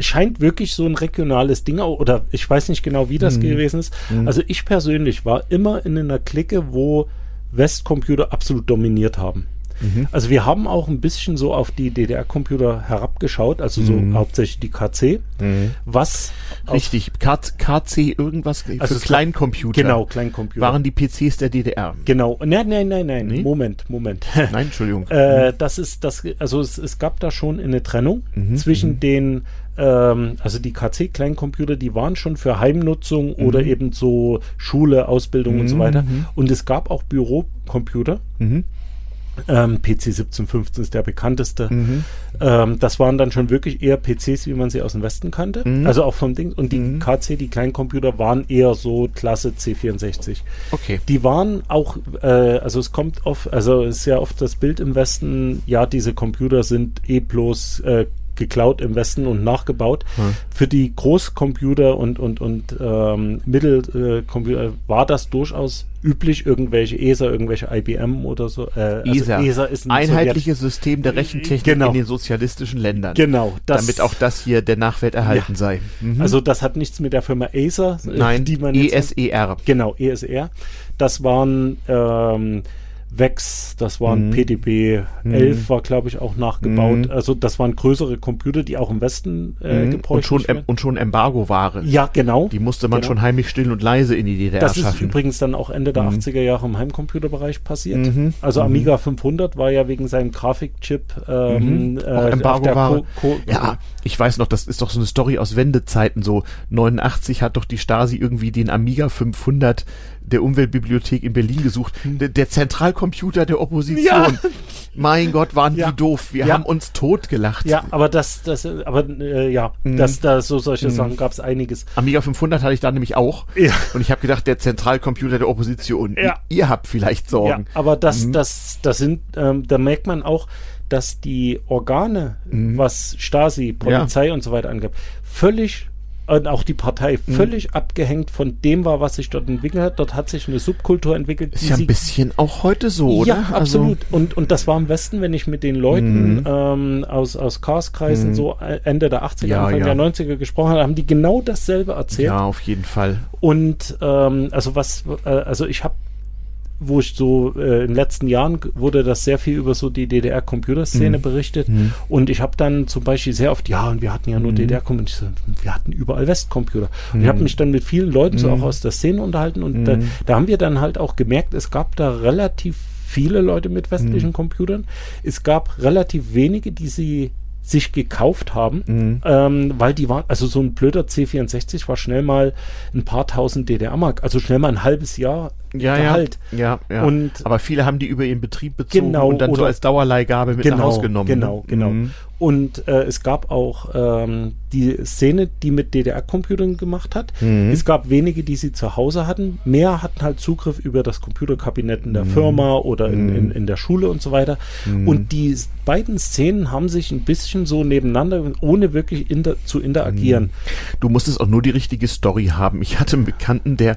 S2: scheint wirklich so ein regionales Ding, oder ich weiß nicht genau, wie das
S1: Mhm.
S2: gewesen ist.
S1: Mhm.
S2: Also ich persönlich war immer in einer Clique, wo Westcomputer absolut dominiert haben.
S1: Mhm.
S2: Also wir haben auch ein bisschen so auf die DDR-Computer herabgeschaut, also so
S1: Mhm.
S2: hauptsächlich die KC,
S1: Mhm.
S2: was
S1: Richtig, KC irgendwas
S2: Also
S1: Kleincomputer.
S2: genau, Kleincomputer.
S1: Waren die PCs der DDR.
S2: genau. Nein, nein, nein, nein.
S1: Nee?
S2: Moment, Moment.
S1: Nein, Entschuldigung.
S2: Äh, das ist das, also es, es gab da schon eine Trennung
S1: Mhm,
S2: zwischen
S1: mhm.
S2: den, ähm, also die KC-Kleincomputer, die waren schon für Heimnutzung oder eben so Schule, Ausbildung und so
S1: Mhm,
S2: weiter.
S1: mhm.
S2: Und es gab auch Bürocomputer.
S1: mhm.
S2: Ähm, PC 1715 ist der bekannteste.
S1: Mhm.
S2: Ähm, das waren dann schon wirklich eher PCs, wie man sie aus dem Westen kannte.
S1: Mhm.
S2: Also auch vom Ding. Und die
S1: Mhm.
S2: KC, die Kleincomputer, waren eher so Klasse C64.
S1: Okay.
S2: Die waren auch, äh, also es kommt oft, also ist ja oft das Bild im Westen, ja, diese Computer sind eh bloß äh, geklaut im Westen und nachgebaut.
S1: Hm.
S2: Für die Großcomputer und, und, und ähm, Mittelcomputer war das durchaus üblich, irgendwelche ESA, irgendwelche IBM oder so. Äh, also
S1: ESA.
S2: ESA ist ein
S1: Einheitliches System der Rechentechnik
S2: Genau.
S1: in den sozialistischen Ländern.
S2: Genau, das,
S1: damit auch das hier der Nachwelt erhalten sei. Mhm.
S2: Also das hat nichts mit der Firma Acer, äh,
S1: Nein,
S2: die man
S1: ESER.
S2: Genau, ESR. Das waren ähm, VEX, das waren
S1: Mhm.
S2: PDB 11 war, glaube ich, auch nachgebaut.
S1: Mhm.
S2: Also das waren größere Computer, die auch im Westen äh,
S1: Mhm.
S2: gebräuchlich
S1: und, schon, und schon Embargo-Ware.
S2: Ja, genau.
S1: Die musste man
S2: Genau.
S1: schon heimlich still und leise in die DDR
S2: Das ist
S1: schaffen.
S2: übrigens dann auch Ende der
S1: Mhm.
S2: 80er Jahre im Heimcomputerbereich passiert.
S1: Mhm.
S2: Also
S1: Mhm.
S2: Amiga 500 war ja wegen seinem Grafikchip ähm,
S1: Mhm.
S2: äh,
S1: Embargo-Ware. Ja, ich weiß noch, das ist doch so eine Story aus Wendezeiten. So 89 hat doch die Stasi irgendwie den Amiga 500 der Umweltbibliothek in Berlin gesucht. Der, der Zentralcomputer der Opposition.
S2: Hm. Ja.
S1: Mein Gott, waren
S2: Ja.
S1: die doof. Wir
S2: Ja.
S1: haben uns totgelacht.
S2: Ja, aber das, das, aber äh, ja,
S1: Mhm.
S2: das, da so solche
S1: Mhm.
S2: Sachen gab es einiges.
S1: Amiga 500 hatte ich da nämlich auch.
S2: Ja.
S1: Und ich habe gedacht, der Zentralcomputer der Opposition.
S2: Ja.
S1: Ihr, ihr habt vielleicht Sorgen.
S2: Ja, aber das,
S1: Mhm.
S2: das, das sind, ähm, da merkt man auch, dass die Organe,
S1: Mhm.
S2: was Stasi, Polizei und so weiter angab, völlig und auch die Partei
S1: Mhm.
S2: völlig abgehängt von dem war, was sich dort entwickelt hat. Dort hat sich eine Subkultur entwickelt.
S1: Ist ja ein bisschen auch heute so, oder?
S2: ja,
S1: Also-
S2: absolut. und, und das war im Westen, wenn ich mit den Leuten
S1: Mhm.
S2: ähm, aus, aus Chaoskreisen
S1: Mhm.
S2: so äh, Ende der 80er,
S1: Ja,
S2: Anfang
S1: ja.
S2: der 90er gesprochen habe, haben die genau dasselbe erzählt.
S1: ja, auf jeden Fall.
S2: Und ähm, also was, äh, also ich habe, wo ich so äh, in den letzten Jahren wurde das sehr viel über so die DDR-Computerszene
S1: Mhm.
S2: berichtet.
S1: Mhm.
S2: Und ich habe dann zum Beispiel sehr oft, ja, und wir hatten ja nur
S1: Mhm.
S2: DDR-Computer, wir hatten überall Westcomputer. Und ich
S1: Mhm.
S2: habe mich dann mit vielen Leuten so
S1: Mhm.
S2: auch aus der Szene unterhalten und da,
S1: Mhm.
S2: da haben wir dann halt auch gemerkt, es gab da relativ viele Leute mit westlichen
S1: Mhm.
S2: Computern. Es gab relativ wenige, die sie sich gekauft haben,
S1: Mhm.
S2: ähm, weil die waren, also so ein blöder C64 war schnell mal ein paar tausend DDR-Mark, also schnell mal ein halbes Jahr
S1: Ja,
S2: Gehalt.
S1: ja. Ja, ja.
S2: Und-
S1: Aber viele haben die über ihren Betrieb bezogen
S2: Genau,
S1: und dann so als Dauerleihgabe mit nach Hause genommen.
S2: Genau,
S1: ne?
S2: genau.
S1: Mhm.
S2: Und äh, es gab auch ähm, die Szene, die mit DDR-Computern gemacht hat.
S1: Mhm.
S2: Es gab wenige, die sie zu Hause hatten. Mehr hatten halt Zugriff über das Computerkabinett in der Firma oder in,
S1: Mhm.
S2: in, in der Schule und so weiter.
S1: Mhm.
S2: Und die beiden Szenen haben sich ein bisschen so nebeneinander, ohne wirklich inter zu interagieren.
S1: Du musstest auch nur die richtige Story haben. Ich hatte einen Bekannten, der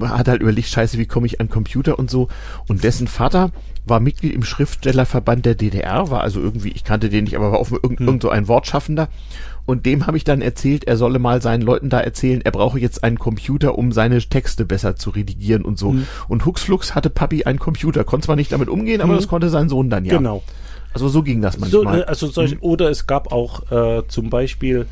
S1: hat halt überlegt, scheiße, wie komme ich an Computer und so. Und dessen Vater war Mitglied im Schriftstellerverband der DDR, war also irgendwie, ich kannte den nicht, aber war auf irgend,
S2: Hm.
S1: irgend so ein Wortschaffender. Und dem habe ich dann erzählt, er solle mal seinen Leuten da erzählen, er brauche jetzt einen Computer, um seine Texte besser zu redigieren und so.
S2: Hm.
S1: Und huxflux hatte Papi einen Computer, konnte zwar nicht damit umgehen, aber
S2: Hm.
S1: das konnte sein Sohn dann ja.
S2: Genau.
S1: Also so ging das
S2: So,
S1: manchmal.
S2: äh, also solche, Oder es gab auch äh, zum Beispiel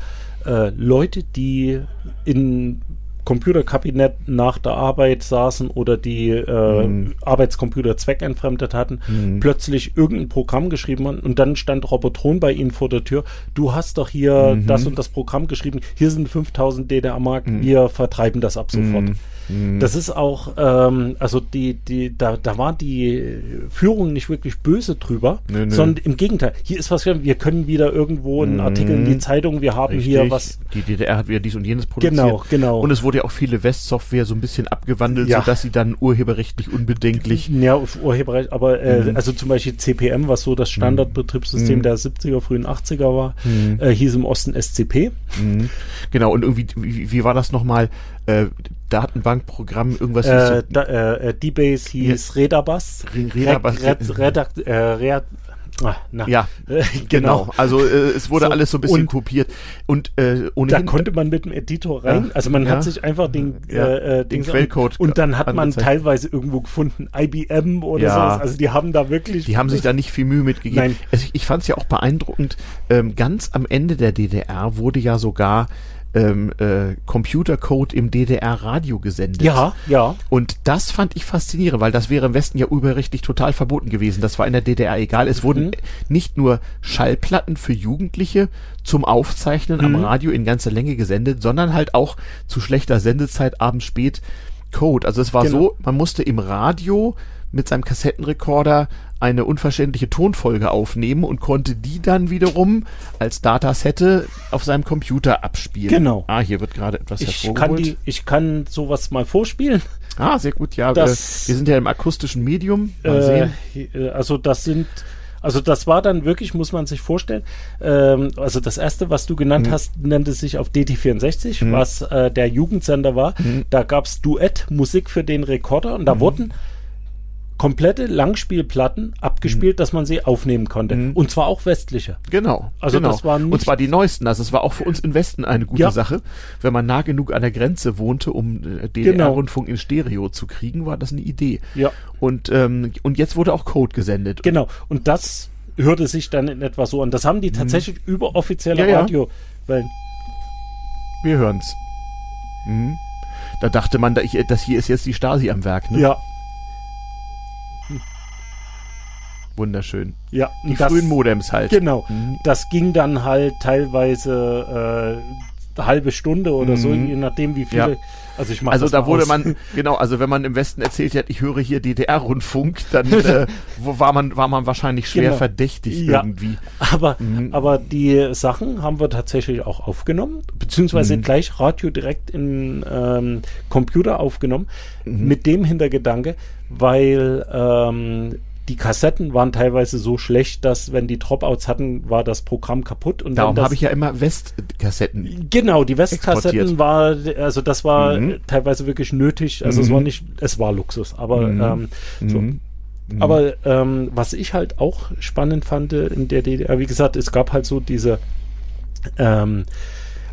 S2: äh, Leute, die in Computerkabinett nach der Arbeit saßen oder die äh,
S1: Mhm.
S2: Arbeitscomputer zweckentfremdet hatten, plötzlich irgendein Programm geschrieben haben und dann stand Robotron bei ihnen vor der Tür. Du hast doch hier
S1: Mhm.
S2: das und das Programm geschrieben. Hier sind 5000 DDR-Mark. Wir vertreiben das ab sofort.
S1: Mhm.
S2: Das ist auch, ähm, also die, die, da, da war die Führung nicht wirklich böse drüber,
S1: Nö, nö.
S2: sondern im Gegenteil. Hier ist was, wir können wieder irgendwo einen
S1: Mhm.
S2: Artikel in die Zeitung, wir haben hier
S1: Richtig.
S2: was.
S1: Die DDR hat wieder dies und jenes produziert.
S2: Genau, genau.
S1: Und es wurde ja auch viele Westsoftware so ein bisschen abgewandelt,
S2: Ja.
S1: sodass sie dann urheberrechtlich unbedenklich.
S2: Ja, Urheberrecht, aber äh,
S1: Mhm.
S2: also zum Beispiel CPM, was so das Standardbetriebssystem
S1: Mhm.
S2: der 70er, frühen 80er war, äh, hieß im Osten SCP.
S1: Genau, und irgendwie, wie, wie war das nochmal? Äh, Datenbankprogramm, irgendwas hieß
S2: Äh, da, äh, äh, D-Base hieß Redabas.
S1: Re- Redabas.
S2: Red, Red, Redakt, äh, Red, ah,
S1: Ja,
S2: äh,
S1: genau. Also äh, es wurde
S2: So,
S1: alles so ein bisschen
S2: und-
S1: kopiert. Und äh,
S2: Da
S1: ohnehin.
S2: konnte man mit dem Editor rein,
S1: Ja,
S2: also man
S1: ja.
S2: hat sich einfach den,
S1: Ja,
S2: äh, äh,
S1: den
S2: Dings-
S1: Quellcode
S2: und dann hat man
S1: angezeigt.
S2: teilweise irgendwo gefunden IBM oder
S1: Ja.
S2: sowas. Also die haben da wirklich,
S1: Die haben sich da nicht viel Mühe mitgegeben.
S2: Nein.
S1: Also ich, ich fand es ja auch beeindruckend. Ähm, ganz am Ende der DDR wurde ja sogar ähm, äh, Computercode im DDR-Radio gesendet.
S2: ja, ja,
S1: Und das fand ich faszinierend, weil das wäre im Westen ja urheberrechtlich total verboten gewesen. Das war in der DDR egal. Es wurden
S2: Mhm.
S1: nicht nur Schallplatten für Jugendliche zum Aufzeichnen am
S2: Mhm.
S1: Radio in ganzer Länge gesendet, sondern halt auch zu schlechter Sendezeit abends spät Code. Also es war
S2: Genau.
S1: so, man musste im Radio mit seinem Kassettenrekorder eine unverständliche Tonfolge aufnehmen und konnte die dann wiederum als Datasette auf seinem Computer abspielen.
S2: Genau.
S1: Ah, hier wird gerade etwas
S2: ich kann
S1: hervorgeholt.
S2: die, ich kann sowas mal vorspielen.
S1: Ah, sehr gut, ja.
S2: Das-
S1: wir, wir sind ja im akustischen Medium. Mal
S2: Äh,
S1: sehen.
S2: äh, also das sind, also das war dann wirklich, muss man sich vorstellen. Ähm, also das erste, was du genannt
S1: Mhm.
S2: hast, nannte sich auf DT64,
S1: Mhm.
S2: was äh, der Jugendsender war.
S1: Mhm.
S2: Da gab's Duett Musik für den Rekorder und da wurden komplette Langspielplatten abgespielt, dass man sie aufnehmen konnte.
S1: Mhm.
S2: Und zwar auch westliche.
S1: Genau.
S2: also
S1: genau.
S2: das war
S1: Und zwar die neuesten. Also es war auch für uns im Westen eine gute
S2: Ja.
S1: Sache. Wenn man nah genug an der Grenze wohnte, um äh, DDR-Rundfunk in Stereo zu kriegen, war das eine Idee.
S2: Ja.
S1: Und, ähm, und jetzt wurde auch Code gesendet.
S2: Genau. Und das hörte sich dann in etwa so an. Das haben die tatsächlich über offizielle
S1: Mhm. Ja, ja.
S2: Radiowellen.
S1: Wir hören's. Mhm. Da dachte man, da ich, das hier ist jetzt die Stasi am Werk. Ne?
S2: Ja,
S1: Wunderschön.
S2: ja.
S1: Die
S2: das-
S1: frühen Modems halt.
S2: Genau.
S1: Mhm.
S2: Das ging dann halt teilweise äh, eine halbe Stunde oder so,
S1: Mhm.
S2: je nachdem wie viele.
S1: Ja.
S2: Also ich
S1: Also da wurde
S2: aus.
S1: man, genau, also wenn man im Westen erzählt hat, ich höre hier DDR-Rundfunk, dann äh, wo war man, war man wahrscheinlich schwer
S2: Genau.
S1: verdächtig
S2: Ja.
S1: irgendwie.
S2: Aber,
S1: Mhm.
S2: aber die Sachen haben wir tatsächlich auch aufgenommen, beziehungsweise
S1: Mhm.
S2: gleich Radio direkt in ähm, Computer aufgenommen,
S1: Mhm.
S2: mit dem Hintergedanke, weil ähm, die Kassetten waren teilweise so schlecht, dass wenn die Dropouts hatten, war das Programm kaputt. Und
S1: Darum habe ich ja immer Westkassetten.
S2: Genau, die Westkassetten war, also das war
S1: Mhm.
S2: teilweise wirklich nötig. Also es
S1: Mhm.
S2: war nicht, es war Luxus, aber
S1: Mhm.
S2: ähm, so.
S1: Mhm.
S2: Aber ähm, was ich halt auch spannend fand äh, in der DDR, wie gesagt, es gab halt so diese, ähm,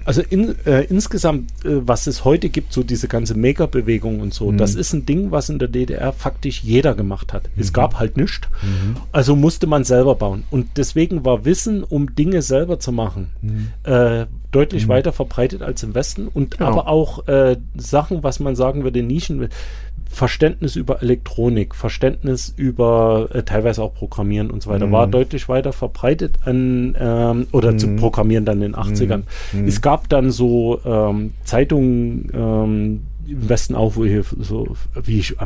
S2: also in, äh, insgesamt, äh, was es heute gibt, so diese ganze Maker-Bewegung und so,
S1: Mhm.
S2: das ist ein Ding, was in der DDR faktisch jeder gemacht hat. Es
S1: Mhm.
S2: gab halt nichts,
S1: Mhm.
S2: also musste man selber bauen. Und deswegen war Wissen, um Dinge selber zu machen,
S1: Mhm.
S2: äh, deutlich
S1: Mhm.
S2: weiter verbreitet als im Westen und
S1: Genau.
S2: aber auch äh, Sachen, was man sagen würde, Nischen, Verständnis über Elektronik, Verständnis über äh, teilweise auch Programmieren und so weiter,
S1: Mhm.
S2: war deutlich weiter verbreitet an ähm, oder zu
S1: Mhm.
S2: Programmieren dann in den 80ern.
S1: Mhm.
S2: Es gab dann so ähm, Zeitungen ähm, im Westen auch, wo hier so wie ich äh,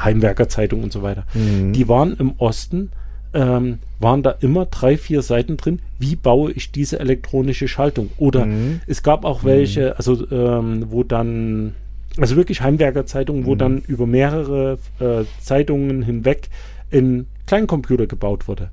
S2: Heimwerkerzeitung und so weiter.
S1: Mhm.
S2: Die waren im Osten ähm, waren da immer drei, vier Seiten drin, wie baue ich diese elektronische Schaltung. Oder
S1: Mhm.
S2: es gab auch welche, also ähm, wo dann, also wirklich Heimwerkerzeitungen, wo
S1: Mhm.
S2: dann über mehrere äh, Zeitungen hinweg ein Kleincomputer gebaut wurde.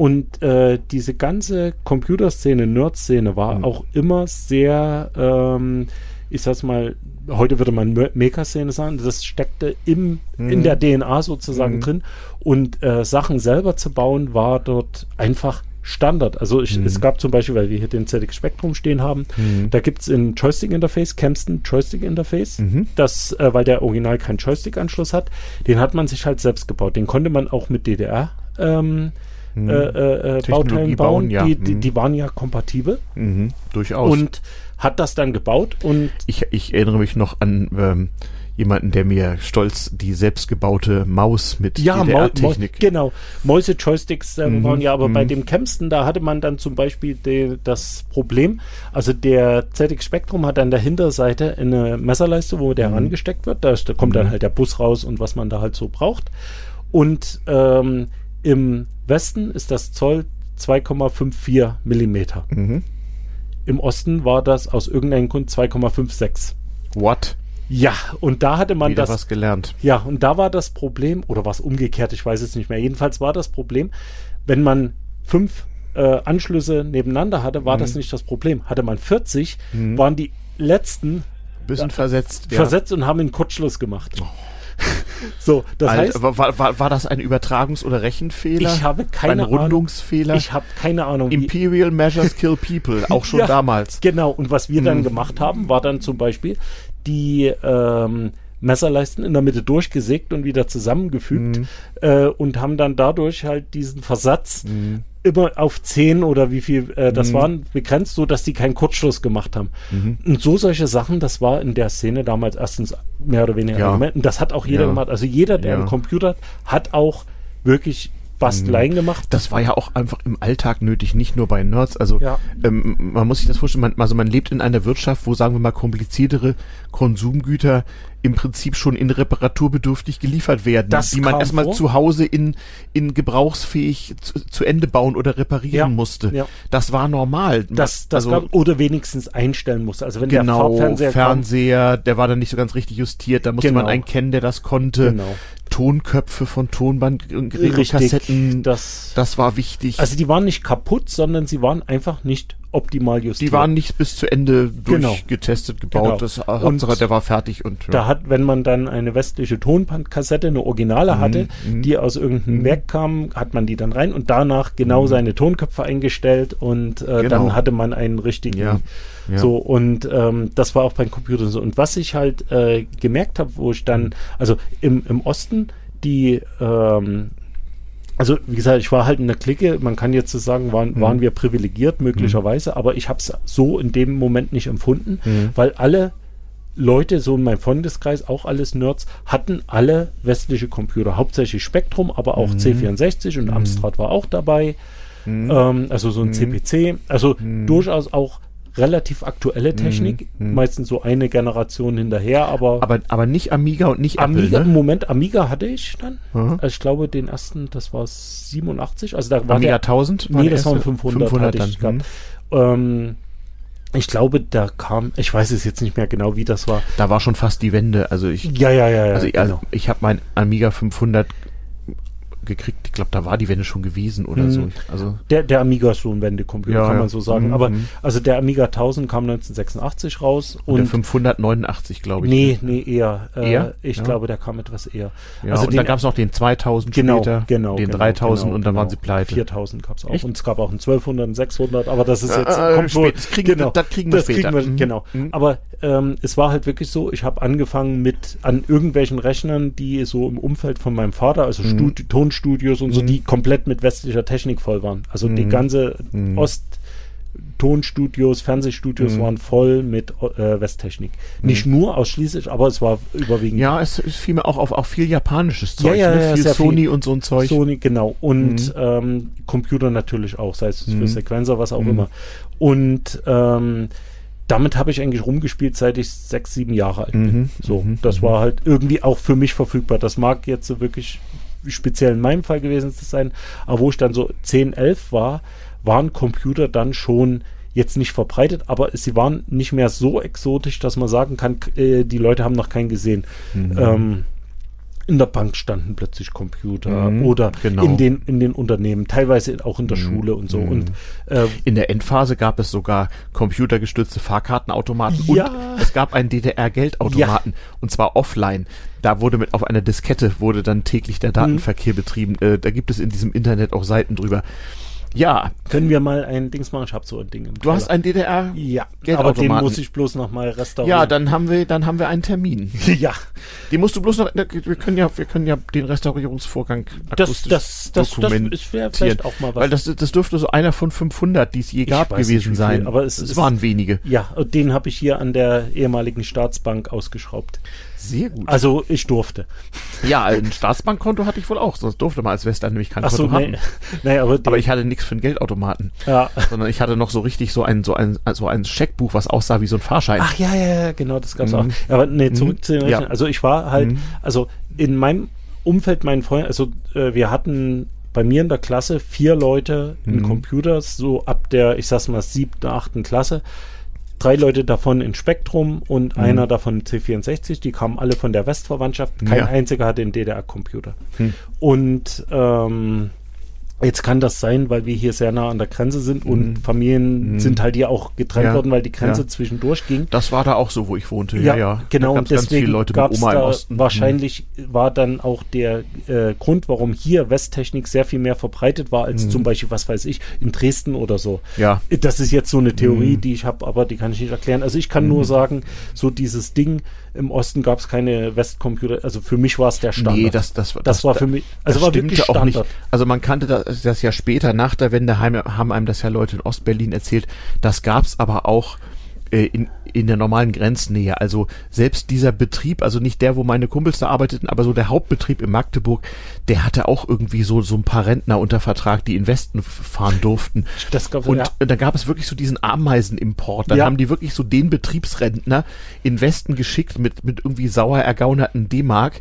S1: Mhm.
S2: Und äh, diese ganze Computerszene, Nerd-Szene war
S1: Mhm.
S2: auch immer sehr, ähm, ich sag's mal, heute würde man Maker-Szene sagen, das steckte im, in
S1: Mhm.
S2: der DNA sozusagen
S1: Mhm.
S2: drin. Und äh, Sachen selber zu bauen, war dort einfach Standard. Also ich,
S1: Mhm.
S2: es gab zum Beispiel, weil wir hier den ZX Spectrum stehen haben,
S1: Mhm.
S2: da gibt's ein Joystick-Interface, Kempston Joystick-Interface,
S1: Mhm.
S2: das, äh, weil der Original keinen Joystick-Anschluss hat, den hat man sich halt selbst gebaut. Den konnte man auch mit DDR ähm,
S1: Mhm.
S2: äh, äh, äh, Bauteilen bauen.
S1: bauen, ja.
S2: Die, die,
S1: Mhm.
S2: die waren ja kompatibel
S1: Mhm. Durchaus.
S2: und hat das dann gebaut und
S1: ich, ich erinnere mich noch an ähm, jemanden, der mir stolz die selbstgebaute Maus mit
S2: ja,
S1: DDR-Technik.
S2: genau, Mäuse-Joysticks äh,
S1: Mhm,
S2: waren ja, aber bei
S1: mhm.
S2: dem Kempston, da hatte man dann zum Beispiel de, das Problem, also der ZX Spectrum hat an der Hinterseite eine Messerleiste, wo der
S1: Mhm.
S2: rangesteckt wird, da, ist, da kommt dann
S1: Mhm.
S2: halt der Bus raus und was man da halt so braucht und ähm, im Westen ist das Zoll 2,54 Millimeter.
S1: Mhm.
S2: Im Osten war das aus irgendeinem Grund 2,56.
S1: What?
S2: Ja, und da hatte man
S1: Wieder
S2: das.
S1: was gelernt.
S2: Ja, und da war das Problem, oder war es umgekehrt, ich weiß es nicht mehr. Jedenfalls war das Problem, wenn man fünf äh, Anschlüsse nebeneinander hatte, war
S1: Mhm.
S2: das nicht das Problem. Hatte man 40,
S1: Mhm.
S2: waren die letzten
S1: Bisschen
S2: Ja.
S1: versetzt. ja.
S2: versetzt und haben einen Kurzschluss gemacht. so, das
S1: Alter,
S2: heißt,
S1: war, war- war, das ein Übertragungs- oder Rechenfehler?
S2: ich habe keine
S1: ein
S2: Ahnung.
S1: Rundungsfehler?
S2: Ich habe keine Ahnung.
S1: Imperial Measures Kill People, auch schon
S2: Ja.
S1: damals.
S2: Genau, und was wir dann
S1: Mhm.
S2: gemacht haben, war dann zum Beispiel die ähm, Messerleisten in der Mitte durchgesägt und wieder zusammengefügt
S1: Mhm.
S2: äh, und haben dann dadurch halt diesen Versatz
S1: Mhm.
S2: Immer auf 10 oder wie viel äh, das
S1: Mhm.
S2: waren, begrenzt, so dass die keinen Kurzschluss gemacht haben.
S1: Mhm.
S2: Und so solche Sachen, das war in der Szene damals erstens mehr oder weniger
S1: Ja.
S2: Argument. Und das hat auch jeder
S1: Ja.
S2: gemacht. Also jeder, der
S1: Ja.
S2: einen Computer hat, hat auch wirklich Basteleien gemacht.
S1: Das war ja auch einfach im Alltag nötig, nicht nur bei Nerds. Also
S2: Ja.
S1: ähm, man muss sich das vorstellen, man, also man lebt in einer Wirtschaft, wo, sagen wir mal, kompliziertere Konsumgüter im Prinzip schon in reparaturbedürftig geliefert werden,
S2: Das
S1: die man erstmal
S2: vor.
S1: zu Hause in, in gebrauchsfähig zu, zu Ende bauen oder reparieren
S2: Ja.
S1: musste.
S2: Ja.
S1: Das war normal.
S2: Das, das
S1: also,
S2: gab, oder wenigstens einstellen musste. Also wenn der
S1: Genau,
S2: Farbfernseher
S1: Fernseher,
S2: kam,
S1: der war dann nicht so ganz richtig justiert, da musste
S2: Genau.
S1: man einen kennen, der das konnte.
S2: Genau.
S1: Tonköpfe von
S2: Richtig,
S1: Kassetten,
S2: das,
S1: das war wichtig.
S2: also die waren nicht kaputt, sondern sie waren einfach nicht optimal justiert.
S1: Die waren nicht bis zu Ende
S2: Genau.
S1: durchgetestet, gebaut.
S2: Genau.
S1: Das,
S2: Und
S1: Hauptsache, der war fertig und ja.
S2: Da hat, wenn man dann eine westliche Tonbandkassette, eine Originale hatte,
S1: mhm.
S2: die aus irgendeinem
S1: Mhm.
S2: Werk kam, hat man die dann rein und danach genau seine Tonköpfe eingestellt und äh,
S1: Genau.
S2: dann hatte man einen richtigen.
S1: Ja, ja.
S2: So, und ähm, das war auch beim Computer so. Und was ich halt äh, gemerkt habe, wo ich dann, also im, im Osten, die, ähm, also wie gesagt, ich war halt in der Clique, man kann jetzt so sagen, waren,
S1: Mhm.
S2: waren wir privilegiert möglicherweise, aber ich habe es so in dem Moment nicht empfunden,
S1: Mhm.
S2: weil alle Leute, so in meinem Freundeskreis, auch alles Nerds, hatten alle westliche Computer, hauptsächlich Spektrum, aber auch
S1: Mhm.
S2: C64 und Amstrad war auch dabei,
S1: Mhm.
S2: ähm, also so ein
S1: Mhm.
S2: CPC, also
S1: Mhm.
S2: durchaus auch relativ aktuelle Technik,
S1: Mhm.
S2: meistens so eine Generation hinterher, aber,
S1: aber, aber nicht Amiga und nicht
S2: Amiga,
S1: Apple,
S2: im
S1: ne?
S2: Moment Amiga hatte ich dann,
S1: Mhm.
S2: also ich glaube den ersten, das war 87, also da war
S1: Amiga
S2: der,
S1: 1000?
S2: nee,
S1: der
S2: das waren
S1: erste?
S2: 500, hatte ich
S1: dann. Mhm.
S2: ähm, ich glaube, da kam, ich weiß es jetzt nicht mehr genau, wie das war.
S1: Da war schon fast die Wende. Also ich,
S2: Ja, ja, ja, ja.
S1: also ich,
S2: genau.
S1: also ich habe mein Amiga 500 gekriegt. Ich glaube, da war die Wende schon gewesen oder
S2: Mhm.
S1: so. Also
S2: Der, der Amiga ist so ein Wendecomputer,
S1: Ja,
S2: kann man so sagen.
S1: Mhm.
S2: Aber also der Amiga 1000 kam 1986 raus
S1: und, der
S2: und
S1: 589, glaube ich.
S2: nee, nee, eher. Äh,
S1: Eher?
S2: Ich
S1: Ja.
S2: glaube, der kam etwas eher.
S1: Ja,
S2: also
S1: und
S2: den-
S1: dann gab es noch den 2000
S2: Genau,
S1: später,
S2: genau.
S1: den
S2: genau,
S1: 3000
S2: genau,
S1: und dann waren
S2: genau.
S1: sie pleite.
S2: 4000 gab es auch.
S1: Echt?
S2: Und es gab auch einen 1200, einen 600, aber das ist jetzt.
S1: Äh,
S2: kommt
S1: spät- das kriegen wir-
S2: genau,
S1: das kriegen wir
S2: das
S1: später.
S2: Kriegen wir,
S1: Mhm.
S2: Genau.
S1: Mhm.
S2: Aber ähm, es war halt wirklich so, ich habe angefangen mit an irgendwelchen Rechnern, die so im Umfeld von meinem Vater, also
S1: Mhm.
S2: Studi Tonstudios und so,
S1: Mhm.
S2: die komplett mit westlicher Technik voll waren. Also die
S1: Mhm.
S2: ganze
S1: Mhm.
S2: Ost- Tonstudios, Fernsehstudios
S1: Mhm.
S2: waren voll mit äh, Westtechnik. Nicht nur ausschließlich, aber es war überwiegend
S1: Ja, es, es fiel mir auch auf auch viel japanisches
S2: Ja,
S1: Zeug,
S2: ja,
S1: ne?
S2: ja,
S1: viel
S2: sehr viel.
S1: Sony und so ein Zeug.
S2: Sony, genau. Und
S1: Mhm.
S2: ähm, Computer natürlich auch, sei es
S1: Mhm.
S2: für Sequencer, was auch
S1: Mhm.
S2: immer. Und ähm, damit habe ich eigentlich rumgespielt, seit ich sechs, sieben Jahre alt bin.
S1: Mhm.
S2: So,
S1: Mhm.
S2: das
S1: Mhm.
S2: war halt irgendwie auch für mich verfügbar. Das mag jetzt so wirklich speziell in meinem Fall gewesen sein, aber wo ich dann so 10, 11 war, waren Computer dann schon jetzt nicht verbreitet, aber sie waren nicht mehr so exotisch, dass man sagen kann, äh, die Leute haben noch keinen gesehen.
S1: Mhm.
S2: Ähm, in der Bank standen plötzlich Computer
S1: Mhm,
S2: oder
S1: genau.
S2: in, den, in den Unternehmen, teilweise auch in der
S1: Mhm,
S2: Schule und so.
S1: mhm.
S2: Und äh,
S1: In der Endphase gab es sogar computergestützte Fahrkartenautomaten
S2: Ja.
S1: und es gab einen DDR-Geldautomaten und zwar offline. Da wurde mit auf einer Diskette wurde dann täglich
S2: Mhm.
S1: der Datenverkehr betrieben. Äh, da gibt es in diesem Internet auch Seiten drüber. Ja,
S2: können wir mal ein Dings machen? Ich habe so ein Ding im
S1: du hast ein DDR.
S2: Ja, aber den muss ich bloß noch mal restaurieren.
S1: Ja, dann haben wir, dann haben wir einen Termin.
S2: ja,
S1: Den musst du bloß noch. Wir können ja, wir können ja den Restaurierungsvorgang
S2: das,
S1: akustisch
S2: das, das, das
S1: dokumentieren.
S2: ist wär vielleicht auch mal was.
S1: Weil das, das dürfte so einer von 500, die es je gab, gewesen sein.
S2: aber es
S1: es
S2: ist-
S1: waren wenige.
S2: ja, und den habe ich hier an der ehemaligen Staatsbank ausgeschraubt.
S1: Sehr gut.
S2: Also ich durfte.
S1: ja, ein Staatsbankkonto hatte ich wohl auch, sonst durfte man als Western nämlich kein
S2: Ach so,
S1: Konto
S2: nee,
S1: haben.
S2: nee, aber,
S1: Aber ich hatte nichts für einen Geldautomaten,
S2: ja.
S1: sondern ich hatte noch so richtig so ein, so ein, so ein Scheckbuch, was aussah wie so ein Fahrschein.
S2: Ach ja, ja, ja, genau, das gab's
S1: Mhm.
S2: auch. Ja, aber nee, zurück zu den
S1: Ja.
S2: Rechnern. Also ich war halt,
S1: Mhm.
S2: also in meinem Umfeld, meinen Freunden, also äh, wir hatten bei mir in der Klasse vier Leute in
S1: Mhm.
S2: Computers, so ab der, ich sag's mal, siebten, achten Klasse. Drei Leute davon in Spektrum und
S1: Mhm.
S2: einer davon in C64, die kamen alle von der Westverwandtschaft. Kein
S1: Ja.
S2: einziger hatte einen DDR-Computer.
S1: Hm.
S2: Und ähm, jetzt kann das sein, weil wir hier sehr nah an der Grenze sind und
S1: Mhm.
S2: Familien
S1: Mhm.
S2: sind halt hier auch getrennt
S1: Ja.
S2: worden, weil die Grenze
S1: Ja.
S2: zwischendurch ging.
S1: Das war da auch so, wo ich wohnte. Ja, ja.
S2: genau.
S1: Da
S2: Und deswegen
S1: Oma im
S2: da wahrscheinlich war dann auch der äh, Grund, warum hier Westtechnik sehr viel mehr verbreitet war als
S1: Mhm.
S2: zum Beispiel, was weiß ich, in Dresden oder so.
S1: Ja.
S2: Das ist jetzt so eine Theorie,
S1: Mhm.
S2: die ich habe, aber die kann ich nicht erklären. Also ich kann nur sagen, so dieses Ding, im Osten gab es keine Westcomputer, also für mich war es der Standard.
S1: Nee, das, das,
S2: das, war für mich, also
S1: das
S2: war wirklich
S1: auch
S2: Standard.
S1: nicht. Also man kannte das, das ja später, nach der Wende heim, haben einem das ja Leute in Ostberlin erzählt. Das gab's aber auch äh, in, in der normalen Grenznähe. Also selbst dieser Betrieb, also nicht der, wo meine Kumpels da arbeiteten, aber so der Hauptbetrieb in Magdeburg, der hatte auch irgendwie so, so ein paar Rentner unter Vertrag, die in Westen fahren durften.
S2: Das gab's,
S1: Und
S2: ja.
S1: da gab es wirklich so diesen Ameisenimport. Dann
S2: Ja.
S1: haben die wirklich so den Betriebsrentner in Westen geschickt mit, mit irgendwie sauer ergaunerten D-Mark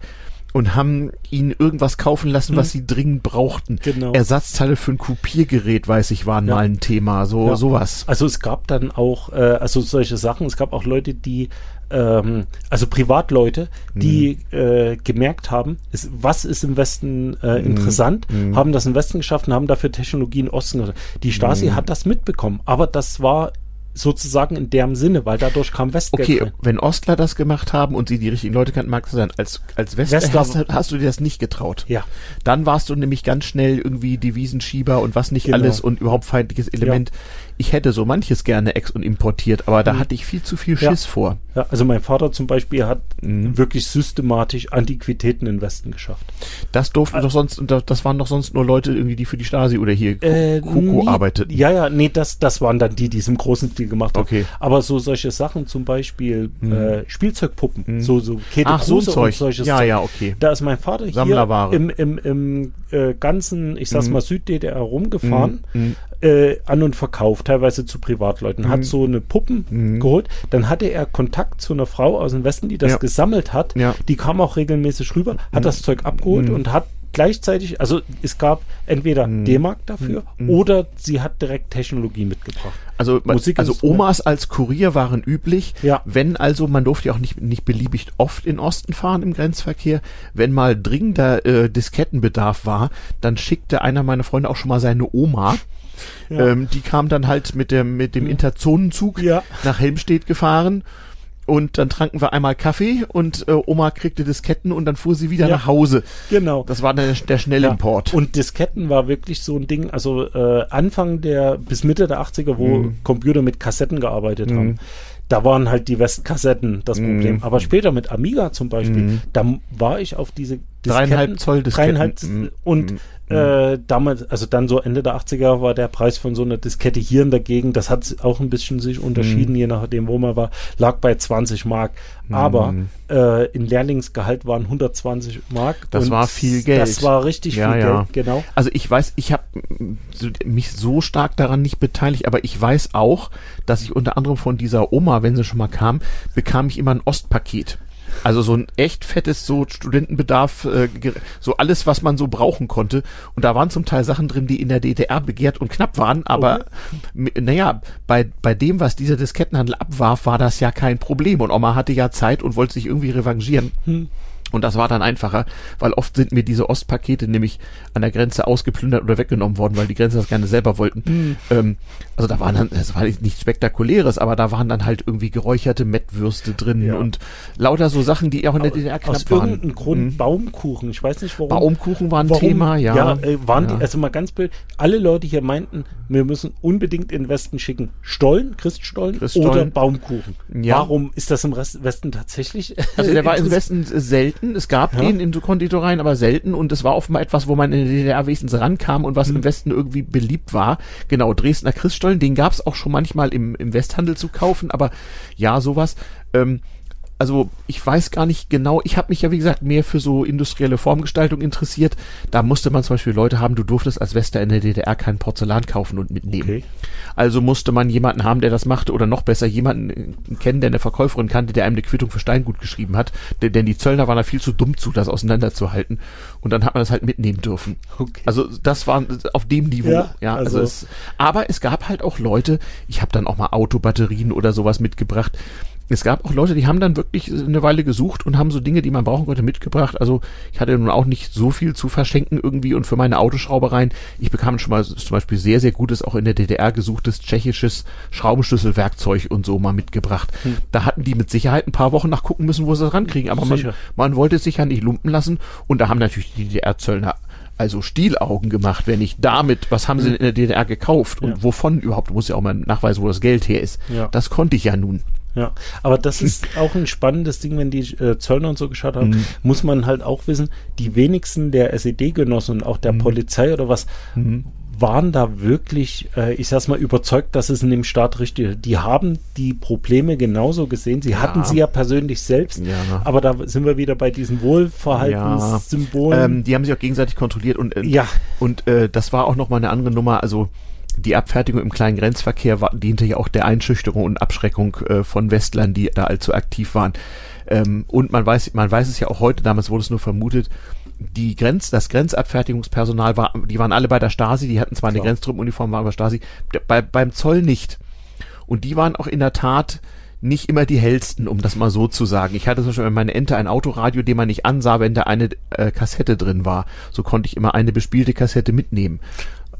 S1: und haben ihnen irgendwas kaufen lassen, was sie dringend brauchten.
S2: Hm. Genau.
S1: Ersatzteile für ein Kopiergerät, weiß ich, waren
S2: Ja.
S1: mal ein Thema. So,
S2: Ja.
S1: sowas.
S2: Also es gab dann auch, äh, also solche Sachen, es gab auch Leute, die, ähm, also Privatleute, die
S1: Mhm.
S2: äh, gemerkt haben, ist, was ist im Westen äh, interessant,
S1: Mhm.
S2: haben das im Westen geschafft und haben dafür Technologie in Osten. Die Stasi
S1: Mhm.
S2: hat das mitbekommen, aber das war sozusagen in deren Sinne, weil dadurch kam Westgeld
S1: Okay,
S2: rein.
S1: wenn Ostler das gemacht haben und sie die richtigen Leute kannten, mag das sein. Als, als Westler,
S2: Westler-
S1: hast, hast du dir das nicht getraut.
S2: Ja,
S1: Dann warst du nämlich ganz schnell irgendwie Devisenschieber und was nicht
S2: Genau.
S1: alles und überhaupt feindliches Element. Ich hätte so manches gerne ex- und importiert, aber da hatte ich viel zu viel
S2: Mhm. Ja.
S1: Schiss vor.
S2: ja, also mein Vater zum Beispiel hat
S1: Mhm.
S2: wirklich systematisch Antiquitäten in Westen geschafft.
S1: Das durften doch sonst, das waren doch sonst nur Leute irgendwie, die für die Stasi oder hier
S2: Äh,
S1: Koko
S2: nie-
S1: arbeiteten.
S2: Ja, ja, nee, das, das waren dann die, die es im großen Stil gemacht haben.
S1: Okay.
S2: Aber so solche Sachen, zum Beispiel äh, Spielzeugpuppen, so, so Käthe.
S1: Ach, so
S2: Kruse
S1: Zeug.
S2: und solches
S1: Ja,
S2: Zeug.
S1: ja, okay.
S2: Da ist mein Vater hier im, im, im äh, ganzen, ich sag's mal, Süd-DDR rumgefahren,
S1: Mhm.
S2: äh, an und verkauft, teilweise zu Privatleuten. Hat so eine Puppen geholt. Dann hatte er Kontakt zu einer Frau aus dem Westen, die das
S1: Ja.
S2: gesammelt hat.
S1: Ja.
S2: Die kam auch regelmäßig rüber, hat das Zeug abgeholt und hat gleichzeitig, also es gab entweder
S1: Mhm.
S2: D-Mark dafür
S1: Mhm.
S2: oder sie hat direkt Technologie mitgebracht.
S1: Also,
S2: Musik
S1: also Omas als Kurier waren üblich.
S2: Ja.
S1: Wenn also, man durfte ja auch nicht, nicht beliebig oft in Osten fahren im Grenzverkehr. Wenn mal dringender äh, Diskettenbedarf war, dann schickte einer meiner Freunde auch schon mal seine Oma.
S2: Ja.
S1: Ähm, die kam dann halt mit dem, mit dem Interzonenzug
S2: Ja.
S1: nach Helmstedt gefahren. Und dann tranken wir einmal Kaffee und äh, Oma kriegte Disketten und dann fuhr sie wieder
S2: Ja.
S1: nach Hause.
S2: Genau.
S1: Das war der, der Schnellimport.
S2: Ja. Und Disketten war wirklich so ein Ding, also äh, Anfang der bis Mitte der 80er, wo
S1: Mhm.
S2: Computer mit Kassetten gearbeitet
S1: Mhm.
S2: haben. Da waren halt die Westkassetten das
S1: Mhm.
S2: Problem. Aber später mit Amiga zum Beispiel,
S1: Mhm.
S2: da war ich auf diese
S1: Dreieinhalb Zoll Disketten.
S2: dreieinhalb
S1: Mhm.
S2: und
S1: Mhm.
S2: äh, damals, also dann so Ende der 80er war der Preis von so einer Diskette hier Gegend, das hat auch ein bisschen sich unterschieden, je nachdem, wo man war, lag bei 20 Mark. Aber
S1: Mhm.
S2: äh, in Lehrlingsgehalt waren 120 Mark.
S1: Das war viel Geld.
S2: Das war richtig
S1: Ja,
S2: viel
S1: ja.
S2: Geld, genau.
S1: Also ich weiß, ich habe mich so stark daran nicht beteiligt, aber ich weiß auch, dass ich unter anderem von dieser Oma, wenn sie schon mal kam, bekam ich immer ein Ostpaket. Also so ein echt fettes so Studentenbedarf, äh, so alles, was man so brauchen konnte. Und da waren zum Teil Sachen drin, die in der DDR begehrt und knapp waren. Aber m- naja, bei, bei dem, was dieser Diskettenhandel abwarf, war das ja kein Problem. Und Oma hatte ja Zeit und wollte sich irgendwie revanchieren.
S2: Hm.
S1: Und das war dann einfacher, weil oft sind mir diese Ostpakete nämlich an der Grenze ausgeplündert oder weggenommen worden, weil die Grenze das gerne selber wollten.
S2: Hm.
S1: Ähm, also da waren dann, das war nichts Spektakuläres, aber da waren dann halt irgendwie geräucherte Mettwürste drin
S2: Ja.
S1: und lauter so Sachen, die auch in der DDR knapp
S2: Aus
S1: waren.
S2: irgendeinem Grund
S1: Mhm.
S2: Baumkuchen. Ich weiß nicht warum.
S1: Baumkuchen war ein
S2: Warum?
S1: Thema, ja.
S2: Ja, äh, waren
S1: Ja.
S2: die, also mal ganz blöd, alle Leute hier meinten, wir müssen unbedingt in den Westen schicken. Stollen, Christstollen,
S1: Christstollen.
S2: oder Baumkuchen.
S1: Ja.
S2: Warum ist das im Westen tatsächlich?
S1: Also der war im? Westen selten. Es gab
S2: Ja.
S1: den in so Konditoreien, aber selten. Und es war offenbar etwas, wo man in der DDR wenigstens rankam und was
S2: Hm.
S1: im Westen irgendwie beliebt war. Genau, Dresdner Christstollen, den gab es auch schon manchmal im, im Westhandel zu kaufen. Aber ja, sowas. Ähm, also ich weiß gar nicht genau, ich habe mich ja wie gesagt mehr für so industrielle Formgestaltung interessiert. Da musste man zum Beispiel Leute haben, du durftest als Wester in der DDR kein Porzellan kaufen und mitnehmen.
S2: Okay.
S1: Also musste man jemanden haben, der das machte oder noch besser jemanden äh, kennen, der eine Verkäuferin kannte, der einem eine Quittung für Steingut geschrieben hat. Denn, denn die Zöllner waren da viel zu dumm zu, das auseinanderzuhalten. Und dann hat man das halt mitnehmen dürfen.
S2: Okay.
S1: Also das war auf dem Niveau.
S2: Ja,
S1: Ja, also,
S2: also-
S1: es, aber es gab halt auch Leute, ich habe dann auch mal Autobatterien oder sowas mitgebracht. Es gab auch Leute, die haben dann wirklich eine Weile gesucht und haben so Dinge, die man brauchen konnte, mitgebracht. Also ich hatte nun auch nicht so viel zu verschenken irgendwie und für meine Autoschraubereien. Ich bekam schon mal zum Beispiel sehr, sehr gutes, auch in der DDR gesuchtes tschechisches Schraubenschlüsselwerkzeug und so mal mitgebracht. Da hatten die mit Sicherheit ein paar Wochen nachgucken müssen, wo sie das rankriegen. Aber man, man wollte es sich ja nicht lumpen lassen. Und da haben natürlich die DDR-Zöllner also Stielaugen gemacht, wenn nicht damit, was haben sie denn in der DDR gekauft und
S2: Ja.
S1: wovon überhaupt, du musst ja auch mal nachweisen, wo das Geld her ist.
S2: Ja.
S1: Das konnte ich ja nun.
S2: Ja, aber das ist auch ein spannendes Ding, wenn die äh, Zöllner und so geschaut haben,
S1: Mhm.
S2: muss man halt auch wissen, die wenigsten der SED-Genossen und auch
S1: Mhm.
S2: der Polizei oder was waren da wirklich, äh, ich sag's mal, überzeugt, dass es in dem Staat richtig ist. Die haben die Probleme genauso gesehen. Sie hatten sie ja persönlich selbst,
S1: Ja.
S2: aber da sind wir wieder bei diesen Wohlverhaltenssymbolen.
S1: Ähm, die haben sich auch gegenseitig kontrolliert und, äh,
S2: Ja.
S1: und äh, das war auch nochmal eine andere Nummer. Also die Abfertigung im kleinen Grenzverkehr war, diente ja auch der Einschüchterung und Abschreckung äh, von Westlern, die da allzu aktiv waren. Ähm, und man weiß, man weiß es ja auch heute, damals wurde es nur vermutet, die Grenz, das Grenzabfertigungspersonal war, die waren alle bei der Stasi, die hatten zwar eine. Grenztruppenuniform, waren aber Stasi, bei, beim Zoll nicht. Und die waren auch in der Tat nicht immer die hellsten, um das mal so zu sagen. Ich hatte zum Beispiel bei meiner Ente ein Autoradio, den man nicht ansah, wenn da eine äh, Kassette drin war. So konnte ich immer eine bespielte Kassette mitnehmen.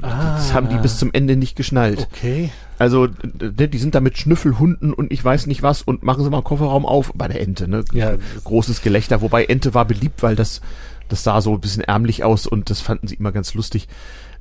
S1: Das haben die bis zum Ende nicht geschnallt.
S2: okay.
S1: Also, die sind da mit Schnüffelhunden und ich weiß nicht was und machen sie mal einen Kofferraum auf bei der Ente, ne?
S2: Ja.
S1: Großes Gelächter, wobei Ente war beliebt, weil das, das sah so ein bisschen ärmlich aus und das fanden sie immer ganz lustig.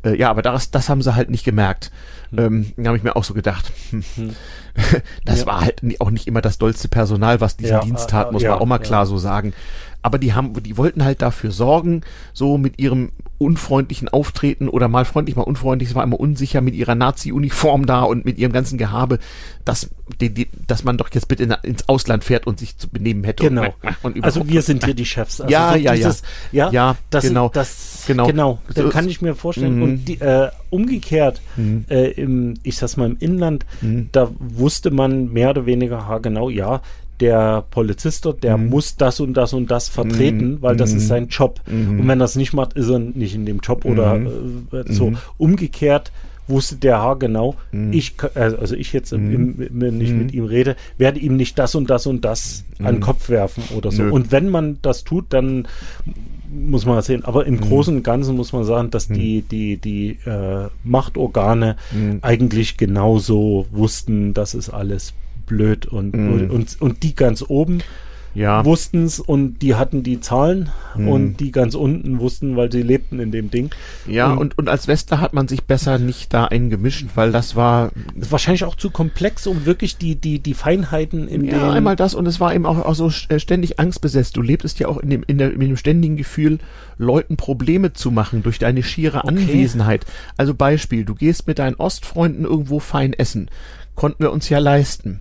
S1: Äh, ja, aber das, das haben sie halt nicht gemerkt. Ähm, da habe ich mir auch so gedacht, hm, das
S2: Ja.
S1: war halt auch nicht immer das dollste Personal, was diesen
S2: Ja,
S1: Dienst tat, muss
S2: ja,
S1: man auch mal klar so sagen. Aber die haben, die wollten halt dafür sorgen, so mit ihrem unfreundlichen Auftreten oder mal freundlich, mal unfreundlich, es war immer unsicher mit ihrer Nazi-Uniform da und mit ihrem ganzen Gehabe, dass, die, die, dass man doch jetzt bitte in, ins Ausland fährt und sich zu benehmen hätte.
S2: Genau.
S1: Und, und
S2: Also wir sind hier die Chefs. Also
S1: Ja, ja, ja.
S2: ja.
S1: Ja,
S2: das,
S1: genau.
S2: Das,
S1: Genau.
S2: genau.
S1: So
S2: Da
S1: ist-
S2: kann ich mir vorstellen.
S1: Mhm.
S2: Und die, äh, umgekehrt, äh, im, ich sag's mal im Inland,
S1: Mhm.
S2: da wusste man mehr oder weniger, ha, genau, ja, der Polizist dort, der
S1: Mhm.
S2: muss das und das und das vertreten,
S1: Mhm.
S2: weil das ist
S1: Mhm.
S2: sein Job.
S1: Mhm.
S2: Und wenn er es nicht macht, ist er nicht in dem Job oder
S1: Mhm.
S2: äh, so. Umgekehrt wusste der Haar genau,
S1: Mhm.
S2: ich, äh, also ich jetzt,
S1: Mhm.
S2: im, wenn ich
S1: Mhm.
S2: mit ihm rede, werde ihm nicht das und das und das an den. Kopf werfen oder so.
S1: Nö.
S2: Und wenn man das tut, dann muss man sehen. Aber im. Großen und Ganzen muss man sagen, dass die, die, die äh, Machtorgane eigentlich genauso wussten, das ist alles blöd und,
S1: Mhm.
S2: und, und die ganz oben
S1: Ja.
S2: wussten es und die hatten die Zahlen
S1: Mhm.
S2: und die ganz unten wussten, weil sie lebten in dem Ding.
S1: Ja,
S2: Und-
S1: und, und als Westler hat man sich besser nicht da eingemischt, weil das war
S2: Das wahrscheinlich auch zu komplex, um wirklich die, die, die Feinheiten in
S1: ja einmal das und es war eben auch, auch so äh, ständig angstbesetzt. Du lebtest ja auch in dem, in der, mit dem ständigen Gefühl, Leuten Probleme zu machen durch deine schiere
S2: Okay.
S1: Anwesenheit. Also Beispiel, du gehst mit deinen Ostfreunden irgendwo fein essen. Konnten wir uns ja leisten.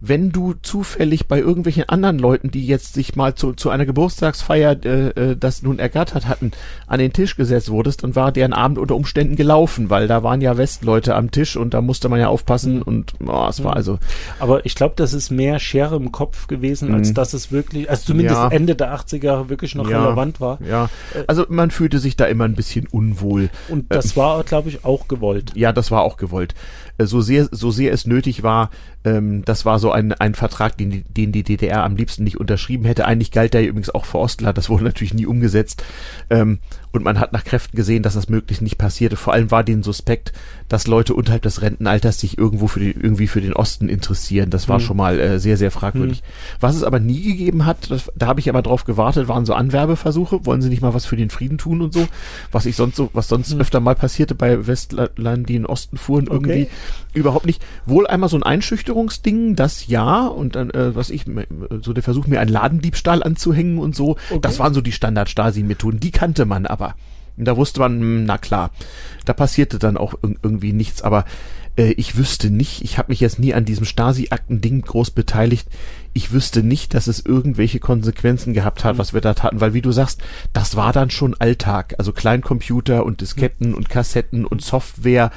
S1: Wenn du zufällig bei irgendwelchen anderen Leuten, die jetzt sich mal zu, zu einer Geburtstagsfeier äh, äh, das nun ergattert hatten, an den Tisch gesetzt wurdest, dann war deren Abend unter Umständen gelaufen, weil da waren ja Westleute am Tisch und da musste man ja aufpassen und oh, es war
S2: Mhm.
S1: also
S2: Aber ich glaube, das ist mehr Schere im Kopf gewesen, als
S1: Mhm.
S2: dass es wirklich, also zumindest
S1: Ja.
S2: Ende der 80er Jahre wirklich noch
S1: Ja.
S2: relevant war.
S1: Ja, also man fühlte sich da immer ein bisschen unwohl.
S2: Und das war, glaube ich, auch gewollt.
S1: Ja, das war auch gewollt. Äh, So sehr, so sehr es nötig war, ähm, das war so ein, ein Vertrag, den den die DDR am liebsten nicht unterschrieben hätte. Eigentlich galt der übrigens auch für Ostler, das wurde natürlich nie umgesetzt. Ähm, und man hat nach Kräften gesehen, dass das möglichst nicht passierte. Vor allem war denen suspekt, dass Leute unterhalb des Rentenalters sich irgendwo für die, irgendwie für den Osten interessieren. Das war
S2: Hm.
S1: schon mal äh, sehr, sehr fragwürdig. Was es aber nie gegeben hat, das, da habe ich aber drauf gewartet, waren so Anwerbeversuche. Wollen sie nicht mal was für den Frieden tun und so? Was ich sonst so, was sonst
S2: Hm.
S1: öfter mal passierte bei Westlern, die in den Osten fuhren, irgendwie
S2: Okay.
S1: überhaupt nicht. Wohl einmal so ein Einschüchterungsding, das ja, und dann, äh, was ich, so der Versuch, mir einen Ladendiebstahl anzuhängen und so,
S2: Okay.
S1: das waren so die Standard-Stasi-Methoden, die kannte man aber. Und da wusste man, hm, na klar, da passierte dann auch irg- irgendwie nichts, aber äh, ich wüsste nicht, ich habe mich jetzt nie an diesem Stasi-Akten-Ding groß beteiligt, ich wüsste nicht, dass es irgendwelche Konsequenzen gehabt hat, was wir da taten, weil wie du sagst, das war dann schon Alltag, also Kleincomputer und Disketten und Kassetten und Software,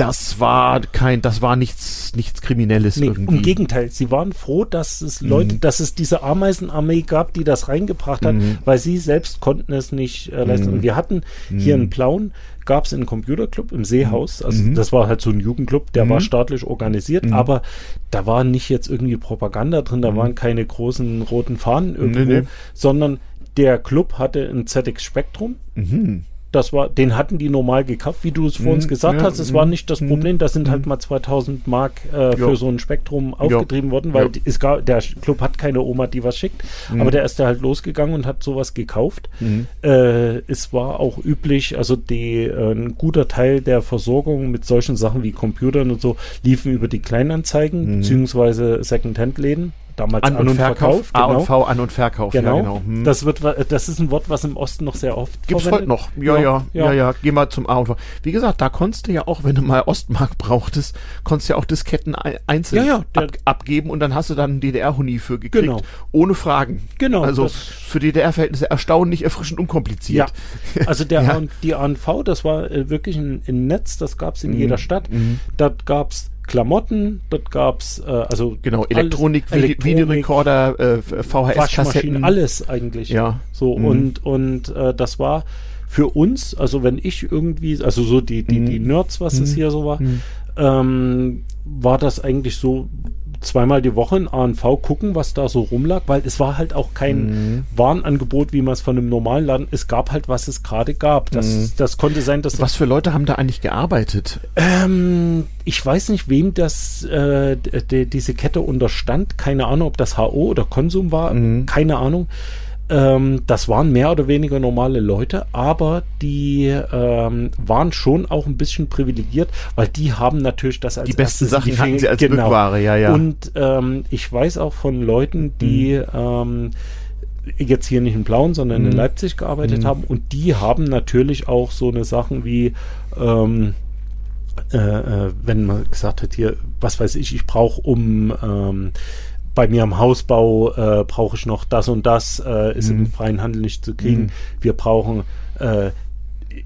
S1: das war kein, das war nichts, nichts Kriminelles
S2: Nee,
S1: irgendwie.
S2: im Gegenteil, sie waren froh, dass es Leute,
S1: Mhm.
S2: dass es diese Ameisenarmee gab, die das reingebracht hat,
S1: Mhm.
S2: weil sie selbst konnten es nicht äh, leisten.
S1: Mhm.
S2: Und wir hatten hier
S1: Mhm.
S2: in Plauen, gab es einen Computerclub im Seehaus, also
S1: Mhm.
S2: das war halt so ein Jugendclub, der
S1: Mhm.
S2: war staatlich organisiert,
S1: Mhm.
S2: aber da war nicht jetzt irgendwie Propaganda drin, da
S1: Mhm.
S2: waren keine großen roten Fahnen irgendwo,
S1: Nee, nee.
S2: sondern der Club hatte ein ZX Spectrum,
S1: Mhm.
S2: Das war, den hatten die normal gekauft, wie du es vor uns
S1: Mhm,
S2: gesagt
S1: ja,
S2: hast. Es
S1: mhm,
S2: war nicht das
S1: mhm,
S2: Problem. Da sind halt
S1: mhm.
S2: mal 2000 Mark äh, für so ein Spektrum aufgetrieben worden, weil es gab, der Club hat keine Oma, die was schickt.
S1: Mhm.
S2: Aber der ist da halt losgegangen und hat sowas gekauft.
S1: Mhm.
S2: Äh, es war auch üblich, also die, äh, ein guter Teil der Versorgung mit solchen Sachen wie Computern und so liefen über die Kleinanzeigen
S1: Mhm.
S2: beziehungsweise Secondhand-Läden. Damals
S1: An, und Verkauf, A und V, An und Verkauf,
S2: Genau.
S1: ja genau. Hm.
S2: Das wird, das ist ein Wort, was im Osten noch sehr oft
S1: Gibt's heute noch. Ja, ja, ja, ja, Geh mal zum A und V. Wie gesagt, da konntest du ja auch, wenn du mal Ostmark brauchtest, konntest du ja auch Disketten ei- einzeln
S2: Ja, ja,
S1: ab, abgeben und dann hast du dann einen DDR-Huni für gekriegt.
S2: Genau.
S1: Ohne Fragen.
S2: Genau,
S1: Also für DDR-Verhältnisse erstaunlich erfrischend unkompliziert.
S2: Ja, also der
S1: Ja.
S2: A- die ANV, das war äh, wirklich ein, ein Netz, das gab es in
S1: Mhm.
S2: jeder Stadt.
S1: Mhm.
S2: Dort gab es Klamotten, dort gab es äh, also
S1: Genau,
S2: alles-
S1: Elektronik, Vide
S2: Elektronik,
S1: Videorekorder, äh, VHS-Kassetten.
S2: alles eigentlich.
S1: Ja.
S2: So
S1: Mhm.
S2: und und äh, das war für uns, also wenn ich irgendwie, also so die die,
S1: Mhm.
S2: die Nerds, was es
S1: Mhm.
S2: hier so war,
S1: Mhm.
S2: ähm, war das eigentlich so zweimal die Woche in ANV gucken, was da so rumlag, weil es war halt auch kein
S1: Mhm.
S2: Warenangebot, wie man es von einem normalen Laden, es gab halt, was es gerade gab. Das,
S1: Mhm.
S2: das konnte sein, dass
S1: Was für Leute haben da eigentlich gearbeitet?
S2: ähm, ich weiß nicht, wem das äh, diese Kette unterstand. Keine Ahnung, ob das HO oder Konsum war.
S1: Mhm.
S2: Keine Ahnung. Ähm, das waren mehr oder weniger normale Leute, aber die ähm, waren schon auch ein bisschen privilegiert, weil die haben natürlich das als
S1: Die besten Sachen hatten sie als
S2: genau.
S1: Rückware, ja, ja.
S2: Und ähm, ich weiß auch von Leuten, die ähm, jetzt hier nicht in Plauen, sondern in
S1: Mhm.
S2: Leipzig gearbeitet
S1: Mhm.
S2: haben und die haben natürlich auch so eine Sachen wie ähm, äh, äh, wenn man gesagt hat, hier, was weiß ich, ich brauche um ähm, bei mir am Hausbau äh, brauche ich noch das und das, äh, ist
S1: Mhm.
S2: im freien Handel nicht zu kriegen.
S1: Mhm.
S2: Wir brauchen äh,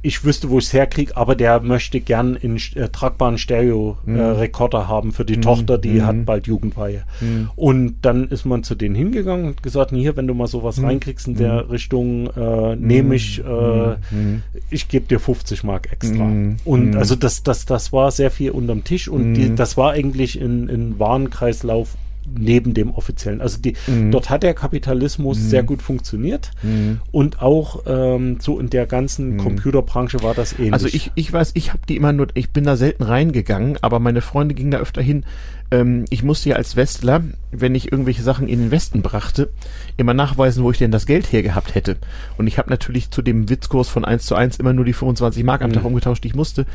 S2: ich wüsste, wo ich es herkriege, aber der möchte gern einen äh, tragbaren Stereo-Rekorder
S1: Mhm.
S2: haben für die Tochter, die
S1: Mhm.
S2: hat bald Jugendweihe.
S1: Mhm.
S2: Und dann ist man zu denen hingegangen und gesagt, hier, wenn du mal sowas
S1: Mhm.
S2: reinkriegst in der Richtung, äh, nehme ich, äh,
S1: Mhm.
S2: ich gebe dir 50 Mark extra.
S1: Mhm.
S2: Und
S1: Mhm.
S2: also das, das, das war sehr viel unterm Tisch und
S1: Mhm.
S2: die, das war eigentlich ein, ein Warenkreislauf neben dem offiziellen. Also die,
S1: Mhm.
S2: dort hat der Kapitalismus
S1: Mhm.
S2: sehr gut funktioniert
S1: Mhm.
S2: und auch ähm, so in der ganzen
S1: Mhm.
S2: Computerbranche war das ähnlich.
S1: Also ich, ich weiß, ich habe die immer nur, ich bin da selten reingegangen, aber meine Freunde gingen da öfter hin. Ähm, ich musste ja als Westler, wenn ich irgendwelche Sachen in den Westen brachte, immer nachweisen, wo ich denn das Geld hergehabt hätte. Und ich habe natürlich zu dem Witzkurs von 1 zu 1 immer nur die 25 Mark am
S2: Mhm.
S1: Tag umgetauscht, die ich musste.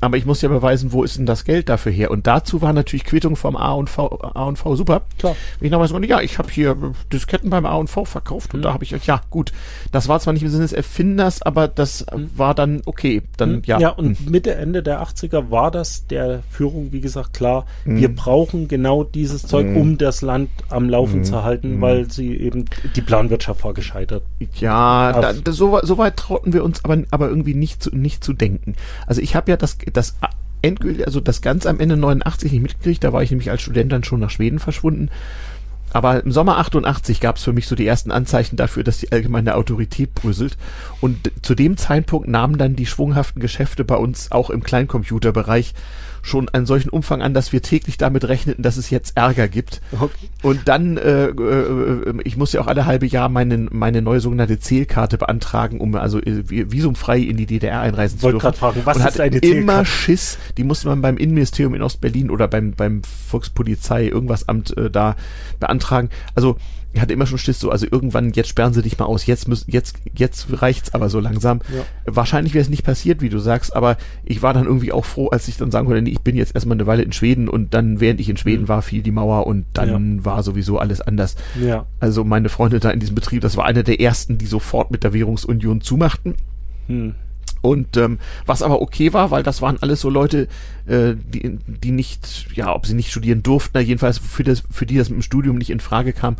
S1: Aber ich musste ja beweisen, wo ist denn das Geld dafür her? Und dazu war natürlich Quittung vom A und V, A und V super.
S2: Klar.
S1: Wenn ich nachweisen konnte, ja, ich habe hier Disketten beim A und V verkauft und
S2: Mhm.
S1: da habe ich, ja gut, das war zwar nicht im Sinne des Erfinders, aber das
S2: Mhm.
S1: war dann okay. Dann,
S2: Hm?
S1: ja.
S2: ja, und Mitte, Ende der 80er war das der Führung, wie gesagt, klar,
S1: Mhm.
S2: wir brauchen genau dieses Zeug,
S1: Mhm.
S2: um das Land am Laufen
S1: Mhm.
S2: zu halten,
S1: Mhm.
S2: weil sie eben, die Planwirtschaft war gescheitert.
S1: Ja, da, da, so, weit- so weit trauten wir uns aber, aber irgendwie nicht zu, nicht zu denken. Also ich habe ja das, das endgültig, also das ganz am Ende 89 nicht mitgekriegt, da war ich nämlich als Student dann schon nach Schweden verschwunden. Aber im Sommer 88 gab es für mich so die ersten Anzeichen dafür, dass die allgemeine Autorität bröselt. Und zu dem Zeitpunkt nahmen dann die schwunghaften Geschäfte bei uns auch im Kleincomputerbereich schon einen solchen Umfang an, dass wir täglich damit rechneten, dass es jetzt Ärger gibt.
S2: Okay.
S1: Und dann, äh, äh, ich muss ja auch alle halbe Jahr meine, meine neue sogenannte Zählkarte beantragen, um also äh, vi- visumfrei in die DDR einreisen
S2: Ich
S1: zu dürfen.
S2: fragen, was
S1: und
S2: ist eine
S1: immer
S2: Zählkarte?
S1: Schiss, die musste man beim Innenministerium in Ostberlin oder beim, beim Volkspolizei, irgendwas Amt äh, da beantragen. Also ich hatte immer schon Schiss, so, also irgendwann, jetzt sperren sie dich mal aus, jetzt müssen, jetzt, jetzt reicht's aber so langsam.
S2: Ja.
S1: Wahrscheinlich wäre es nicht passiert, wie du sagst, aber ich war dann irgendwie auch froh, als ich dann sagen konnte, nee, ich bin jetzt erstmal eine Weile in Schweden und dann, während ich in Schweden
S2: Mhm.
S1: war, fiel die Mauer und dann war sowieso alles anders.
S2: Ja.
S1: Also meine Freunde da in diesem Betrieb, das war einer der ersten, die sofort mit der Währungsunion zumachten.
S2: Hm.
S1: Und ähm, was aber okay war, weil das waren alles so Leute, äh, die, die nicht, ja, ob sie nicht studieren durften, jedenfalls für, das, für die das mit dem Studium nicht in Frage kam.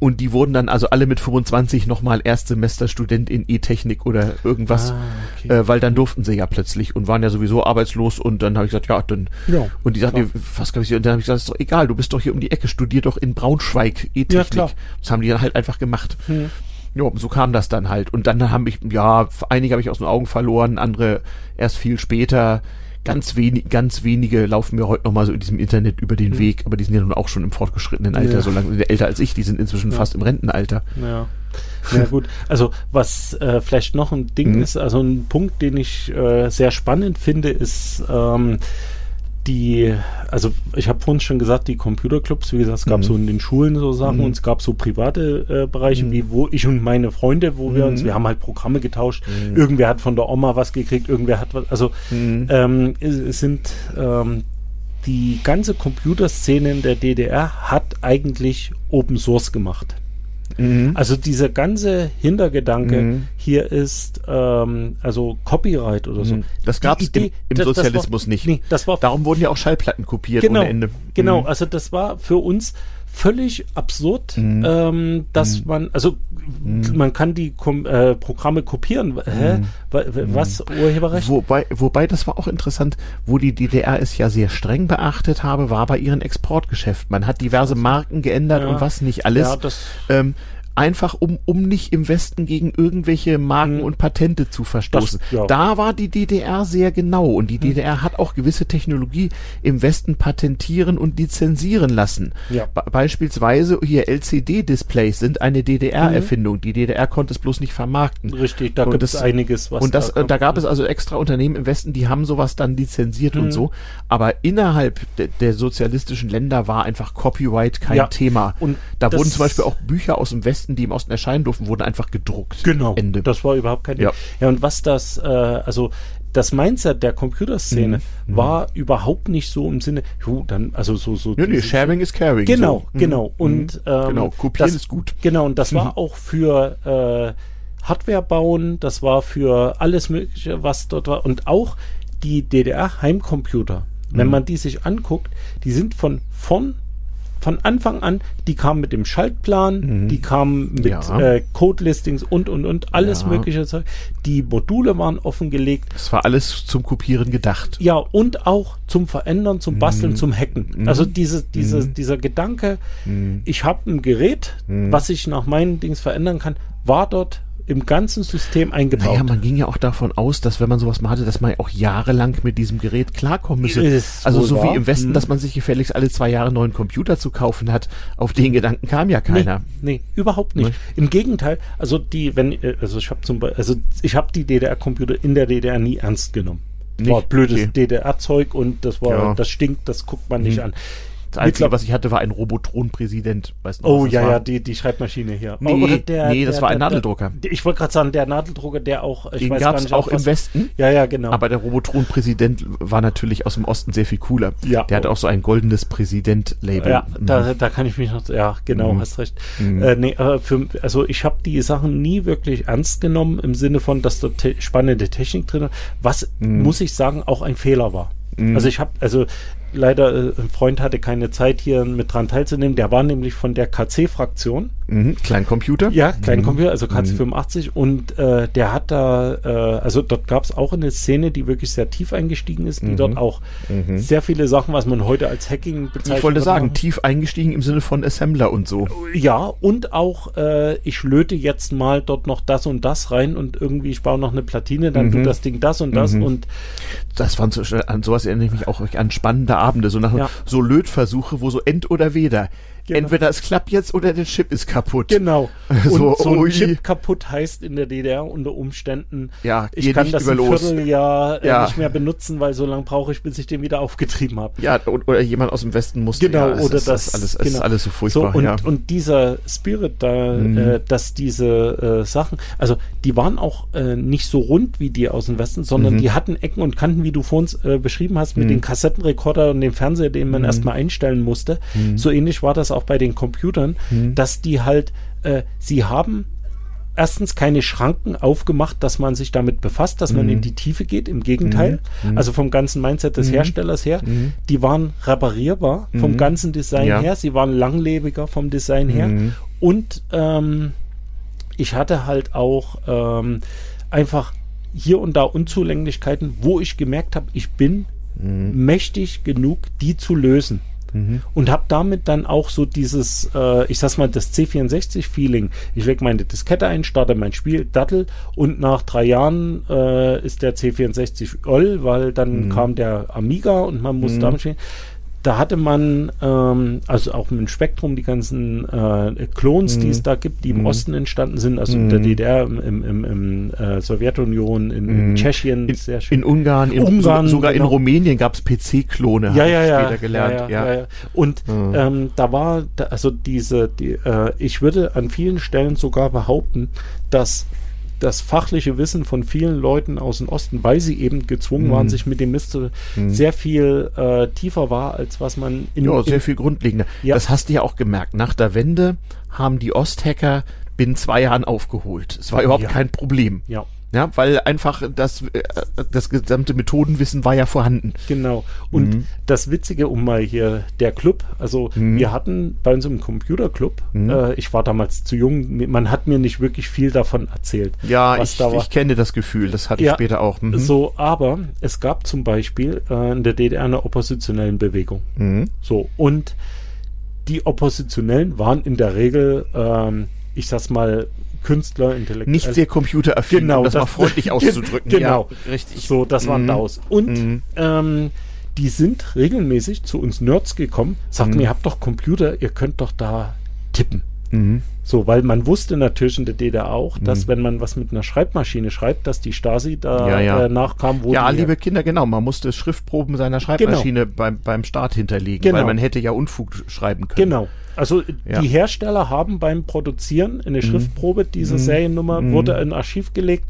S1: Und die wurden dann also alle mit 25 nochmal Erstsemester Student in E-Technik oder irgendwas,
S2: Ah, okay.
S1: äh, weil dann durften sie ja plötzlich und waren ja sowieso arbeitslos und dann habe ich gesagt, ja, dann
S2: Ja,
S1: und die sagten, was kann ich Und dann habe ich gesagt, ist doch egal, du bist doch hier um die Ecke, studier doch in Braunschweig
S2: Ja,
S1: E-Technik.
S2: klar.
S1: das haben die dann halt einfach gemacht.
S2: Hm.
S1: Ja, so kam das dann halt. Und dann habe ich, ja, einige habe ich aus den Augen verloren, andere erst viel später. Ganz wenig, ganz wenige laufen mir heute noch mal so in diesem Internet über den
S2: Mhm.
S1: Weg, aber die sind ja nun auch schon im fortgeschrittenen Alter,
S2: Ja.
S1: so lange älter als ich, die sind inzwischen
S2: Ja.
S1: fast im Rentenalter.
S2: Ja. Ja gut, also was äh, vielleicht noch ein Ding
S1: Mhm.
S2: ist, also ein Punkt, den ich äh, sehr spannend finde, ist ähm, die, also ich habe vorhin schon gesagt, die Computerclubs, wie gesagt, es gab
S1: Mhm.
S2: so in den Schulen so Sachen
S1: Mhm.
S2: und es gab so private äh, Bereiche,
S1: Mhm.
S2: wie wo ich und meine Freunde, wo wir
S1: Mhm.
S2: uns, wir haben halt Programme getauscht,
S1: Mhm.
S2: irgendwer hat von der Oma was gekriegt, irgendwer hat was, also
S1: Mhm.
S2: ähm, es, es sind ähm, die ganze Computerszene in der DDR hat eigentlich Open Source gemacht.
S1: Mhm.
S2: Also dieser ganze Hintergedanke
S1: Mhm.
S2: hier ist ähm, also Copyright oder so.
S1: Mhm. Das
S2: Die
S1: gab's im, im
S2: das- das
S1: Sozialismus
S2: war,
S1: nicht.
S2: Nee, das war
S1: Darum wurden ja auch Schallplatten kopiert
S2: genau,
S1: ohne Ende.
S2: genau.
S1: Mhm.
S2: Also das war für uns völlig absurd,
S1: Mhm.
S2: ähm, dass
S1: Mhm.
S2: man also
S1: Mhm.
S2: man kann die Kom äh, Programme kopieren. Hä?
S1: Mhm.
S2: Wa- Was Urheberrecht?
S1: Wobei, wobei, das war auch interessant, wo die DDR es ja sehr streng beachtet habe, war bei ihren Exportgeschäften. Man hat diverse Marken geändert
S2: Ja.
S1: und was nicht alles.
S2: Ja, das
S1: ähm, einfach um, um nicht im Westen gegen irgendwelche Marken
S2: Hm.
S1: und Patente zu verstoßen.
S2: Das- ja.
S1: Da war die DDR sehr genau und die DDR hat auch gewisse Technologie im Westen patentieren und lizenzieren lassen.
S2: Ja.
S1: Be beispielsweise hier LCD-Displays sind eine DDR-Erfindung. Die DDR konnte es bloß nicht vermarkten.
S2: richtig, da gibt es einiges, was
S1: und das,
S2: da
S1: da gab es also extra Unternehmen im Westen, die haben sowas dann lizenziert
S2: Mhm.
S1: und so. Aber innerhalb de, der sozialistischen Länder war einfach Copyright kein
S2: Ja.
S1: Thema.
S2: Und
S1: da wurden zum Beispiel auch Bücher aus dem Westen, die im Osten erscheinen durften, wurden einfach gedruckt.
S2: Genau,
S1: Ende.
S2: das war überhaupt kein Ding.
S1: Ja.
S2: Ja, und was das, äh, also das Mindset der Computerszene
S1: Mhm.
S2: war überhaupt nicht so im Sinne, jo, dann, also so, so.
S1: nee, nee, sharing is caring.
S2: Genau,
S1: so. Mhm.
S2: genau. Und
S1: Mhm.
S2: ähm,
S1: genau, kopieren
S2: das,
S1: ist gut.
S2: Genau, und das
S1: Mhm.
S2: war auch für äh, Hardware bauen, das war für alles Mögliche, was dort war. Und auch die DDR-Heimcomputer, wenn
S1: Mhm.
S2: man die sich anguckt, die sind von vorn von Anfang an, die kamen mit dem Schaltplan, mhm. die kamen mit ja. äh, Code-Listings und, und, und, alles ja. mögliche Zeug. Die Module waren offengelegt.
S1: Es war alles zum Kopieren gedacht.
S2: Ja, und auch zum Verändern, zum Basteln, mhm. zum Hacken. Mhm. Also diese, diese, mhm. dieser Gedanke, mhm. ich habe ein Gerät, was ich nach meinen Dings verändern kann, war dort im ganzen System eingebaut. Naja,
S1: man ging ja auch davon aus, dass wenn man sowas mal hatte, dass man auch jahrelang mit diesem Gerät klarkommen müsse. Ist also so wahr? wie im Westen, hm. dass man sich gefälligst alle zwei Jahre einen neuen Computer zu kaufen hat. Auf den Gedanken kam ja keiner.
S2: Nee, nee überhaupt nicht. Nee. Im Gegenteil, also die, wenn, also ich habe zum Beispiel, also ich habe die DDR-Computer in der DDR nie ernst genommen. Nicht? War blödes okay. DDR-Zeug und das war, ja. das stinkt, das guckt man nicht hm. an.
S1: Das Einzige, was ich hatte, war ein Robotron-Präsident.
S2: Oh ja, war? ja, die, die Schreibmaschine hier.
S1: Nee,
S2: Oder
S1: der, nee das der, war ein der, Nadeldrucker.
S2: Ich wollte gerade sagen, der Nadeldrucker, der auch,
S1: ich Den weiß gar nicht, auch im Westen.
S2: Ja, ja, genau.
S1: Aber der Robotron-Präsident war natürlich aus dem Osten sehr viel cooler. Ja. Der hatte auch so ein goldenes Präsident-Label.
S2: Ja, mhm. da, da kann ich mich noch, ja, genau, mhm. hast recht. Mhm. Äh, nee, für, also ich habe die Sachen nie wirklich ernst genommen im Sinne von, dass da te spannende Technik drin war, was, mhm. muss ich sagen, auch ein Fehler war. Mhm. Also ich habe, also leider, äh, ein Freund hatte keine Zeit hier mit dran teilzunehmen. Der war nämlich von der KC-Fraktion.
S1: Mhm, Kleincomputer?
S2: Ja, Kleincomputer, also KC85. Mhm. Und äh, der hat da, äh, also dort gab es auch eine Szene, die wirklich sehr tief eingestiegen ist, die mhm. dort auch mhm. sehr viele Sachen, was man heute als Hacking
S1: bezeichnet. Ich wollte sagen, machen. tief eingestiegen im Sinne von Assembler und so.
S2: Ja, und auch, äh, ich löte jetzt mal dort noch das und das rein und irgendwie, ich baue noch eine Platine, dann tut mhm. das Ding das und das
S1: mhm.
S2: und
S1: das waren so, an sowas erinnere ich mich auch an spannende Abende, so nach ja. so Lötversuche, wo so End oder Weder. Genau. Entweder es klappt jetzt oder der Chip ist kaputt.
S2: Genau. so, Und so ein Chip kaputt heißt in der DDR unter Umständen,
S1: ja,
S2: ich kann das ein Vierteljahr äh, ja. nicht mehr benutzen, weil so lange brauche ich, bis ich den wieder aufgetrieben habe.
S1: Ja, oder jemand aus dem Westen muss.
S2: Genau, ja, oder
S1: ist,
S2: das.
S1: Ist alles, genau. ist alles so furchtbar.
S2: So, und, ja. und dieser Spirit da, mhm. äh, dass diese äh, Sachen, also die waren auch äh, nicht so rund wie die aus dem Westen, sondern mhm. die hatten Ecken und Kanten, wie du vorhin äh, beschrieben hast, mit mhm. den Kassettenrekorder und dem Fernseher, den man mhm. erstmal einstellen musste. Mhm. So ähnlich war das auch bei den Computern, mhm. dass die halt, äh, sie haben erstens keine Schranken aufgemacht, dass man sich damit befasst, dass mhm. man in die Tiefe geht. Im Gegenteil. Mhm. mhm. Also vom ganzen Mindset des mhm. Herstellers her. Mhm. Die waren reparierbar vom ganzen Design ja. her. Sie waren langlebiger vom Design her. Und ähm, ich hatte halt auch ähm, einfach hier und da Unzulänglichkeiten, wo ich gemerkt habe, ich bin mächtig genug, die zu lösen. Mhm. Und habe damit dann auch so dieses, äh, ich sag's mal, das C64-Feeling. Ich leg meine Diskette ein, starte mein Spiel, Dattel und nach drei Jahren äh, ist der C64 oll, weil dann mhm. kam der Amiga und man muss mhm. damit spielen da hatte man, ähm, also auch mit dem Spektrum, die ganzen äh, Klons, mhm. die es da gibt, die im mhm. Osten entstanden sind, also mhm. in der DDR, im, im, im äh, Sowjetunion, in, in mhm. Tschechien,
S1: in, sehr schön. In Ungarn, in Ungarn so, sogar genau. in Rumänien gab es PC-Klone,
S2: ja, ja, ja, später gelernt. Ja, ja, ja. Und mhm. ähm, da war, da, also diese, die, äh, ich würde an vielen Stellen sogar behaupten, dass das fachliche Wissen von vielen Leuten aus dem Osten, weil sie eben gezwungen mhm. waren, sich mit dem Mist zu, mhm. sehr viel äh, tiefer war, als was man
S1: in. Ja, sehr viel grundlegender. Ja. Das hast du ja auch gemerkt. Nach der Wende haben die Osthacker binnen zwei Jahren aufgeholt. Es war überhaupt ja. kein Problem.
S2: Ja.
S1: Ja, weil einfach das, äh, das gesamte Methodenwissen war ja vorhanden.
S2: Genau. Und mhm. das Witzige, um mal hier, der Club, also mhm. wir hatten bei uns im Computerclub, mhm. äh, ich war damals zu jung, man hat mir nicht wirklich viel davon erzählt.
S1: Ja, ich, ich kenne das Gefühl, das hatte ja, ich später auch.
S2: Mhm. So, aber es gab zum Beispiel äh, in der DDR eine oppositionellen Bewegung. Mhm. So, und die Oppositionellen waren in der Regel, ähm, ich sag's mal, Künstler,
S1: Intellektuelle. Nicht sehr computeraffin,
S2: genau,
S1: um das, das mal freundlich auszudrücken.
S2: Genau, ja, richtig. So, das waren mhm. DAOs. Und mhm. ähm, die sind regelmäßig zu uns Nerds gekommen, sagten, mhm. ihr habt doch Computer, ihr könnt doch da tippen. Mhm. So, weil man wusste natürlich in der DDR auch, dass mhm. wenn man was mit einer Schreibmaschine schreibt, dass die Stasi da
S1: ja, ja.
S2: Äh, nachkam.
S1: Wo ja, liebe Kinder, genau. Man musste Schriftproben seiner Schreibmaschine genau. beim, beim Start hinterlegen, genau. weil man hätte ja Unfug schreiben können.
S2: Genau. Also ja. die Hersteller haben beim Produzieren eine mhm. Schriftprobe dieser mhm. Seriennummer, mhm. wurde in ein Archiv gelegt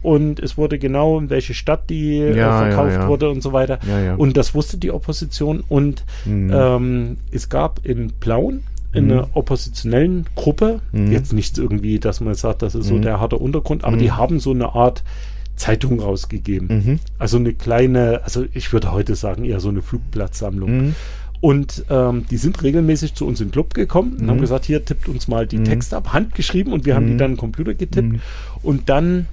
S2: und es wurde genau in welche Stadt die äh, ja, äh, verkauft ja, ja. wurde und so weiter. Und das wusste die Opposition und mhm. ähm, es gab in Plauen in einer mhm. oppositionellen Gruppe, mhm. jetzt nicht irgendwie, dass man sagt, das ist so der harte Untergrund, aber die haben so eine Art Zeitung rausgegeben. Also eine kleine, also ich würde heute sagen, eher so eine Flugblattsammlung. Und ähm, die sind regelmäßig zu uns im Club gekommen und
S1: Mhm.
S2: haben gesagt, hier tippt uns mal die
S1: Mhm.
S2: Texte ab, handgeschrieben und wir haben die
S1: Mhm.
S2: dann im Computer getippt.
S1: Mhm.
S2: Und dann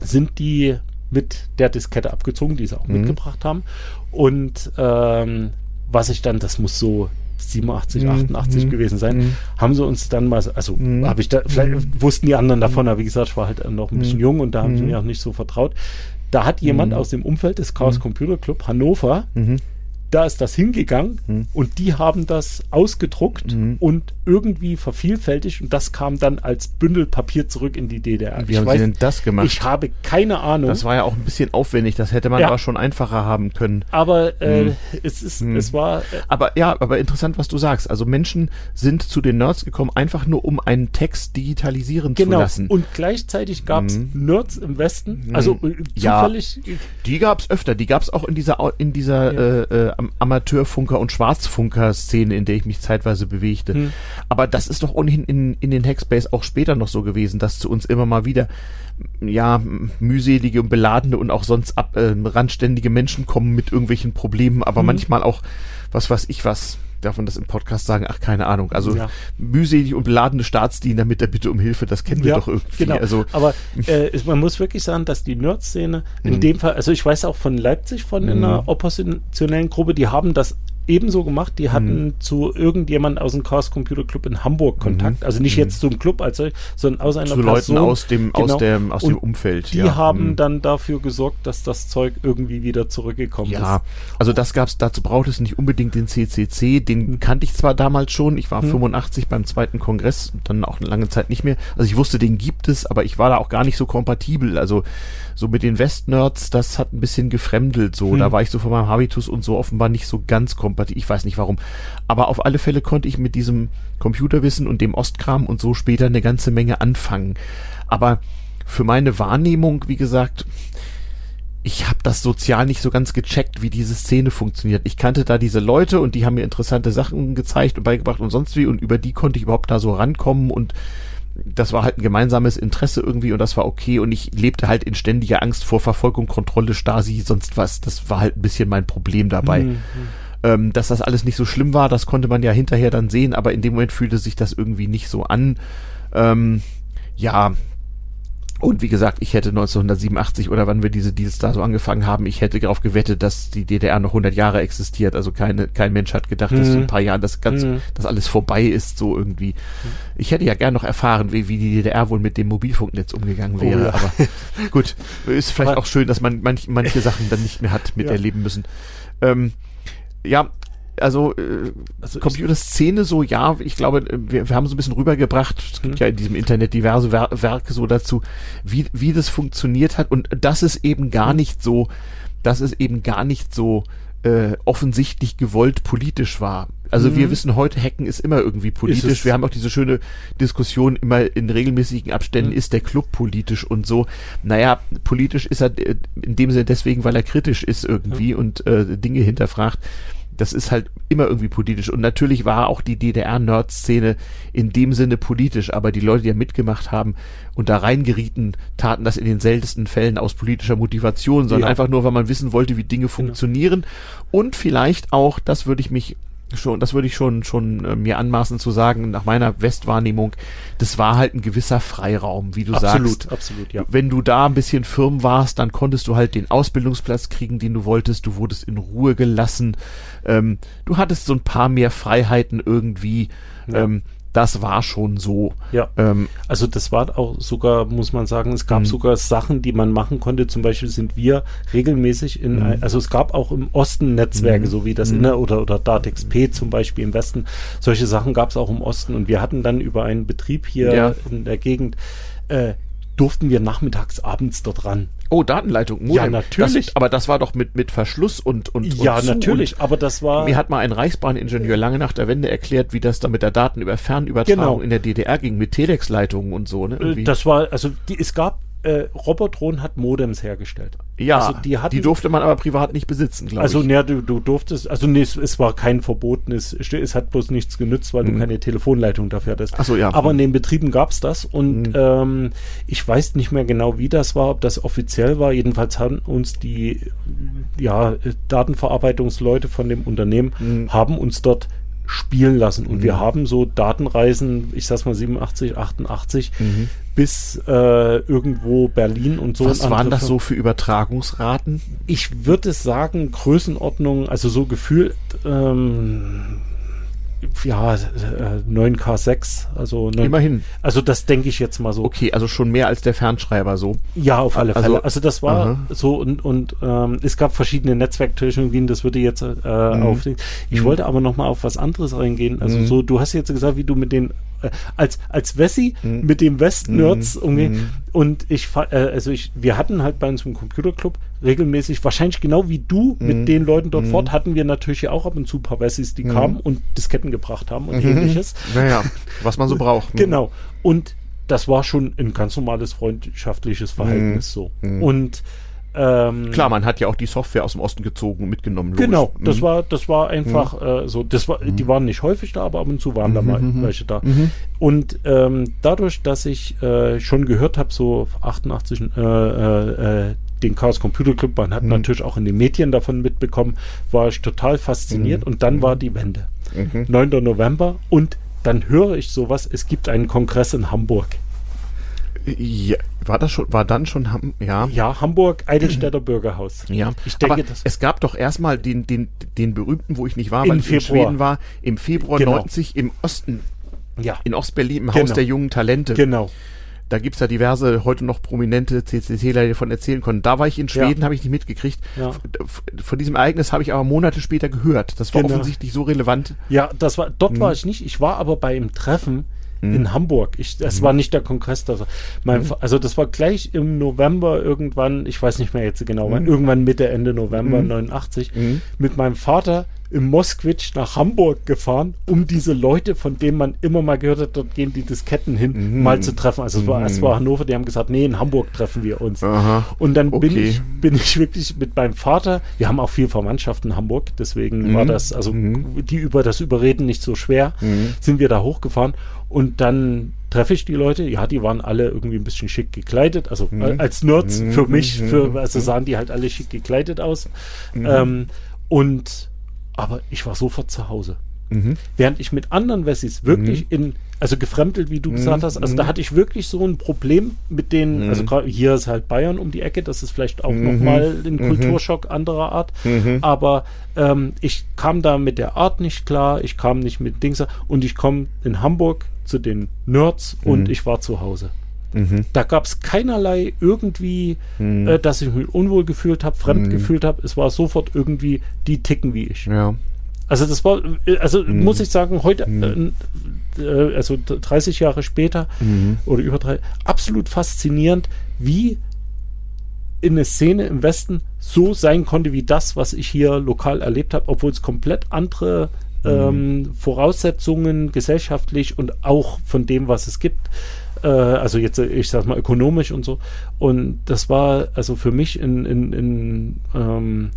S2: sind die mit der Diskette abgezogen, die sie auch
S1: Mhm.
S2: mitgebracht haben. Und ähm, was ich dann, das muss so 87,
S1: Mhm.
S2: 88
S1: Mhm.
S2: gewesen sein,
S1: Mhm.
S2: haben sie uns dann mal, so- also
S1: Mhm.
S2: habe ich da, vielleicht wussten die anderen davon, aber wie gesagt, ich war halt noch ein bisschen
S1: Mhm.
S2: jung und da haben sie
S1: Mhm.
S2: mir auch nicht so vertraut. Da hat jemand
S1: Mhm.
S2: aus dem Umfeld des Chaos Computer Club Hannover,
S1: Mhm.
S2: Da ist das hingegangen
S1: Mhm.
S2: und die haben das ausgedruckt
S1: Mhm.
S2: und irgendwie vervielfältigt und das kam dann als Bündel Papier zurück in die DDR.
S1: Wie
S2: ich,
S1: haben
S2: weiß,
S1: Sie denn das gemacht?
S2: ich habe keine Ahnung.
S1: das war ja auch ein bisschen aufwendig, das hätte man
S2: Ja.
S1: aber schon einfacher haben können.
S2: aber äh,
S1: Hm.
S2: es ist,
S1: Hm.
S2: es war, äh,
S1: Aber ja, aber interessant, was du sagst. Also Menschen sind zu den Nerds gekommen, einfach nur um einen Text digitalisieren
S2: genau.
S1: zu lassen.
S2: Und gleichzeitig gab es
S1: Mhm.
S2: Nerds im Westen,
S1: Mhm.
S2: also äh,
S1: Ja.
S2: zufällig.
S1: Die gab's öfter. Die gab's auch in dieser in dieser
S2: Ja.
S1: äh, äh, Amateurfunker und Schwarzfunker-Szene, in der ich mich zeitweise bewegte.
S2: Hm.
S1: Aber das ist doch ohnehin in, in den Hackspace auch später noch so gewesen, dass zu uns immer mal wieder ja mühselige und beladene und auch sonst ab, äh, randständige Menschen kommen mit irgendwelchen Problemen, aber
S2: Mhm.
S1: manchmal auch was weiß ich was. Darf man das im Podcast sagen? Ach, keine Ahnung. Also
S2: Ja.
S1: mühselig und beladene Staatsdiener mit der Bitte um Hilfe, das kennen wir
S2: Ja,
S1: doch irgendwie.
S2: Genau.
S1: Also
S2: Aber äh, man muss wirklich sagen, dass die Nerd-Szene in
S1: Mhm.
S2: dem Fall, also ich weiß auch von Leipzig, von
S1: Mhm.
S2: einer oppositionellen Gruppe, die haben das ebenso gemacht. Die hatten
S1: Mhm.
S2: zu irgendjemand aus dem Chaos Computer Club in Hamburg Kontakt. Also nicht
S1: Mhm.
S2: jetzt zum Club als solch, sondern aus einer
S1: zu
S2: Person.
S1: Leuten aus dem, aus
S2: Genau.
S1: dem, aus dem
S2: Und
S1: Umfeld.
S2: Die
S1: ja.
S2: haben
S1: Mhm.
S2: dann dafür gesorgt, dass das Zeug irgendwie wieder zurückgekommen
S1: Ja,
S2: ist.
S1: also das gab's, dazu braucht es nicht unbedingt den CCC, den
S2: Hm.
S1: kannte ich zwar damals schon, ich war
S2: Hm.
S1: 85 beim zweiten Kongress, dann auch eine lange Zeit nicht mehr, also ich wusste, den gibt es, aber ich war da auch gar nicht so kompatibel, also so mit den Westnerds, das hat ein bisschen gefremdelt so,
S2: Hm.
S1: da war ich so von meinem Habitus und so offenbar nicht so ganz kompatibel, ich weiß nicht warum, aber auf alle Fälle konnte ich mit diesem Computerwissen und dem Ostkram und so später eine ganze Menge anfangen, aber für meine Wahrnehmung, wie gesagt, ich habe das sozial nicht so ganz gecheckt, wie diese Szene funktioniert. Ich kannte da diese Leute und die haben mir interessante Sachen gezeigt und beigebracht und sonst wie und über die konnte ich überhaupt da so rankommen und das war halt ein gemeinsames Interesse irgendwie und das war okay und ich lebte halt in ständiger Angst vor Verfolgung, Kontrolle, Stasi, sonst was. Das war halt ein bisschen mein Problem dabei.
S2: Hm, hm.
S1: Ähm, dass das alles nicht so schlimm war, das konnte man ja hinterher dann sehen, aber in dem Moment fühlte sich das irgendwie nicht so an. Ähm, ja, und wie gesagt, ich hätte 1987 oder wann wir diese Deals da so angefangen haben, ich hätte darauf gewettet, dass die DDR noch 100 Jahre existiert. Also keine, kein Mensch hat gedacht, dass
S2: Mhm.
S1: in ein paar Jahren das ganz,
S2: Mhm.
S1: das alles vorbei ist, so irgendwie. Ich hätte ja gern noch erfahren, wie, wie die DDR wohl mit dem Mobilfunknetz umgegangen
S2: Oh
S1: wäre.
S2: ja.
S1: Aber gut, ist vielleicht auch schön, dass man manch, manche Sachen dann nicht mehr hat miterleben müssen. Ähm, ja, also, äh,
S2: Also
S1: Computerszene so, ja, ich glaube, äh, wir, wir haben so ein bisschen rübergebracht, es gibt
S2: Mhm.
S1: ja in diesem Internet diverse Wer Werke so dazu, wie, wie das funktioniert hat und das ist eben gar
S2: Mhm.
S1: nicht so, dass es eben gar nicht so äh, offensichtlich gewollt politisch war. Also
S2: Mhm.
S1: wir wissen heute, Hacken ist immer irgendwie politisch. Wir haben auch diese schöne Diskussion immer in regelmäßigen Abständen,
S2: Mhm.
S1: ist der Club politisch und so. Naja, politisch ist er äh, in dem Sinne deswegen, weil er kritisch ist irgendwie und äh, Dinge hinterfragt. Das ist halt immer irgendwie politisch. Und natürlich war auch die DDR-Nerd-Szene in dem Sinne politisch, aber die Leute, die ja mitgemacht haben und da reingerieten, taten das in den seltensten Fällen aus politischer Motivation, sondern
S2: Ja.
S1: einfach nur, weil man wissen wollte, wie Dinge funktionieren. Und vielleicht auch, das würde ich mich schon, das würde ich schon, schon äh, mir anmaßen zu sagen, nach meiner Westwahrnehmung, das war halt ein gewisser Freiraum, wie du
S2: absolut,
S1: sagst.
S2: absolut, ja.
S1: Wenn du da ein bisschen firm warst, dann konntest du halt den Ausbildungsplatz kriegen, den du wolltest. Du wurdest in Ruhe gelassen. Ähm, du hattest so ein paar mehr Freiheiten irgendwie.
S2: Ja.
S1: Ähm, das war schon so.
S2: Ja.
S1: Ähm,
S2: Also das war auch sogar, muss man sagen, es gab
S1: Mhm.
S2: sogar Sachen, die man machen konnte. Zum Beispiel sind wir regelmäßig in,
S1: Mhm.
S2: ein, also es gab auch im Osten Netzwerke,
S1: Mhm.
S2: so wie das. Inner oder oder DATEX-P zum Beispiel im Westen. Solche Sachen gab es auch im Osten und wir hatten dann über einen Betrieb hier
S1: Ja.
S2: in der Gegend äh, durften wir nachmittags, abends dort ran.
S1: oh, Datenleitung. Modem.
S2: Ja, natürlich.
S1: Das, aber das war doch mit, mit Verschluss und, und,
S2: ja,
S1: und zu
S2: natürlich, aber das war
S1: mir hat mal ein Reichsbahningenieur lange nach der Wende erklärt, wie das da mit der Daten über Fernübertragung
S2: Genau.
S1: in der DDR ging, mit Telex-Leitungen und so. Ne?
S2: Äh,
S1: Irgendwie.
S2: Das war, also die, es gab äh, Robotron hat Modems hergestellt.
S1: Ja, also die, hatten, die durfte man aber privat nicht besitzen,
S2: glaube also, ich. Also, ne, du, du durftest, also nee, es, es war kein verbotenes, es hat bloß nichts genützt, weil mhm. du keine Telefonleitung dafür hattest.
S1: Ach so, ja.
S2: Aber in den Betrieben gab's das und mhm. ähm, ich weiß nicht mehr genau, wie das war, ob das offiziell war. Jedenfalls haben uns die ja, Datenverarbeitungsleute von dem Unternehmen mhm. haben uns dort spielen lassen. Und mhm. wir haben so Datenreisen, ich sag's mal 87, 88, mhm. bis äh, irgendwo Berlin und so.
S1: Was waren das so für Übertragungsraten?
S2: Ich würde sagen, Größenordnung, also so gefühlt ähm, ja, 9K6, äh, also 9,
S1: immerhin.
S2: Also das denke ich jetzt mal so.
S1: Okay, also schon mehr als der Fernschreiber so.
S2: Ja, auf alle also, Fälle. Also das war aha. so und und ähm, es gab verschiedene Netzwerktechnologien, das würde jetzt äh, mhm. auf. Ich mhm. wollte aber noch mal auf was anderes eingehen. Also mhm. so, du hast jetzt gesagt, wie du mit den als als Wessi mhm. mit dem West-Nerds mhm. umgehen. Mhm. Und ich, äh, also ich, wir hatten halt bei uns im Computerclub regelmäßig, wahrscheinlich genau wie du mit mhm. den Leuten dort mhm. fort, hatten wir natürlich auch ab und zu ein paar Wessis, die kamen und Disketten gebracht haben und ähnliches.
S1: Naja, was man so braucht.
S2: genau. Und das war schon ein ganz normales freundschaftliches Verhältnis so. Und
S1: ähm, Klar, man hat ja auch die Software aus dem Osten gezogen und mitgenommen.
S2: Logisch. Genau, das mhm. war, das war einfach mhm. äh, so. Das war, die mhm. waren nicht häufig da, aber ab und zu waren mhm. da mal mhm. welche da. Mhm. Und ähm, dadurch, dass ich äh, schon gehört habe, so 88 äh, äh, äh, den Chaos Computer Club, man hat natürlich auch in den Medien davon mitbekommen, war ich total fasziniert. Und dann war die Wende. 9. November und dann höre ich sowas, es gibt einen Kongress in Hamburg.
S1: Ja, war das schon, war dann schon, Ham, ja?
S2: Ja, Hamburg, Eidelstädter Bürgerhaus.
S1: Ja, ich denke, Aber es gab doch erstmal den, den, den berühmten, wo ich nicht war, weil ich in Schweden war, im Februar genau. 90 im Osten. Ja. In Ostberlin, im genau. Haus der jungen Talente.
S2: Genau.
S1: Da gibt's ja diverse, heute noch prominente CCCler, die davon erzählen konnten. Da war ich in Schweden, ja. habe ich nicht mitgekriegt. Ja. Von diesem Ereignis habe ich aber Monate später gehört. Das war genau. offensichtlich so relevant.
S2: Ja, das war, dort hm. war ich nicht. Ich war aber beim Treffen in mhm. Hamburg. Ich, das mhm. war nicht der Kongress. Das, mein, mhm. Also das war gleich im November irgendwann, ich weiß nicht mehr jetzt genau, mhm. irgendwann Mitte, Ende November 89, mhm. mit meinem Vater im Moskwitsch nach Hamburg gefahren, um diese Leute, von denen man immer mal gehört hat, dort gehen die Disketten hin, mhm. mal zu treffen. Also es war, mhm. es war Hannover, die haben gesagt, nee, in Hamburg treffen wir uns. Aha. Und dann okay. bin ich, bin ich wirklich mit meinem Vater, wir haben auch viel Verwandtschaft in Hamburg, deswegen mhm. war das, also mhm. die über das Überreden nicht so schwer, mhm. sind wir da hochgefahren und dann treffe ich die Leute, ja, die waren alle irgendwie ein bisschen schick gekleidet, also mhm. als Nerds für mich, für, also sahen die halt alle schick gekleidet aus. Ähm, und aber ich war sofort zu Hause. Mhm. Während ich mit anderen Wessis wirklich mhm. in, also gefremdelt, wie du mhm. gesagt hast, also da mhm. hatte ich wirklich so ein Problem mit den, mhm. also gerade hier ist halt Bayern um die Ecke, das ist vielleicht auch mhm. nochmal ein Kulturschock anderer Art, aber ähm, ich kam da mit der Art nicht klar, ich kam nicht mit Dings und ich komme in Hamburg zu den Nerds und ich war zu Hause. Mhm. Da gab es keinerlei irgendwie, mhm. äh, dass ich mich unwohl gefühlt habe, fremd mhm. gefühlt habe. Es war sofort irgendwie, die ticken wie ich.
S1: Ja.
S2: Also das war, äh, also mhm. muss ich sagen, heute, mhm. äh, äh also 30 Jahre später mhm. oder über drei, absolut faszinierend, wie in eine Szene im Westen so sein konnte wie das, was ich hier lokal erlebt habe, obwohl es komplett andere ähm, Voraussetzungen gesellschaftlich und auch von dem, was es gibt, äh, also jetzt, ich sag mal, ökonomisch und so. Und das war also für mich in, in, in ähm,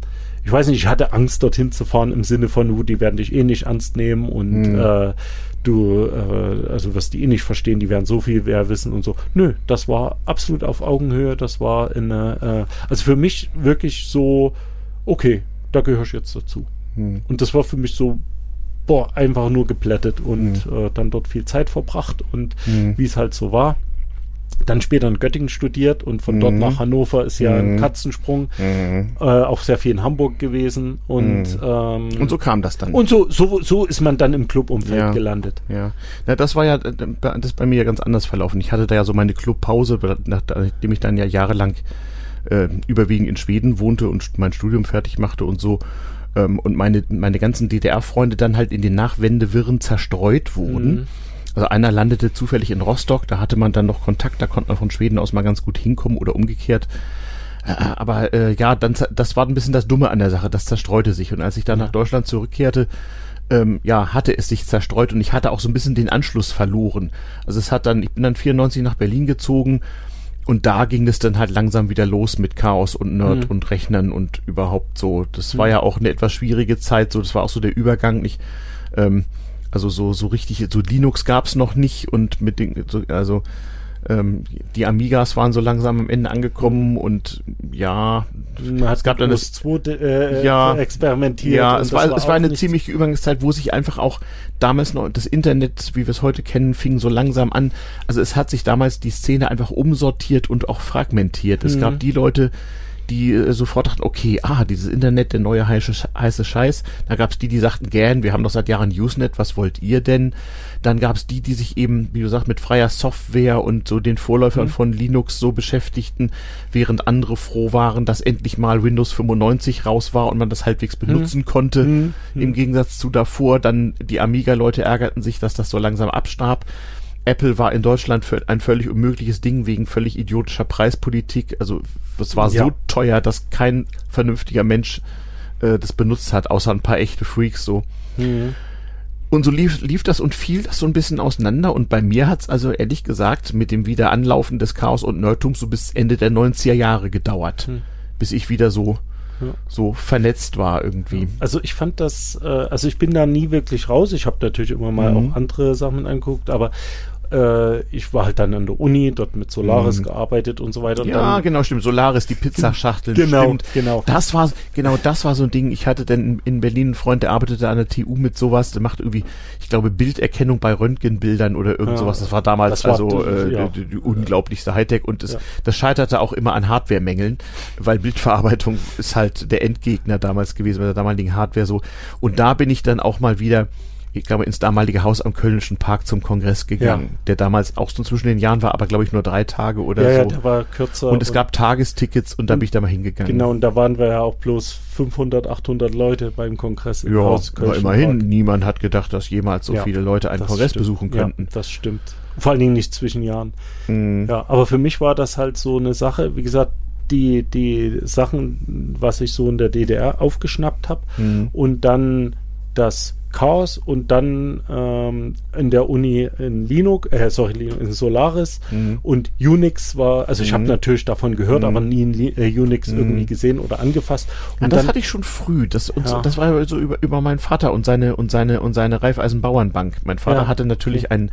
S2: ich weiß nicht, ich hatte Angst, dorthin zu fahren im Sinne von, du, die werden dich eh nicht ernst nehmen und mhm. äh, du, äh, also was die eh nicht verstehen, die werden so viel mehr wissen und so. Nö, das war absolut auf Augenhöhe, das war in, äh, also für mich wirklich so, okay, da gehöre ich jetzt dazu. Mhm. Und das war für mich so boah, einfach nur geplättet und mhm. äh, dann dort viel Zeit verbracht und mhm. wie es halt so war. Dann später in Göttingen studiert und von mhm. dort nach Hannover ist ja ein mhm. Katzensprung. Mhm. Äh, auch sehr viel in Hamburg gewesen. Und,
S1: mhm. ähm, und so kam das dann.
S2: Und so, so, so ist man dann im Clubumfeld
S1: ja.
S2: gelandet.
S1: Ja. ja, das war ja äh, das ist bei mir ja ganz anders verlaufen. Ich hatte da ja so meine Clubpause, nachdem ich dann ja jahrelang äh, überwiegend in Schweden wohnte und mein Studium fertig machte und so ähm, und meine, meine ganzen DDR-Freunde dann halt in den Nachwendewirren zerstreut wurden. Mhm. Also einer landete zufällig in Rostock, da hatte man dann noch Kontakt, da konnte man von Schweden aus mal ganz gut hinkommen oder umgekehrt. Äh, aber äh, ja, dann das war ein bisschen das Dumme an der Sache, das zerstreute sich. Und als ich dann ja. nach Deutschland zurückkehrte, ähm, ja, hatte es sich zerstreut und ich hatte auch so ein bisschen den Anschluss verloren. Also es hat dann, ich bin dann 94 nach Berlin gezogen und da ging es dann halt langsam wieder los mit Chaos und Nerd
S2: Mhm.
S1: und Rechnern und überhaupt so. Das
S2: Mhm.
S1: war ja auch eine etwas schwierige Zeit, so das war auch so der Übergang nicht. Ähm, also so so richtig so Linux gab's noch nicht und mit den so, also ähm, die Amigas waren so langsam am Ende angekommen und ja,
S2: Man
S1: es gab dann das,
S2: 2 äh,
S1: Ja.
S2: experimentiert.
S1: ja, es
S2: das
S1: war, es war eine ziemliche Übergangszeit, wo sich einfach auch damals noch das Internet, wie wir es heute kennen, fing so langsam an. Also es hat sich damals die Szene einfach umsortiert und auch fragmentiert. Es
S2: Mhm.
S1: gab die Leute, die äh, sofort dachten, okay, ah, dieses Internet, der neue heiße, heiße Scheiß. Da gab es die, die sagten, gern, wir haben doch seit Jahren Usenet, was wollt ihr denn? Dann gab es die, die sich eben, wie du sagst, mit freier Software und so den Vorläufern
S2: Mhm.
S1: von Linux so beschäftigten, während andere froh waren, dass endlich mal Windows 95 raus war und man das halbwegs benutzen konnte.
S2: Mhm.
S1: Im Gegensatz zu davor, dann die Amiga-Leute ärgerten sich, dass das so langsam abstarb. Apple war in Deutschland für ein völlig unmögliches Ding wegen völlig idiotischer Preispolitik. Also es war
S2: Ja.
S1: so teuer, dass kein vernünftiger Mensch äh, das benutzt hat, außer ein paar echte Freaks so.
S2: Mhm.
S1: Und so lief, lief das und fiel das so ein bisschen auseinander. Und bei mir hat's also ehrlich gesagt mit dem Wiederanlaufen des Chaos und Nerdtums so bis Ende der 90er Jahre gedauert,
S2: Hm.
S1: bis ich wieder so,
S2: Ja.
S1: so vernetzt war irgendwie.
S2: Also ich fand das, äh, also ich bin da nie wirklich raus. Ich habe natürlich immer mal
S1: Mhm.
S2: auch andere Sachen angeguckt, aber äh, ich war halt dann an der Uni, dort mit Solaris
S1: Mhm.
S2: gearbeitet und so weiter. Und
S1: Ja,
S2: dann,
S1: genau, stimmt. Solaris, die Pizzaschachteln,
S2: Genau,
S1: stimmt.
S2: genau.
S1: Das war, genau, das war so ein Ding. Ich hatte dann in, in Berlin einen Freund, der arbeitete an der TU mit sowas, der macht irgendwie, ich glaube, Bilderkennung bei Röntgenbildern oder irgend
S2: Ja,
S1: sowas. Das war damals
S2: das war
S1: also äh,
S2: ja.
S1: die, die unglaublichste Hightech und das,
S2: Ja.
S1: das scheiterte auch immer an Hardware-Mängeln, weil Bildverarbeitung ist halt der Endgegner damals gewesen bei der damaligen Hardware so. Und da bin ich dann auch mal wieder ich glaube, ins damalige Haus am Kölnischen Park zum Kongress gegangen, der damals auch so zwischen den Jahren war, aber glaube ich nur drei Tage oder
S2: ja, ja,
S1: so.
S2: der war kürzer.
S1: Und es gab Tagestickets und da bin ich da mal hingegangen.
S2: Genau, und da waren wir ja auch bloß 500, 800 Leute beim Kongress im
S1: Ja,
S2: Haus
S1: aber
S2: Kölschen
S1: immerhin,
S2: Park.
S1: niemand hat gedacht, dass jemals so
S2: Ja,
S1: viele Leute einen Kongress
S2: stimmt.
S1: besuchen könnten.
S2: Ja, das stimmt. Vor allen Dingen nicht zwischen Jahren.
S1: Mhm.
S2: Ja, aber für mich war das halt so eine Sache, wie gesagt, die, die Sachen, was ich so in der DDR aufgeschnappt habe
S1: Mhm.
S2: und dann das Chaos und dann ähm, in der Uni in Linux, äh, sorry, in Solaris
S1: Mhm.
S2: und Unix war, also ich habe
S1: Mhm.
S2: natürlich davon gehört,
S1: Mhm.
S2: aber nie in äh, Unix
S1: Mhm.
S2: irgendwie gesehen oder angefasst.
S1: Ja,
S2: Und
S1: das
S2: dann,
S1: hatte ich schon früh. Das, und
S2: Ja.
S1: das war so über, über meinen Vater und seine und seine und seine Raiffeisenbauernbank. Mein Vater
S2: Ja.
S1: hatte natürlich ein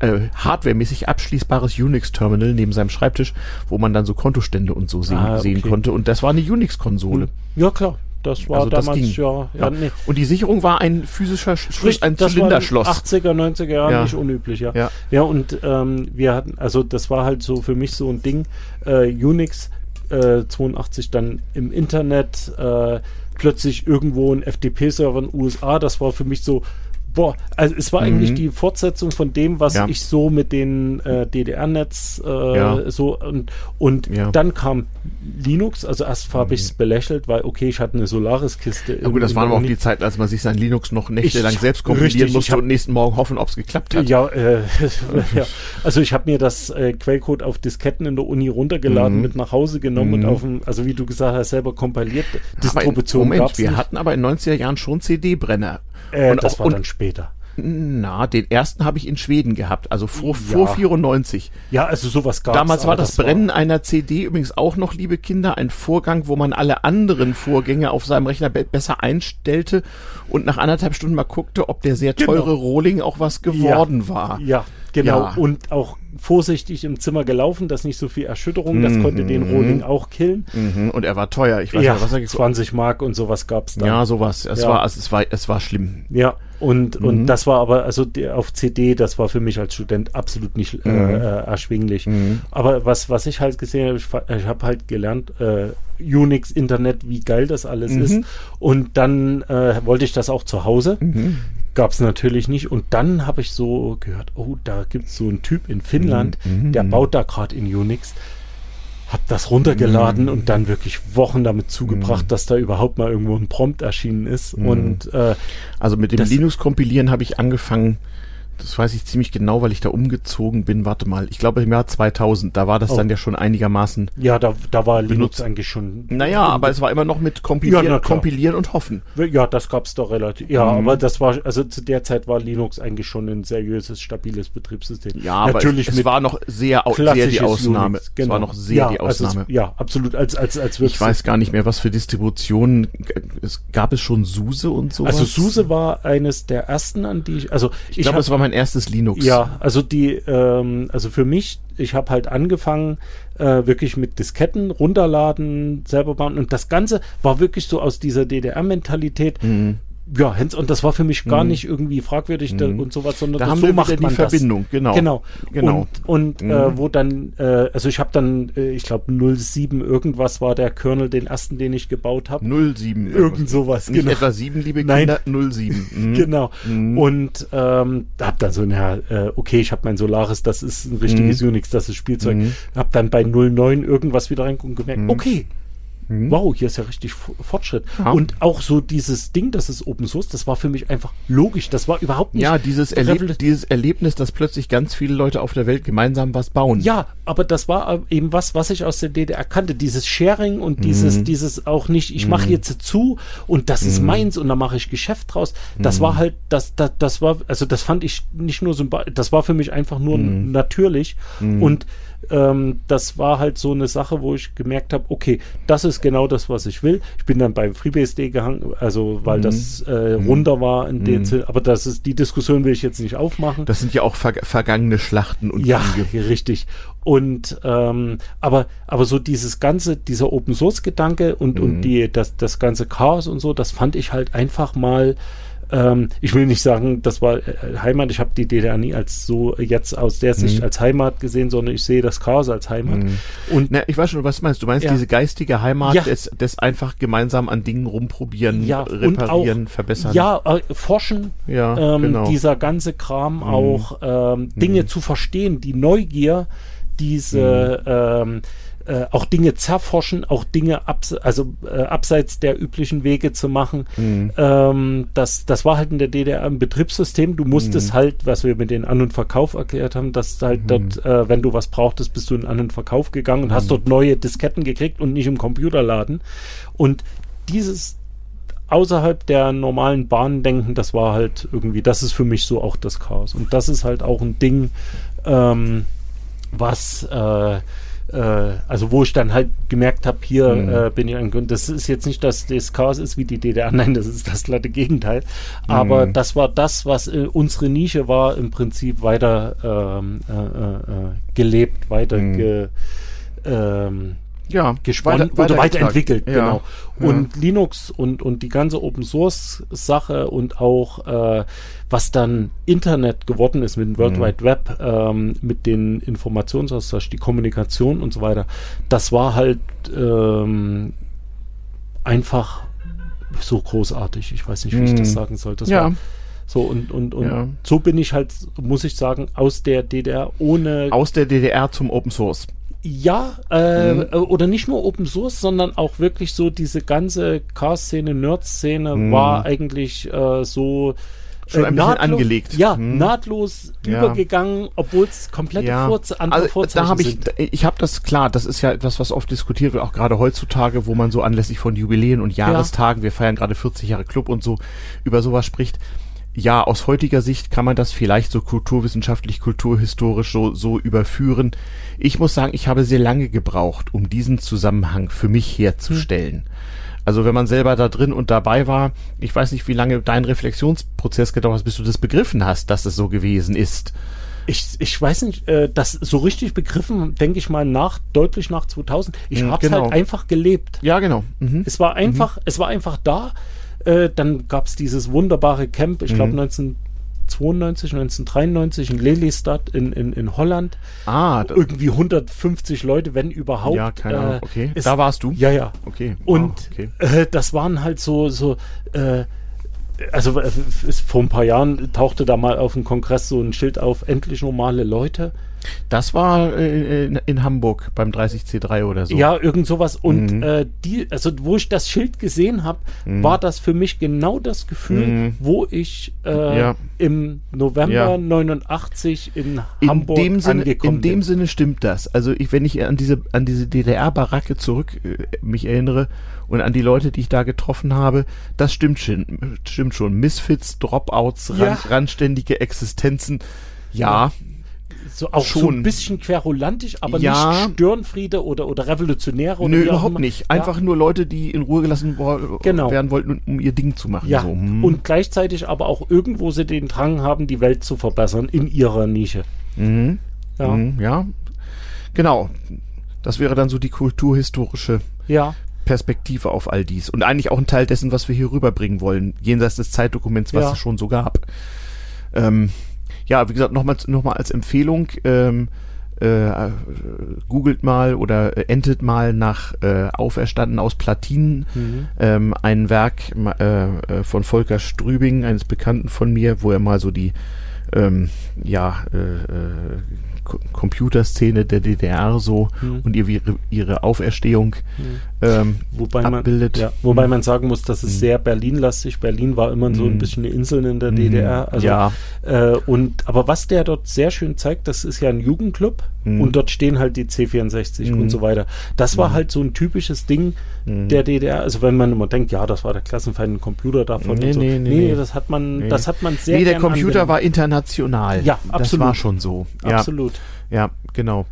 S1: äh, hardwaremäßig abschließbares Unix-Terminal neben seinem Schreibtisch, wo man dann so Kontostände und so sehen,
S2: Ah,
S1: sehen
S2: okay.
S1: konnte. Und das war eine Unix-Konsole.
S2: ja klar, das war
S1: Also das
S2: damals
S1: ging.
S2: ja, ja, nee.
S1: Und die Sicherung war ein physischer Schluss, ein
S2: das
S1: Zylinderschloss.
S2: 80er, 90er Jahren
S1: Ja.
S2: nicht unüblich, ja.
S1: Ja.
S2: Ja, und ähm, wir hatten, also das war halt so für mich so ein Ding, äh, Unix äh, 82 dann im Internet, äh, plötzlich irgendwo ein FTP-Server in den USA, das war für mich so, boah, also es war
S1: Mhm.
S2: eigentlich die Fortsetzung von dem, was
S1: Ja.
S2: ich so mit den äh, DDR-Netz äh,
S1: Ja.
S2: so und, und
S1: Ja.
S2: dann kam Linux, also erst habe ich es belächelt, weil okay, ich hatte eine Solaris-Kiste.
S1: Mhm. Ja gut, das waren aber auch die Zeiten, als man sich sein Linux noch nächtelang
S2: Ich-
S1: selbst kompilieren
S2: richtig, ich
S1: musste
S2: hab-
S1: und nächsten Morgen hoffen, ob es geklappt hat.
S2: Ja, äh, also ich habe mir das äh, Quellcode auf Disketten in der Uni runtergeladen,
S1: Mhm.
S2: mit nach Hause genommen und
S1: Mhm.
S2: auf dem, also wie du gesagt hast, selber kompiliert.
S1: Aber in,
S2: Distribution
S1: Moment, wir
S2: nicht.
S1: hatten aber in 90er Jahren schon CD-Brenner.
S2: Äh,
S1: und
S2: das
S1: auch-
S2: war
S1: und-
S2: dann später.
S1: Na, den ersten habe ich in Schweden gehabt, also vor,
S2: Ja.
S1: vor 94.
S2: Ja, also sowas gab
S1: Damals war das Brennen einer CD übrigens auch noch, liebe Kinder, ein Vorgang, wo man alle anderen Vorgänge auf seinem Rechner be besser einstellte und nach anderthalb Stunden mal guckte, ob der sehr
S2: Genau.
S1: teure Rohling auch was geworden war.
S2: Ja, genau.
S1: Ja.
S2: Und auch vorsichtig im Zimmer gelaufen, dass nicht so viel Erschütterung, das
S1: Mhm.
S2: konnte den Rohling auch killen.
S1: Mhm, und er war teuer. Ich weiß
S2: ja,
S1: nicht, was er gekostet
S2: 20 Mark und sowas gab's dann.
S1: Ja, sowas. Es
S2: Ja.
S1: war, es, es war, es war schlimm.
S2: Ja, und,
S1: Mhm.
S2: und das war aber, also die, auf CD, das war für mich als Student absolut nicht äh,
S1: Mhm.
S2: äh, erschwinglich.
S1: Mhm.
S2: Aber was, was ich halt gesehen habe, ich, ich habe halt gelernt, äh, Unix, Internet, wie geil das alles
S1: Mhm.
S2: ist. Und dann äh, wollte ich das auch zu Hause.
S1: Mhm.
S2: Gab es natürlich nicht. Und dann habe ich so gehört, oh, da gibt es so einen Typ in Finnland,
S1: Mhm.
S2: der baut da gerade in Unix. Hab das runtergeladen
S1: Mhm.
S2: und dann wirklich Wochen damit zugebracht, dass da überhaupt mal irgendwo ein Prompt erschienen ist.
S1: Mhm.
S2: Und äh,
S1: Also mit dem
S2: Das-
S1: Linux-Kompilieren habe ich angefangen das weiß ich ziemlich genau, weil ich da umgezogen bin. Warte mal, ich glaube im Jahr 2000, da war das oh. dann ja schon einigermaßen.
S2: Ja, da, da war benutzt. Linux eigentlich schon.
S1: Naja, aber es war immer noch mit Kompilieren, ja, kompilieren und hoffen.
S2: Ja, das gab's doch relativ. Ja, mhm. aber das war, also zu der Zeit war Linux eigentlich schon ein seriöses, stabiles Betriebssystem.
S1: Ja, Natürlich aber es, es war noch sehr, sehr die Ausnahme. Unix,
S2: genau. Es war noch sehr ja, die Ausnahme. Also es, ja, absolut. Als, als, als
S1: ich weiß gar nicht mehr, was für Distributionen. Es gab es schon SUSE und so.
S2: Also SUSE war eines der ersten, an die ich, also
S1: ich, ich glaube, es war mein erstes Linux.
S2: Ja, also die, ähm, also für mich, ich habe halt angefangen, äh, wirklich mit Disketten runterladen, selber bauen und das Ganze war wirklich so aus dieser DDR-Mentalität. Mhm ja, Hens, und das war für mich gar mhm. nicht irgendwie fragwürdig mhm. und sowas, sondern
S1: da das, haben so wir macht man die Verbindung,
S2: das. genau. Genau. genau. Und, und mhm. äh, wo dann, äh, also ich habe dann, äh, ich glaube 07 irgendwas war der Kernel, den ersten, den ich gebaut habe.
S1: 07.
S2: Irgend sowas,
S1: Nicht genau. etwa 7, liebe Kinder, Nein. 07.
S2: Mhm. genau. Mhm. Und ähm, hab dann so, na, äh, okay, ich habe mein Solaris, das ist ein richtiges mhm. Unix, das ist Spielzeug. Hab dann bei 09 irgendwas wieder reingucken und gemerkt, okay, Mhm. Wow, hier ist ja richtig Fortschritt. Ja. Und auch so dieses Ding, das ist Open Source, das war für mich einfach logisch. Das war überhaupt nicht.
S1: Ja, dieses, Erleb dieses Erlebnis, dass plötzlich ganz viele Leute auf der Welt gemeinsam was bauen.
S2: Ja, aber das war eben was, was ich aus der DDR kannte. Dieses Sharing und dieses, mhm. dieses auch nicht, ich mache mhm. jetzt zu und das ist mhm. meins und da mache ich Geschäft draus. Das war mhm. halt, das, das, das war, also das fand ich nicht nur sympathisch, das war für mich einfach nur natürlich. Und ähm, das war halt so eine Sache, wo ich gemerkt habe, okay, das ist genau das, was ich will. Ich bin dann beim FreeBSD gehangen, also weil mhm. das äh, mhm. runter war in mhm. den, aber das ist die Diskussion will ich jetzt nicht aufmachen.
S1: Das sind ja auch ver vergangene Schlachten
S2: und ja, Kriege. richtig. Und ähm, aber aber so dieses ganze dieser Open Source Gedanke und und mhm. die das das ganze Chaos und so, das fand ich halt einfach mal ähm, ich will nicht sagen, das war äh, Heimat. Ich habe die DDR nie als so jetzt aus der Sicht mhm. als Heimat gesehen, sondern ich sehe das Chaos als Heimat. Mhm.
S1: Und Na, ich weiß schon, was du meinst. Du meinst ja. diese geistige Heimat ja. des, des einfach gemeinsam an Dingen rumprobieren, ja, reparieren, auch, verbessern.
S2: Ja, äh, forschen. Ja, ähm, genau. Dieser ganze Kram mhm. auch ähm, Dinge mhm. zu verstehen, die Neugier, diese mhm. ähm, äh, auch Dinge zerforschen, auch Dinge abs also äh, abseits der üblichen Wege zu machen. Mhm. Ähm, das, das war halt in der DDR ein Betriebssystem. Du musstest mhm. halt, was wir mit den An- und Verkauf erklärt haben, dass halt mhm. dort, äh, wenn du was brauchtest, bist du in An- und Verkauf gegangen und hast mhm. dort neue Disketten gekriegt und nicht im Computerladen. Und dieses außerhalb der normalen Bahnen denken, das war halt irgendwie, das ist für mich so auch das Chaos. Und das ist halt auch ein Ding, ähm, was äh, also wo ich dann halt gemerkt habe, hier mhm. äh, bin ich ein. Das ist jetzt nicht, dass das Chaos ist wie die DDR, nein, das ist das glatte Gegenteil. Aber mhm. das war das, was äh, unsere Nische war, im Prinzip weiter ähm, äh, äh, äh gelebt, weiter mhm. ge, ähm,
S1: ja,
S2: gespannt weiter, oder weiterentwickelt, ja. genau. Und ja. Linux und, und die ganze Open Source Sache und auch äh, was dann Internet geworden ist mit dem World mhm. Wide Web, ähm, mit den Informationsaustausch, die Kommunikation und so weiter, das war halt ähm, einfach so großartig. Ich weiß nicht, wie mhm. ich das mhm. sagen soll. Das ja. war so und, und, und ja. so bin ich halt, muss ich sagen, aus der DDR ohne.
S1: Aus der DDR zum Open Source.
S2: Ja, äh, mhm. Äh, oder nicht nur Open Source, sondern auch wirklich so diese ganze Car-Szene, Nerd-Szene mhm. war eigentlich äh, so
S1: schon ein äh, nahtlos, bisschen angelegt.
S2: Ja, hm. nahtlos ja. übergegangen, obwohl es komplette ja. Vorze andere also,
S1: Vorzeichen da hab ich, sind. Ich habe das klar, das ist ja etwas, was oft diskutiert wird, auch gerade heutzutage, wo man so anlässlich von Jubiläen und Jahrestagen, ja. wir feiern gerade 40 Jahre Club und so, über sowas spricht ja, aus heutiger Sicht kann man das vielleicht so kulturwissenschaftlich, kulturhistorisch so, so überführen. Ich muss sagen, ich habe sehr lange gebraucht, um diesen Zusammenhang für mich herzustellen. Hm. Also wenn man selber da drin und dabei war, ich weiß nicht, wie lange dein Reflexionsprozess gedauert hat, bis du das begriffen hast, dass es so gewesen ist.
S2: Ich, ich weiß nicht, äh, das so richtig begriffen, denke ich mal, nach, deutlich nach 2000. Ich mhm, habe es genau. halt einfach gelebt.
S1: Ja, genau.
S2: Mhm. Es war einfach, mhm. es war einfach da. Äh, dann gab es dieses wunderbare Camp, ich glaube mhm. 1992, 1993 in Lelystad in, in, in Holland.
S1: Ah,
S2: irgendwie 150 Leute, wenn überhaupt.
S1: Ja, keine Ahnung. Äh, okay.
S2: Es, da warst du?
S1: Ja, ja.
S2: Okay. Und okay. Äh, das waren halt so so. Äh, also vor ein paar Jahren tauchte da mal auf dem Kongress so ein Schild auf, endlich normale Leute.
S1: Das war äh, in, in Hamburg beim 30C3 oder so.
S2: Ja, irgend sowas. Und mhm. äh, die, also wo ich das Schild gesehen habe, mhm. war das für mich genau das Gefühl, mhm. wo ich äh, ja. im November ja. 89 in Hamburg
S1: in dem Sinne,
S2: angekommen
S1: In dem Sinne stimmt das. Also ich, wenn ich an diese an diese DDR-Baracke zurück äh, mich erinnere und an die Leute, die ich da getroffen habe, das stimmt schon. Stimmt schon. Misfits, Dropouts, ja. ran, randständige Existenzen. Ja,
S2: so auch schon. so ein bisschen querulantisch, aber ja. nicht Störenfriede oder, oder Revolutionäre oder
S1: Nö, überhaupt nicht. Einfach ja. nur Leute, die in Ruhe gelassen genau. werden wollten, um ihr Ding zu machen.
S2: Ja. So. Hm. Und gleichzeitig aber auch irgendwo sie den Drang haben, die Welt zu verbessern in ihrer Nische.
S1: Mhm. Ja. Mhm, ja. Genau. Das wäre dann so die kulturhistorische
S2: ja.
S1: Perspektive auf all dies. Und eigentlich auch ein Teil dessen, was wir hier rüberbringen wollen, jenseits des Zeitdokuments, was ja. es schon so gab. Ähm, ja, wie gesagt, nochmal noch mal als Empfehlung, ähm, äh, googelt mal oder äh, entet mal nach äh, Auferstanden aus Platinen, mhm. ähm, ein Werk äh, äh, von Volker Strübing, eines Bekannten von mir, wo er mal so die ähm, ja, äh, Computerszene der DDR so hm. und ihre, ihre Auferstehung hm. Ähm,
S2: wobei abbildet. Man, ja, wobei hm. man sagen muss, das ist hm. sehr Berlin-lastig. Berlin war immer so ein hm. bisschen eine Insel in der DDR.
S1: Hm. Also, ja.
S2: Äh, und, aber was der dort sehr schön zeigt, das ist ja ein Jugendclub und dort stehen halt die C64 und so weiter. Das war halt so ein typisches Ding der DDR. Also wenn man immer denkt, ja, das war der klassenfeinde Computer davon
S1: nee,
S2: so.
S1: nee,
S2: nee, nee, das hat man, nee. das hat man sehr
S1: Nee, der Computer angewendet. war international.
S2: Ja, absolut. Das
S1: war schon so.
S2: Absolut.
S1: Ja, genau.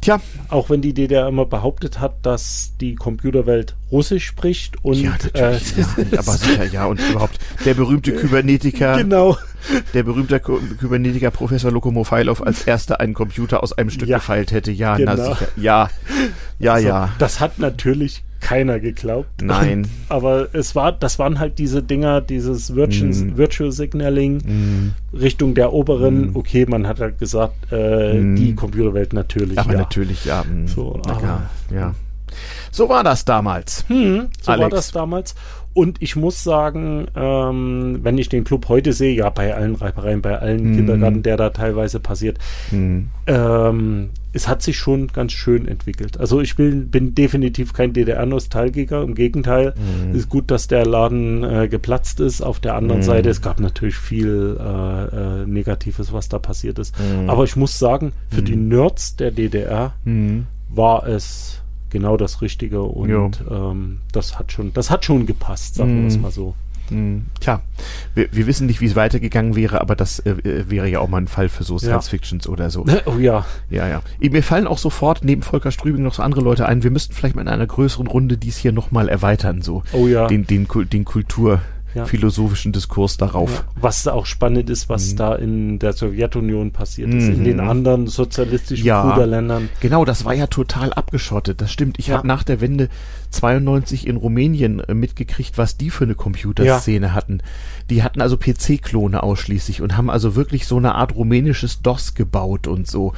S1: Tja.
S2: Auch wenn die DDR immer behauptet hat, dass die Computerwelt Russisch spricht und
S1: ja, äh, ja, aber sicher, ja, und überhaupt der berühmte Kybernetiker,
S2: genau.
S1: der berühmte Kybernetiker Professor Lokomofailov als erster einen Computer aus einem Stück ja, gefeilt hätte, ja, genau. na sicher, ja, ja, also, ja.
S2: Das hat natürlich keiner geglaubt.
S1: Nein.
S2: Aber es war, das waren halt diese Dinger, dieses Virtual, mm. Virtual Signaling mm. Richtung der oberen. Mm. Okay, man hat halt gesagt, äh, mm. die Computerwelt natürlich.
S1: Aber ja. natürlich, ja.
S2: Mm. So, aber,
S1: ja. So war das damals.
S2: Hm, so Alex. war das damals. Und ich muss sagen, ähm, wenn ich den Club heute sehe, ja, bei allen Reibereien, bei allen mm. Kindergarten, der da teilweise passiert, mm. ähm, es hat sich schon ganz schön entwickelt. Also ich bin, bin definitiv kein DDR-Nostalgiker, im Gegenteil. Es ist gut, dass der Laden äh, geplatzt ist. Auf der anderen Seite, es gab natürlich viel äh, äh, Negatives, was da passiert ist. Aber ich muss sagen, für die Nerds der DDR war es genau das Richtige und ähm, das hat schon, das hat schon gepasst, sagen wir es mhm. mal so.
S1: Mhm. Tja, wir, wir, wissen nicht, wie es weitergegangen wäre, aber das äh, äh, wäre ja auch mal ein Fall für so Science-Fictions oder so.
S2: Oh ja.
S1: Ja, ja. Mir fallen auch sofort neben Volker Strübing noch so andere Leute ein. Wir müssten vielleicht mal in einer größeren Runde dies hier nochmal erweitern, so.
S2: Oh ja.
S1: Den, den, den Kultur, ja. philosophischen Diskurs darauf. Ja.
S2: Was auch spannend ist, was mhm. da in der Sowjetunion passiert ist, mhm. in den anderen sozialistischen
S1: ja.
S2: Bruderländern.
S1: Genau, das war ja total abgeschottet. Das stimmt. Ich ja. habe nach der Wende 92 in Rumänien äh, mitgekriegt, was die für eine Computerszene hatten. Die hatten also PC-Klone ausschließlich und haben also wirklich so eine Art rumänisches DOS gebaut und so.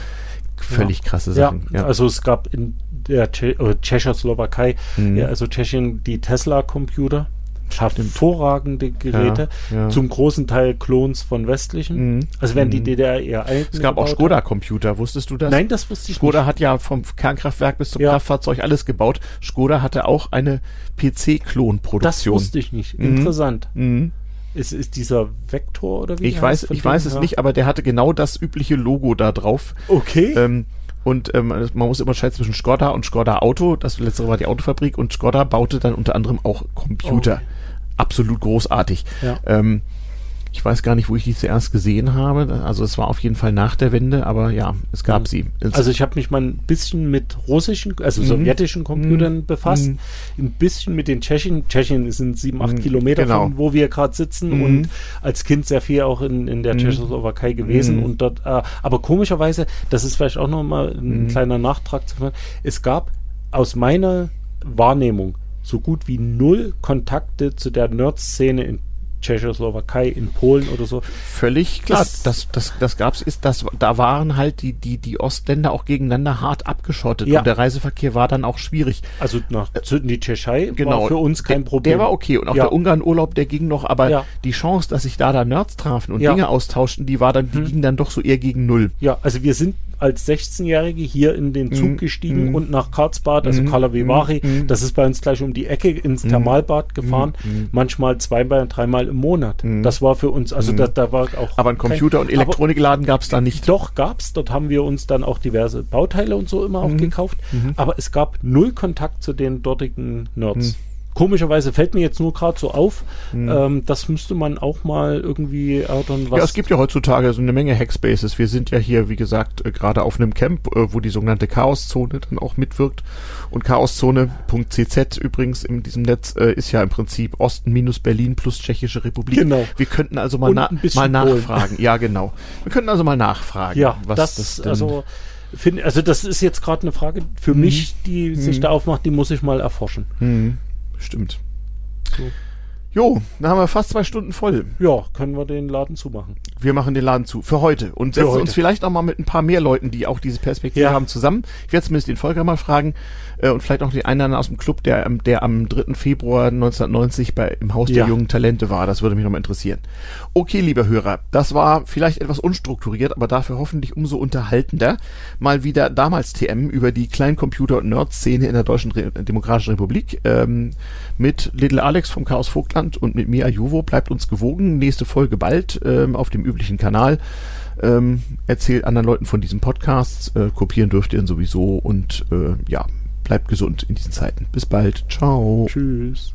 S1: Völlig krasse Sachen.
S2: Ja, also es gab in der Tsche äh, Tschechoslowakei, mhm. ja, also Tschechien, die Tesla-Computer hervorragende Geräte, ja, ja. zum großen Teil Klons von westlichen. Mhm. Also werden die mhm. DDR eher
S1: alten. Es gab auch Skoda-Computer, wusstest du das?
S2: Nein, das wusste ich
S1: Skoda nicht. Skoda hat ja vom Kernkraftwerk bis zum ja. Kraftfahrzeug alles gebaut. Skoda hatte auch eine PC-Klon-Produktion. Das
S2: wusste ich nicht. Mhm. Interessant. Mhm. Ist, ist dieser Vektor oder wie?
S1: Ich weiß, ich weiß es nicht, aber der hatte genau das übliche Logo da drauf.
S2: Okay.
S1: Ähm, und ähm, man muss immer scheiden zwischen Skoda und Skoda Auto. Das letztere war die Autofabrik und Skoda baute dann unter anderem auch Computer. Okay absolut großartig.
S2: Ja.
S1: Ähm, ich weiß gar nicht, wo ich die zuerst gesehen habe. Also es war auf jeden Fall nach der Wende, aber ja, es gab mhm. sie.
S2: Es also ich habe mich mal ein bisschen mit russischen, also mhm. sowjetischen Computern mhm. befasst, mhm. ein bisschen mit den Tschechien. Tschechien sind sieben, acht. Kilometer genau. von wo wir gerade sitzen und als Kind sehr viel auch in, in der Tschechoslowakei gewesen und dort, äh, aber komischerweise, das ist vielleicht auch nochmal ein kleiner Nachtrag zu machen, es gab aus meiner Wahrnehmung so gut wie null Kontakte zu der Nerd-Szene in Tschechoslowakei, in Polen oder so.
S1: Völlig klar, das, das, das, das gab's, ist, das, da waren halt die, die, die Ostländer auch gegeneinander hart abgeschottet ja. und der Reiseverkehr war dann auch schwierig.
S2: Also nach in die Tschechei
S1: genau, war
S2: für uns kein
S1: der,
S2: Problem.
S1: Der war okay und auch ja. der Ungarn-Urlaub, der ging noch, aber ja. die Chance, dass sich da da Nerds trafen und Dinge austauschten, die war dann, die hm. ging dann doch so eher gegen null.
S2: Ja, also wir sind als 16-Jährige hier in den Zug
S1: Mhm.
S2: gestiegen
S1: Mhm.
S2: und nach Karlsbad, also
S1: Mhm.
S2: Karla Vivari,
S1: Mhm.
S2: das ist bei uns gleich um die Ecke ins Thermalbad gefahren,
S1: Mhm.
S2: manchmal zweimal, dreimal im Monat.
S1: Mhm.
S2: Das war für uns, also
S1: Mhm.
S2: da, da war auch.
S1: Aber
S2: kein-
S1: Computer- und Elektronikladen gab es da nicht.
S2: doch, gab's. Dort haben wir uns dann auch diverse Bauteile und so immer auch
S1: Mhm.
S2: gekauft.
S1: Mhm.
S2: Aber es gab null Kontakt zu den dortigen Nerds.
S1: Mhm.
S2: Komischerweise fällt mir jetzt nur gerade so auf,
S1: Mhm.
S2: ähm, das müsste man auch mal irgendwie erörtern, was.
S1: Ja, es gibt ja heutzutage so eine Menge Hackspaces. Wir sind ja hier, wie gesagt, äh, gerade auf einem Camp, äh, wo die sogenannte Chaoszone dann auch mitwirkt. Und chaoszone.cz übrigens in diesem Netz äh, ist ja im Prinzip Osten minus Berlin plus Tschechische Republik.
S2: Genau.
S1: Wir könnten also mal, na mal nachfragen. Ja, genau. Wir könnten also mal nachfragen,
S2: ja,
S1: was
S2: das,
S1: das, denn
S2: also, find, also das ist jetzt gerade eine Frage für
S1: Mhm.
S2: mich, die sich
S1: Mhm.
S2: da aufmacht, die muss ich mal erforschen.
S1: Hm, stimmt.
S2: So.
S1: Jo, dann haben wir fast zwei Stunden voll.
S2: Ja, können wir den Laden zumachen.
S1: Wir machen den Laden zu. Für heute. Und setzen
S2: heute.
S1: uns vielleicht auch mal mit ein paar mehr Leuten, die auch diese Perspektive
S2: Ja.
S1: haben, zusammen. Ich werde zumindest den Volker mal fragen äh, und vielleicht auch den einen aus dem Club, der, am- der am 3. Februar 1990 bei, im Haus
S2: Ja.
S1: der jungen Talente war. Das würde mich nochmal interessieren. Okay, lieber Hörer, das war vielleicht etwas unstrukturiert, aber dafür hoffentlich umso unterhaltender. Mal wieder damals TM über die Kleincomputer- und Nerd-Szene in der Deutschen Re Demokratischen Republik. Ähm, mit Little Alex vom Chaos Vogtland und mit mir, Ajuvo. Bleibt uns gewogen. Nächste Folge bald ähm, auf dem üblichen Kanal. Ähm, erzählt anderen Leuten von diesem Podcast. Äh, kopieren dürft ihr ihn sowieso. Und äh, ja, bleibt gesund in diesen Zeiten. Bis bald. Ciao.
S2: Tschüss.